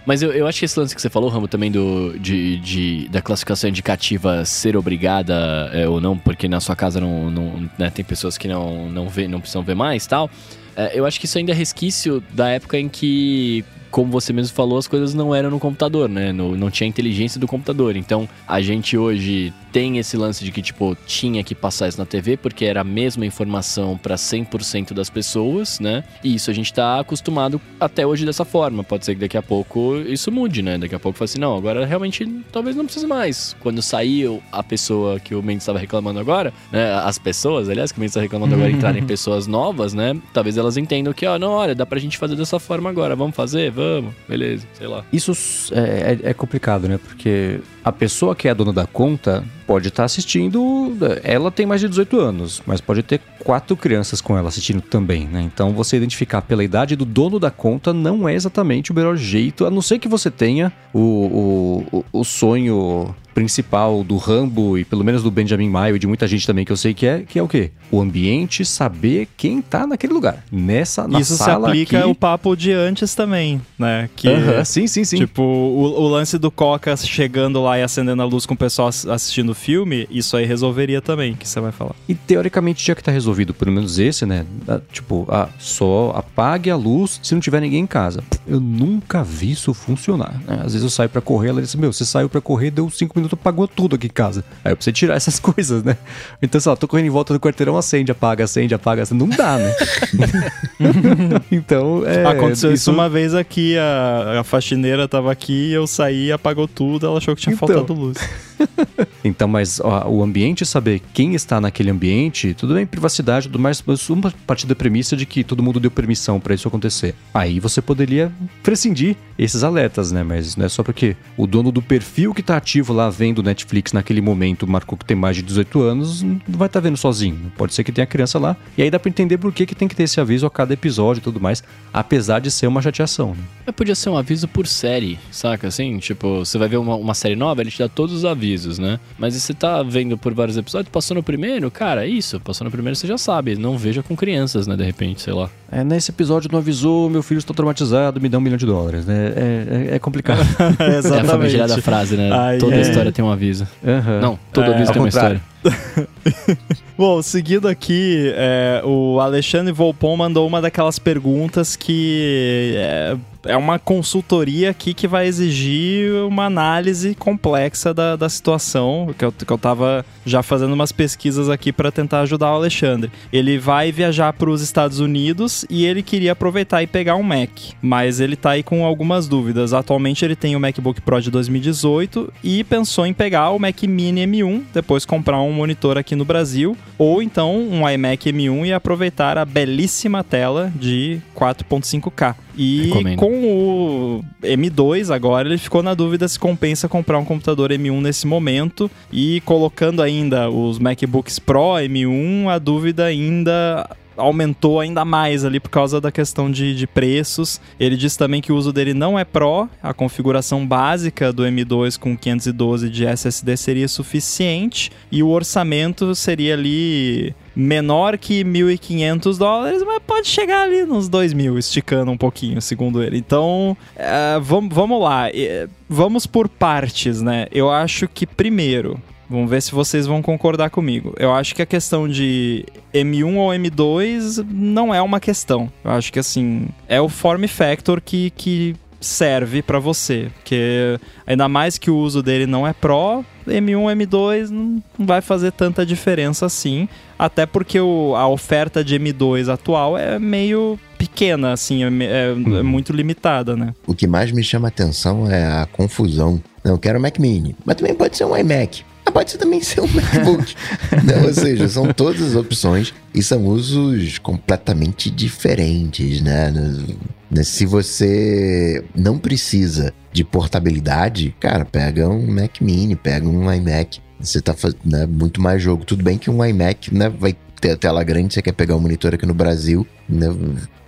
Mas eu, eu acho que esse lance que você falou, Ramo, também do, de, de- da classificação indicativa ser obrigada é, ou não, porque na sua casa não, não né, tem pessoas que não, não, vê, não precisam ver mais tal. É, eu acho que isso ainda é resquício da época em que, como você mesmo falou, as coisas não eram no computador, né? No- não tinha inteligência do computador. Então, a gente hoje tem esse lance de que, tipo, tinha que passar isso na TV, porque era a mesma informação para 100% das pessoas, né? E isso a gente tá acostumado até hoje dessa forma. Pode ser que daqui a pouco isso mude, né? Daqui a pouco fala assim, não, agora realmente talvez não precise mais. Quando saiu a pessoa que o Mendes estava reclamando agora, né? As pessoas, aliás, que o Mendes está reclamando agora, entrarem pessoas novas, né? Talvez elas entendam que, ó, não, olha, dá pra gente fazer dessa forma agora. Vamos fazer? Vamos. Beleza, sei lá. Isso é, é- é complicado, né? Porque a pessoa que é a dona da conta pode estar assistindo. Ela tem mais de 18 anos, mas pode ter quatro crianças com ela assistindo também, né? Então você identificar pela idade do dono da conta não é exatamente o melhor jeito, a não ser que você tenha o, o, o- o sonho principal do Rambo e pelo menos do Benjamin Maio e de muita gente também que eu sei que é, que é o quê? O ambiente, saber quem tá naquele lugar. Nessa, na Isso se aplica aqui... ao papo de antes também, né? Que, Aham, sim, sim, sim. Tipo, o, o lance do Coca chegando lá e acendendo a luz com o pessoal ass- assistindo o filme, isso aí resolveria também, que você vai falar. E teoricamente já que tá resolvido, pelo menos esse, né? Tipo, ah, só apague a luz se não tiver ninguém em casa. Eu nunca vi isso funcionar. né? Às vezes eu saio pra correr, ela diz: Meu, você saiu pra correr, deu cinco minutos, apagou tudo aqui em casa. Aí eu preciso tirar essas coisas, né? Então, sei lá, tô correndo em volta do quarteirão, acende, apaga, acende, apaga, acende. Não dá, né? então, é. Aconteceu isso... uma vez aqui, a, a faxineira tava aqui, eu saí, apagou tudo, ela achou que tinha Então. Faltado luz. Então, mas ó, o ambiente, saber quem está naquele ambiente, tudo bem, privacidade, tudo mais, mas uma partir da premissa de que todo mundo deu permissão para isso acontecer. Aí você poderia prescindir esses alertas, né? Mas não é só porque o dono do perfil que tá ativo lá vendo Netflix naquele momento marcou que tem mais de 18 anos, não vai estar vendo sozinho. Pode ser que tenha criança lá. E aí dá pra entender por que, que tem que ter esse aviso a cada episódio e tudo mais, apesar de ser uma chateação. Né? Mas podia ser um aviso por série, saca? Assim, tipo, você vai ver uma, uma série nova, ele te dá todos os avisos, né? Mas você tá vendo por vários episódios, passou no primeiro, cara, é isso. Passou no primeiro, você já sabe. Não veja com crianças, né? De repente, sei lá. É, nesse episódio não avisou, meu filho está traumatizado, me dá um milhão de dólares, né? É, é, é complicado. É a famigerada frase, né? Ai, Toda é. história tem um aviso. Aham. Não, todo É, aviso tem uma contrário. história. Bom, seguindo aqui, é, o Alexandre Volpon mandou uma daquelas perguntas que é, é uma consultoria aqui que vai exigir uma análise complexa da, da situação, que eu, que eu tava já fazendo umas pesquisas aqui para tentar ajudar o Alexandre. Ele vai viajar para os Estados Unidos e ele queria aproveitar e pegar um Mac, mas ele tá aí com algumas dúvidas. Atualmente ele tem o MacBook Pro de 2018 e pensou em pegar o Mac Mini M1, depois comprar um monitor aqui no Brasil, ou então um iMac M1 e aproveitar a belíssima tela de 4.5K. E Recomendo. com o M2 agora, ele ficou na dúvida se compensa comprar um computador M1 nesse momento. E colocando ainda os MacBooks Pro M1, a dúvida ainda aumentou ainda mais ali por causa da questão de, de preços. Ele disse também que o uso dele não é Pro, a configuração básica do M2 com 512 de SSD seria suficiente e o orçamento seria ali menor que 1.500 dólares, mas pode chegar ali nos 2.000, esticando um pouquinho, segundo ele. Então, é, vamos, vamos lá, é, vamos por partes, né? Eu acho que primeiro, Vamos ver se vocês vão concordar comigo. Eu acho que a questão de M1 ou M2 não é uma questão. Eu acho que assim, é o form factor que, que serve pra você. Porque ainda mais que o uso dele não é Pro, M1, M2 não vai fazer tanta diferença assim. Até porque o, a oferta de M2 atual é meio pequena, assim, é, é- é muito limitada, né? O que mais me chama atenção é a confusão. Não, eu quero um Mac Mini, mas também pode ser um iMac. Pode também ser um MacBook. Não, ou seja, são todas as opções e são usos completamente diferentes, né? Né, Se você não precisa de portabilidade, cara, pega um Mac Mini, pega um iMac. Você tá fazendo né, muito mais jogo. Tudo bem que um iMac né, vai ter a tela grande, você quer pegar um monitor aqui no Brasil, né,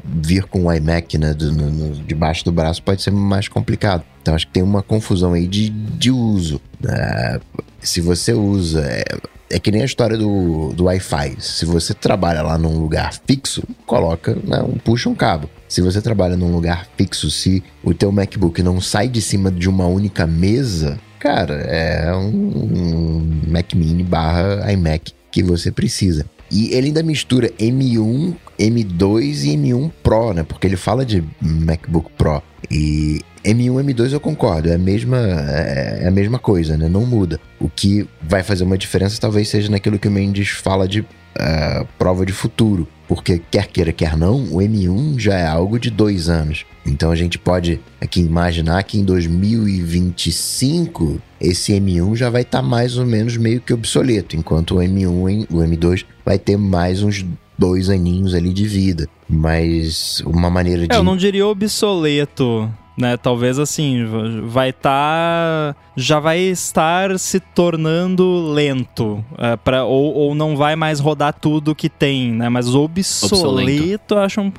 vir com o iMac né, do, no, no, debaixo do braço pode ser mais complicado. Então acho que tem uma confusão aí de, de uso. É, se você usa. É, é, que nem a história do, do Wi-Fi. Se você trabalha lá num lugar fixo, coloca, né, um, puxa um cabo. Se você trabalha num lugar fixo, se o teu MacBook não sai de cima de uma única mesa, cara, é um, um Mac Mini barra iMac que você precisa. E ele ainda mistura M1, M2 e M1 Pro, né? Porque ele fala de MacBook Pro. E M1 M2 eu concordo, é a mesma, é, é a mesma coisa, né? Não muda. O que vai fazer uma diferença talvez seja naquilo que o Mendes fala de uh, prova de futuro. Porque quer queira, quer não, o M1 já é algo de dois anos. Então a gente pode aqui imaginar que em 2025 esse M1 já vai estar tá mais ou menos meio que obsoleto, enquanto o M1, o M2 vai ter mais uns dois aninhos ali de vida. Mas uma maneira de. É, eu não diria obsoleto né? Talvez assim, vai estar. Tá, já vai estar se tornando lento. É, pra, ou, ou não vai mais rodar tudo que tem, né? Mas obsoleto, acho, um,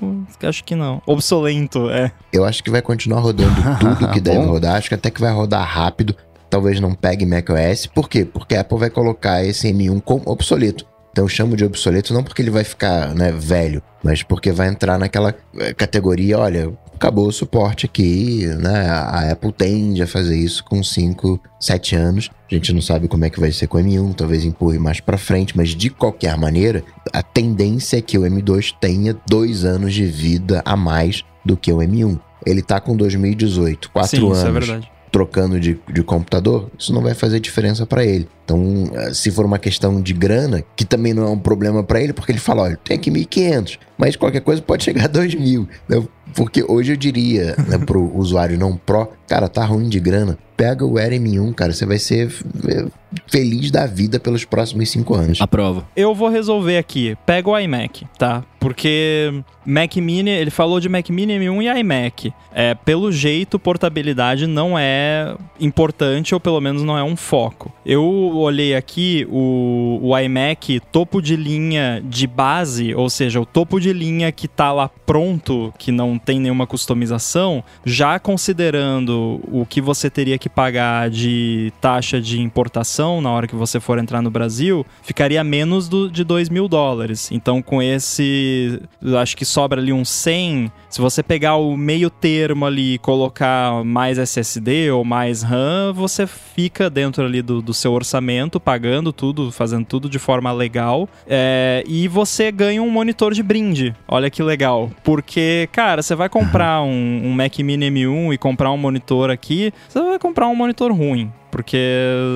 acho que não. Obsolento, é. Eu acho que vai continuar rodando tudo que deve rodar. Acho que até que vai rodar rápido. Talvez não pegue macOS. Por quê? Porque a Apple vai colocar esse M1 como obsoleto. Então eu chamo de obsoleto não porque ele vai ficar né, velho, mas porque vai entrar naquela eh, categoria, olha, acabou o suporte aqui, né? A Apple tende a fazer isso com 5, 7 anos. A gente não sabe como é que vai ser com o M1, talvez empurre mais para frente, mas de qualquer maneira, a tendência é que o M2 tenha dois anos de vida a mais do que o M1. Ele tá com 2018, 4 Sim, anos. Isso é verdade trocando de, de computador, isso não vai fazer diferença para ele. Então, eh, se for uma questão de grana, que também não é um problema para ele, porque ele fala, olha, tem aqui 1.500, mas qualquer coisa pode chegar a 2.000. Né? Porque hoje eu diria né, pro usuário não pro, cara, tá ruim de grana, pega o Air M1, cara, você vai ser eh, feliz da vida pelos próximos cinco anos. Aprovo. Eu vou resolver aqui. Pega o iMac, tá? Porque Mac Mini, ele falou de Mac Mini M1 e iMac. É, pelo jeito, portabilidade não é importante, ou pelo menos não é um foco. Eu olhei aqui o, o iMac topo de linha de base, ou seja, o topo de linha que tá lá pronto, que não tem nenhuma customização, já considerando o que você teria que pagar de taxa de importação na hora que você for entrar no Brasil, ficaria menos do, de 2 mil dólares. Então, com esse, acho que sobra ali uns 100. Se você pegar o meio termo ali e colocar mais SSD ou mais RAM, você fica dentro ali do, do seu orçamento, pagando tudo, fazendo tudo de forma legal. É, e você ganha um monitor de brinde. Olha que legal. Porque, cara, você vai comprar um, um Mac Mini M1 e comprar um monitor aqui, você vai comprar um monitor ruim porque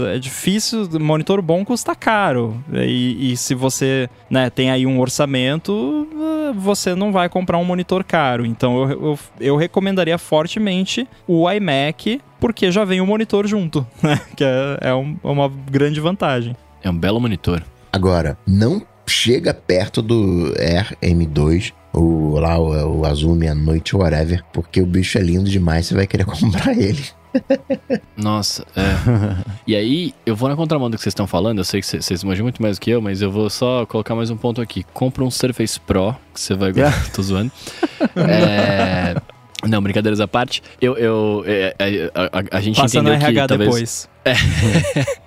é difícil, monitor bom custa caro. E, e, se você né, tem aí um orçamento, você não vai comprar um monitor caro. Então eu, eu, eu recomendaria fortemente o iMac, porque já vem o monitor junto, né? Que é, é, um, é uma grande vantagem. É um belo monitor. Agora, não chega perto do Air M2 o, lá o, o azul meia-noite, whatever, porque o bicho é lindo demais, você vai querer comprar ele. Nossa, é. e aí, eu vou na contramão do que vocês estão falando, eu sei que vocês imaginam muito mais do que eu, mas eu vou só colocar mais um ponto aqui. Compra um Surface Pro, que você vai gostar, tô zoando. É... Não, brincadeiras à parte. Eu, eu, é, é, a, a, a, gente Passa entendeu no RH que talvez... depois. É.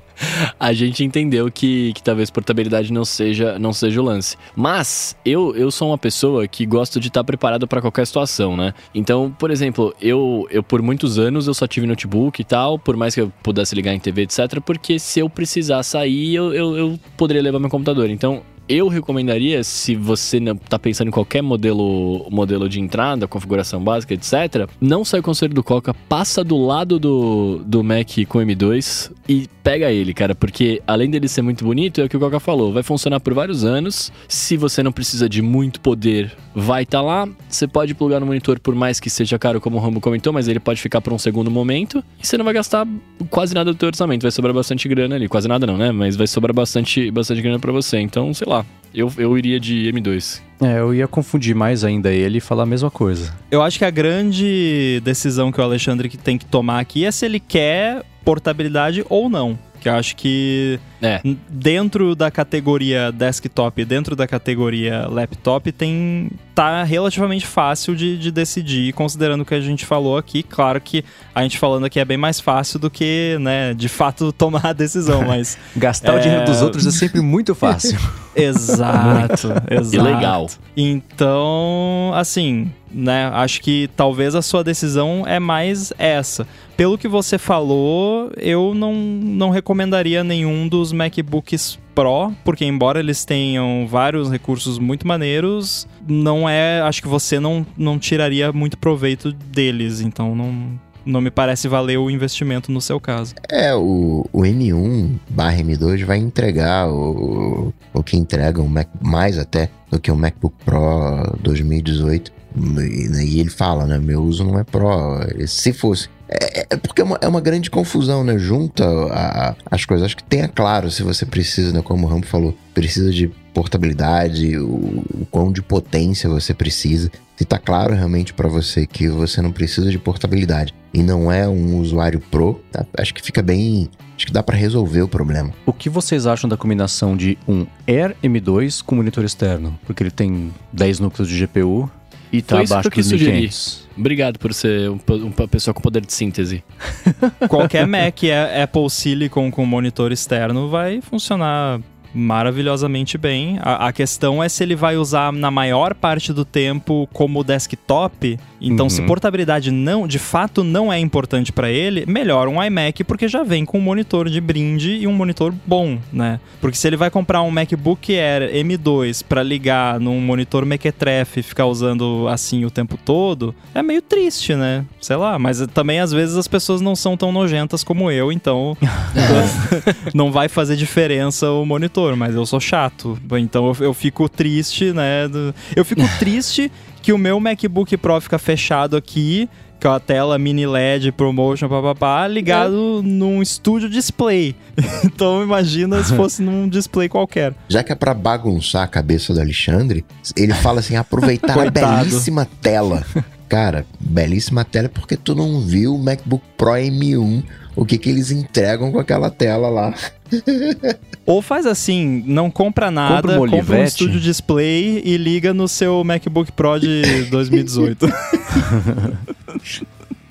a gente entendeu que, que talvez portabilidade não seja, não seja o lance. Mas eu, eu sou uma pessoa que gosto de estar preparado para qualquer situação, né? Então, por exemplo, eu, eu por muitos anos eu só tive notebook e tal, por mais que eu pudesse ligar em TV, etc. Porque se eu precisar sair, eu, eu, eu poderia levar meu computador. Então, eu recomendaria, se você está pensando em qualquer modelo, modelo de entrada, configuração básica, etc., não sai o conselho do Coca, passa do lado do, do Mac com M2 e pega ele, cara, porque além dele ser muito bonito, é o que o Coca falou, vai funcionar por vários anos. Se você não precisa de muito poder, vai estar tá lá. Você pode plugar no monitor, por mais que seja caro, como o Rambo comentou, mas ele pode ficar por um segundo momento e você não vai gastar quase nada do teu orçamento, vai sobrar bastante grana ali, quase nada não, né? Mas vai sobrar bastante, bastante grana para você. Então, sei lá lá. Eu, eu iria de M2. É, eu ia confundir mais ainda ele e falar a mesma coisa. Eu acho que a grande decisão que o Alexandre tem que tomar aqui é se ele quer portabilidade ou não Que eu acho que É. dentro da categoria desktop e dentro da categoria laptop tem tá relativamente fácil de, de decidir, considerando o que a gente falou aqui. Claro que a gente falando aqui é bem mais fácil do que, né, de fato tomar a decisão, mas Gastar o É. dinheiro dos outros é sempre muito fácil. exato, exato. E legal. Então, assim, né, acho que talvez a sua decisão é mais essa. Pelo que você falou, eu não, não recomendaria nenhum dos MacBooks Pro, porque embora eles tenham vários recursos muito maneiros, não é, acho que você não, não tiraria muito proveito deles, então não não me parece valer o investimento no seu caso. É, o, o M1 barra M2 vai entregar o, o que entrega o Mac, mais até do que o MacBook Pro 2018. E, e ele fala, né? Meu uso não é Pro. Se fosse. É, é porque é uma, é uma grande confusão, né? Junta a- a- as coisas. Acho que tenha claro se você precisa, né? Como o Rambo falou, precisa de portabilidade, o, o quão de potência você precisa. Se tá claro realmente pra você que você não precisa de portabilidade e não é um usuário pro, tá? acho que fica bem. Acho que dá pra resolver o problema. O que vocês acham da combinação de um Air M2 com monitor externo? Porque ele tem 10 núcleos de GPU e tá Foi isso abaixo dos quis sugerir. 1500. Obrigado por ser um- uma pessoa com poder de síntese. Qualquer Mac é Apple Silicon com monitor externo vai funcionar maravilhosamente bem. A, a questão é se ele vai usar na maior parte do tempo como desktop. Então, se Uhum. portabilidade não, de fato, não é importante para ele, melhor um iMac porque já vem com um monitor de brinde e um monitor bom, né? Porque se ele vai comprar um MacBook Air M2 para ligar num monitor mequetrefe e ficar usando assim o tempo todo, é meio triste, né? Sei lá, mas também às vezes as pessoas não são tão nojentas como eu, então não vai fazer diferença o monitor, mas eu sou chato. Então eu, eu fico triste, né? do- Eu fico triste que o meu MacBook Pro fica fechado aqui, com a tela mini LED, promotion, papapá, ligado num estúdio display. então imagina se fosse num display qualquer. Já que é pra bagunçar a cabeça do Alexandre, ele fala assim: aproveitar a belíssima tela. Cara, belíssima tela porque tu não viu o MacBook Pro M1, o que que eles entregam com aquela tela lá. Ou faz assim, não compra nada, Compra um compra um estúdio display e liga no seu MacBook Pro de 2018.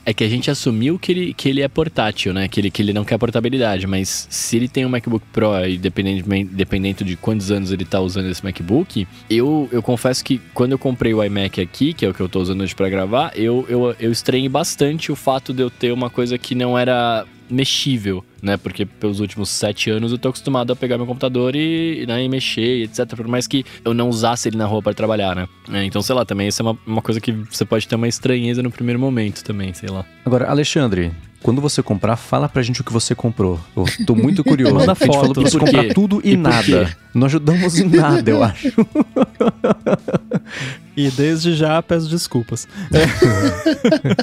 É que a gente assumiu que ele, que ele é portátil, né? Que ele, que ele não quer portabilidade. Mas se ele tem um MacBook Pro e dependente, dependendo de quantos anos ele tá usando esse MacBook, eu, eu confesso que quando eu comprei o iMac aqui, que é o que eu tô usando hoje pra gravar, eu, eu, eu estranhei bastante o fato de eu ter uma coisa que não era mexível, né? Porque pelos últimos sete anos eu tô acostumado a pegar meu computador e, né, e mexer, etc. Por mais que eu não usasse ele na rua para trabalhar, né? É, então, sei lá, também isso é uma, uma coisa que você pode ter uma estranheza no primeiro momento também, sei lá. Agora, Alexandre, quando você comprar, fala pra gente o que você comprou. Eu tô muito curioso. Manda A gente falou foto. pra você por comprar tudo e, E nada. Não ajudamos em nada, eu acho. E desde já peço desculpas.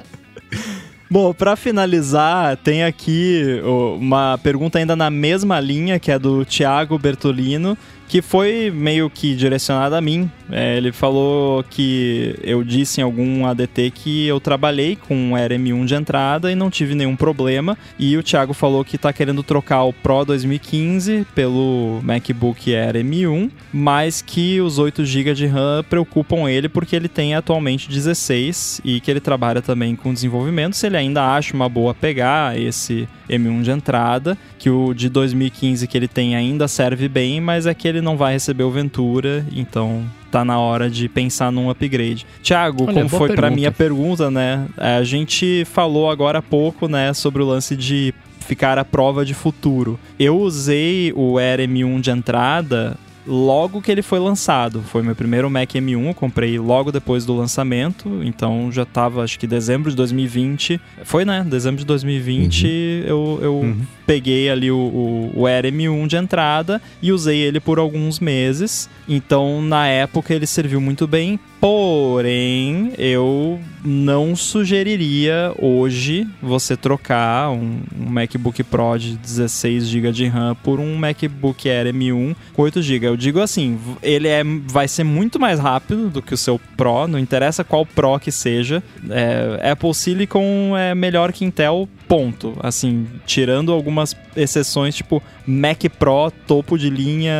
Bom, pra finalizar, tem aqui uma pergunta ainda na mesma linha, que é do Thiago Bertolino, que foi meio que direcionada a mim. É, ele falou que eu disse em algum ADT que eu trabalhei com um Air M1 de entrada e não tive nenhum problema. E o Thiago falou que tá querendo trocar o Pro 2015 pelo MacBook Air M1, mas que os 8 GB de RAM preocupam ele porque ele tem atualmente 16 e que ele trabalha também com desenvolvimento. Se ele ainda acha uma boa pegar esse M1 de entrada, que o de 2015 que ele tem ainda serve bem, mas é que ele não vai receber o Ventura, então tá na hora de pensar num upgrade. Thiago, Olha, como foi pra pergunta. minha pergunta, né? A gente falou agora há pouco, né, sobre o lance de ficar à prova de futuro. Eu usei o Air M1 de entrada logo que ele foi lançado. Foi meu primeiro Mac M1, eu comprei logo depois do lançamento, então já tava, acho que dezembro de 2020. Foi, né? Dezembro de 2020 eu, eu Uhum. peguei ali o, o, o Air M1 de entrada e usei ele por alguns meses. Então, na época, ele serviu muito bem. Porém, eu não sugeriria hoje você trocar um, um MacBook Pro de 16 GB de RAM por um MacBook Air M1 com 8 GB. Eu digo assim, ele é, vai ser muito mais rápido do que o seu Pro, não interessa qual Pro que seja. É, Apple Silicon é melhor que Intel, ponto. Assim, tirando algumas exceções, tipo Mac Pro, topo de linha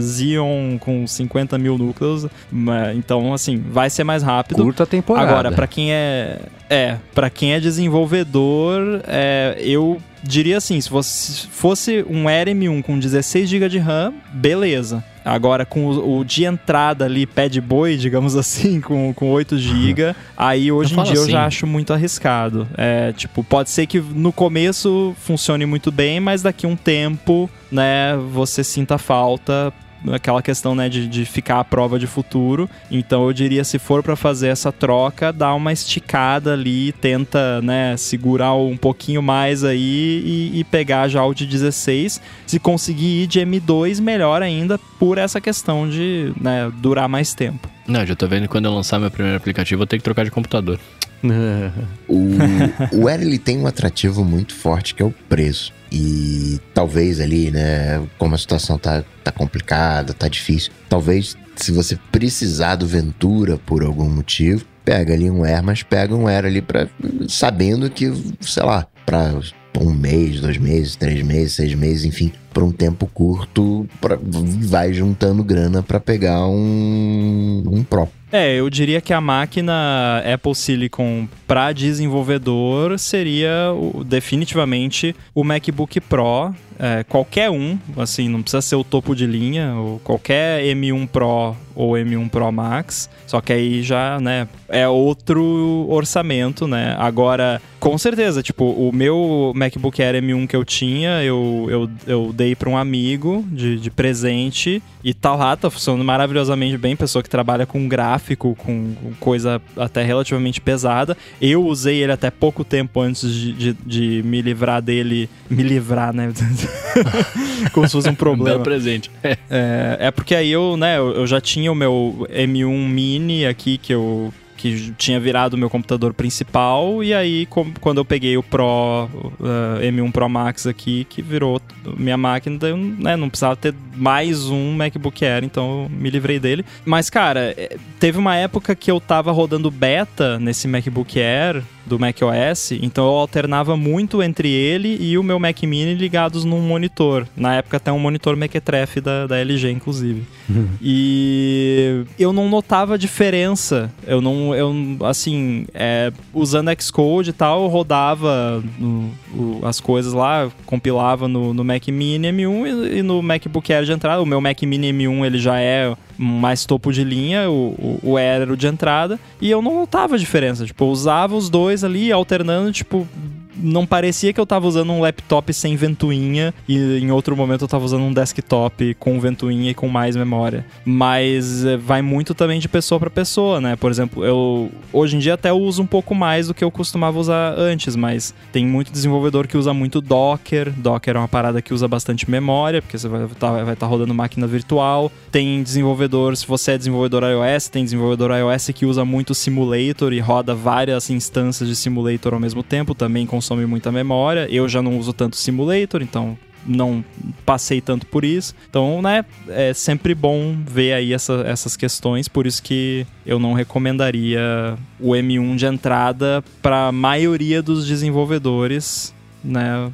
Xeon com 50 mil núcleos. Então, assim, vai ser mais rápido. Curta temporada. Agora, para quem é. É, para quem é desenvolvedor, é, eu diria assim: se fosse, fosse um Air M1 com 16 GB de RAM, beleza. Agora, com o, o, de entrada ali, pé de boi, digamos assim, com, com 8 GB, aí hoje em dia assim. eu já acho muito arriscado. É, tipo, pode ser que no começo funcione muito bem, mas daqui a um tempo, né, você sinta falta aquela questão né, de, de ficar à prova de futuro. Então eu diria, se for para fazer essa troca, dá uma esticada ali, tenta né, segurar um pouquinho mais aí e, e pegar já o de 16. Se conseguir ir de M2, melhor ainda, por essa questão de né, durar mais tempo. Não, já tô vendo que quando eu lançar meu primeiro aplicativo, vou ter que trocar de computador. o, o Air ele tem um atrativo muito forte que é o preço. E talvez ali, né, como a situação tá, tá complicada, tá difícil, talvez se você precisar do Ventura por algum motivo, pega ali um Air, mas pega um Air ali para sabendo que, sei lá, para um mês, dois meses, três meses, seis meses, enfim, por um tempo curto, pra, vai juntando grana para pegar um, um Pro. É, eu diria que a máquina Apple Silicon para desenvolvedor seria o, definitivamente o MacBook Pro, é, qualquer um, assim, não precisa ser o topo de linha, ou qualquer M1 Pro ou M1 Pro Max, só que aí já, né, é outro orçamento, né? Agora, com certeza, tipo, o meu MacBook Air M1 que eu tinha, eu, eu, eu dei para um amigo de, de presente e tá lá, tá funcionando maravilhosamente bem, pessoa que trabalha com gráfico, com coisa até relativamente pesada. Eu usei ele até pouco tempo antes de, de, de me livrar dele. Me livrar, né? Como se fosse um problema. Belo presente. é, é porque aí eu, né, eu, eu já tinha o meu M1 Mini aqui que eu que tinha virado o meu computador principal, e aí quando eu peguei o Pro uh, M1 Pro Max aqui, que virou minha máquina, eu, né, não precisava ter mais um MacBook Air, então eu me livrei dele. Mas, cara, é, teve uma época que eu tava rodando beta nesse MacBook Air do macOS, então eu alternava muito entre ele e o meu Mac Mini ligados num monitor. Na época até um monitor Mequetrefe da, da LG, inclusive. Uhum. E eu não notava diferença. Eu não, eu, assim, é, usando Xcode e tal, eu rodava no, o, as coisas lá, compilava no, no Mac Mini M1 e, e, no MacBook Air de entrada. O meu Mac Mini M1 ele já é mais topo de linha, o, o, o era o de entrada, e eu não notava diferença. Tipo, eu usava os dois ali, alternando, tipo, não parecia que eu tava usando um laptop sem ventoinha e em outro momento eu tava usando um desktop com ventoinha e com mais memória. Mas eh, vai muito também de pessoa para pessoa, né? Por exemplo, eu hoje em dia até uso um pouco mais do que eu costumava usar antes, mas tem muito desenvolvedor que usa muito Docker. Docker é uma parada que usa bastante memória, porque você vai estar tá, vai tá rodando máquina virtual. Tem desenvolvedor, se você é desenvolvedor iOS, tem desenvolvedor iOS que usa muito simulator e roda várias instâncias de simulator ao mesmo tempo, também consome consome muita memória. Eu já não uso tanto simulator, então não passei tanto por isso. Então, né, é sempre bom ver aí essa, essas questões, por isso que eu não recomendaria o M1 de entrada para a maioria dos desenvolvedores. Né?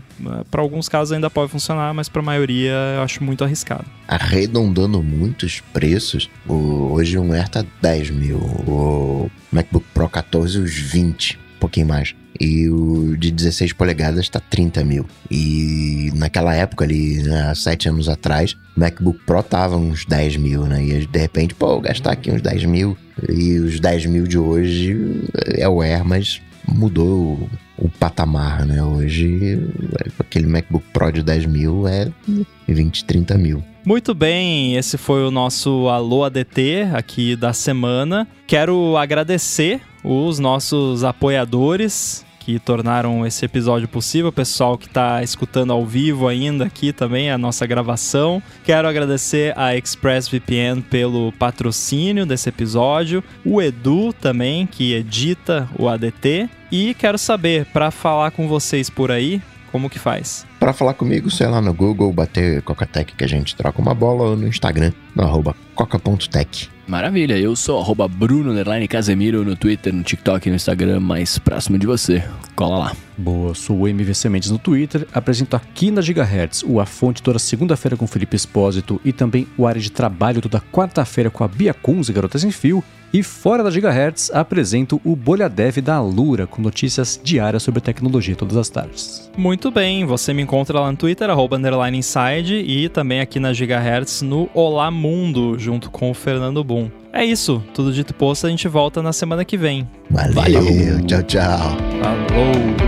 Para alguns casos ainda pode funcionar, mas para a maioria eu acho muito arriscado. Arredondando muitos preços, o, hoje um Air tá 10 mil, o MacBook Pro 14 os 20, um pouquinho mais. E o de 16 polegadas tá 30 mil. E naquela época ali, né, há 7 anos atrás, o MacBook Pro tava uns 10 mil, né? E de repente, pô, gastar aqui uns 10 mil. E os 10 mil de hoje é o Air, mas mudou o, o patamar, né? Hoje, aquele MacBook Pro de 10 mil é 20, 30 mil. Muito bem, esse foi o nosso Alô ADT aqui da semana. Quero agradecer os nossos apoiadores que tornaram esse episódio possível, o pessoal que está escutando ao vivo ainda aqui também a nossa gravação. Quero agradecer a ExpressVPN pelo patrocínio desse episódio, o Edu também que edita o ADT e quero saber para falar com vocês por aí, como que faz? Para falar comigo, sei lá no Google, bater Cocatec que a gente troca uma bola ou no Instagram, no arroba coca.tech. Maravilha, eu sou arroba Bruno Casemiro no Twitter, no TikTok e no Instagram, mais próximo de você. Cola lá. Boa, sou o MV Sementes no Twitter, apresento aqui na Gigahertz o A Fonte toda segunda-feira com Felipe Espósito e também o Área de Trabalho toda quarta-feira com a Bia Kunz e Garotas em Fio. E fora da Gigahertz, apresento o Bolha Dev da Alura, com notícias diárias sobre tecnologia todas as tardes. Muito bem, você me encontra lá no Twitter, arroba underline inside, e também aqui na Gigahertz no Olá Mundo, junto com o Fernando É isso, tudo dito e posto, a gente volta na semana que vem. Valeu, Valeu. tchau, tchau. Falou!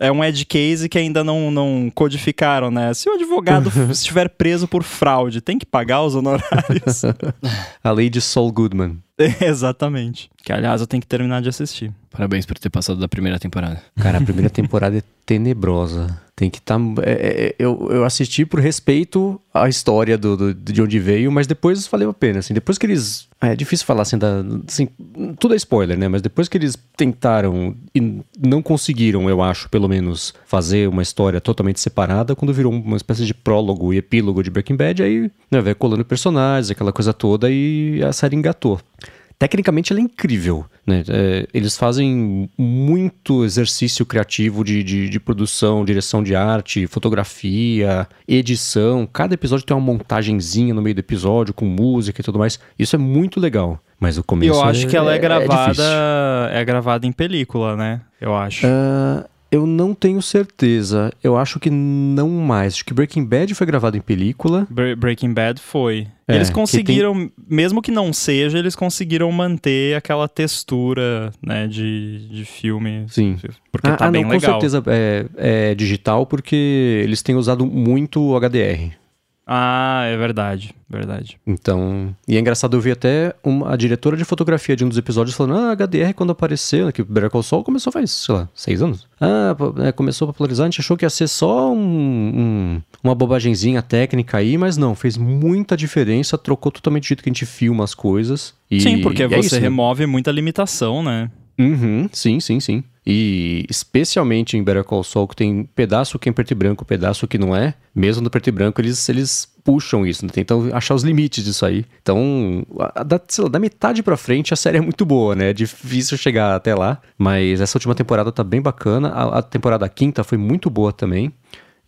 É um edge case que ainda não, não codificaram, né? Se o advogado estiver preso por fraude, tem que pagar os honorários? A lei de Saul Goodman. Exatamente. Que, aliás, eu tenho que terminar de assistir. Parabéns por ter passado da primeira temporada. Cara, a primeira temporada é tenebrosa. Tem que estar. Tá, é, é, eu, eu assisti por respeito à história do, do, de onde veio, mas depois valeu a pena. Assim, depois que eles. É difícil falar assim, da, assim, tudo é spoiler, né? Mas depois que eles tentaram e não conseguiram, eu acho, pelo menos, fazer uma história totalmente separada, quando virou uma espécie de prólogo e epílogo de Breaking Bad, aí né, vai colando personagens, aquela coisa toda, e a série engatou. Tecnicamente ela é incrível, né? É, eles fazem muito exercício criativo de, de, de, produção, direção de arte, fotografia, edição. Cada episódio tem uma montagenzinha no meio do episódio, com música e tudo mais. Isso é muito legal. Mas o começo Eu acho é, que ela é, é gravada. É, gravada em película, né? Eu acho. Uh, eu não tenho certeza. Eu acho que não mais. Acho que Breaking Bad foi gravado em película. Breaking Bad foi. É, eles conseguiram, que tem... mesmo que não seja, eles conseguiram manter aquela textura, né, de, de filme. Sim. Porque ah, tá ah, bem não, legal. Com certeza é, é digital porque eles têm usado muito HDR. Ah, é verdade, verdade. Então, e é engraçado eu vi até uma, a diretora de fotografia de um dos episódios falando, ah, HDR quando apareceu, né, que o Better Call Saul começou faz, sei lá, seis anos. Ah, é, começou a popularizar, a gente achou que ia ser só um, um, uma bobagenzinha técnica aí, mas não, fez muita diferença, trocou totalmente o jeito que a gente filma as coisas. E, Sim, porque e você é isso, né? remove muita limitação, né? Uhum, sim, sim, sim. E especialmente em Better Call Saul, que tem pedaço que é preto e branco, pedaço que não é, mesmo no preto e branco, eles, eles puxam isso, né? tentam achar os limites disso aí. Então, da, lá, da metade pra frente, a série é muito boa, né? É difícil chegar até lá, mas essa última temporada tá bem bacana. A, a temporada quinta foi muito boa também.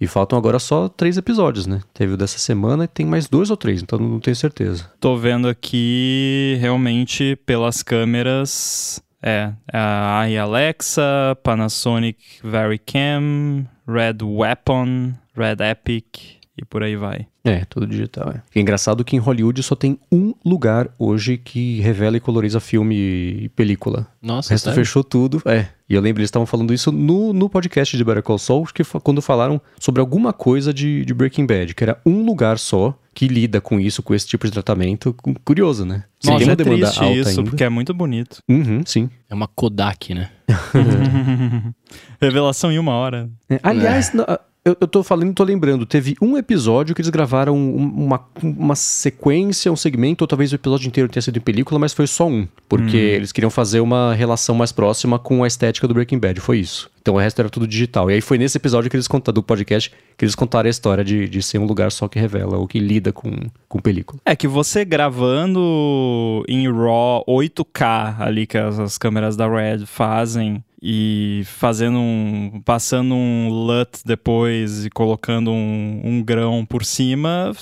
E faltam agora só três episódios, né? Teve o dessa semana e tem mais dois ou três, então não tenho certeza. Tô vendo aqui, realmente, pelas câmeras, é, a Alexa, Panasonic VariCam, Red Weapon, Red Epic e por aí vai. É, tudo digital, é. é engraçado que em Hollywood só tem um lugar hoje que revela e coloriza filme e película. Nossa, O resto sério? fechou tudo. É. E eu lembro, eles estavam falando isso no, no podcast de Better Call Saul, que quando falaram sobre alguma coisa de, de Breaking Bad, que era um lugar só que lida com isso, com esse tipo de tratamento. Curioso, né? Se Nossa, tem uma é demanda triste alta isso, ainda. porque é muito bonito. Uhum, sim. É uma Kodak, né? Revelação em uma hora. É, aliás, na- eu, eu tô falando, tô lembrando, teve um episódio que eles gravaram um- uma, uma sequência, um segmento, ou talvez o episódio inteiro tenha sido em película, mas foi só um. Porque eles queriam fazer uma relação mais próxima com a estética do Breaking Bad, foi isso. Então o resto era tudo digital. E aí foi nesse episódio que eles contaram, do podcast que eles contaram a história de, de ser um lugar só que revela, ou que lida com, com película. É que você gravando em RAW 8K ali que as, as câmeras da Red fazem e fazendo um. passando um LUT depois e colocando um, um grão por cima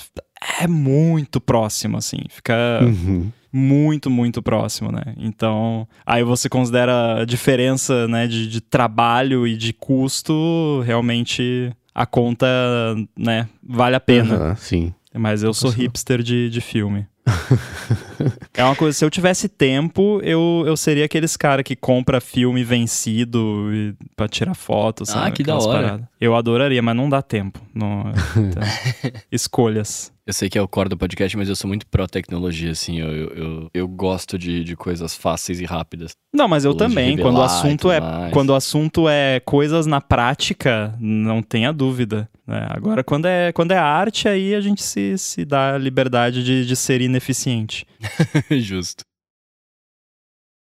é muito próximo, assim. Fica Uhum. muito, muito próximo, né? Então, aí você considera a diferença né, de, de trabalho e de custo, realmente a conta, né, vale a pena. Aham, sim. Mas eu sou hipster de, de filme. é uma coisa, se eu tivesse tempo, eu, eu seria aqueles cara que compra filme vencido e, pra tirar fotos. Ah, sabe? que da Aquelas hora. paradas. Eu adoraria, mas não dá tempo. Não, então, escolhas. Eu sei que é o core do podcast, mas eu sou muito pró-tecnologia, assim. Eu, eu, eu, eu gosto de, de coisas fáceis e rápidas. Não, mas eu também. Quando o assunto é mais. quando o assunto é coisas na prática, não tenha dúvida. Né? Agora, quando é, quando é arte, aí a gente se, se dá a liberdade de, de ser ineficiente. Justo.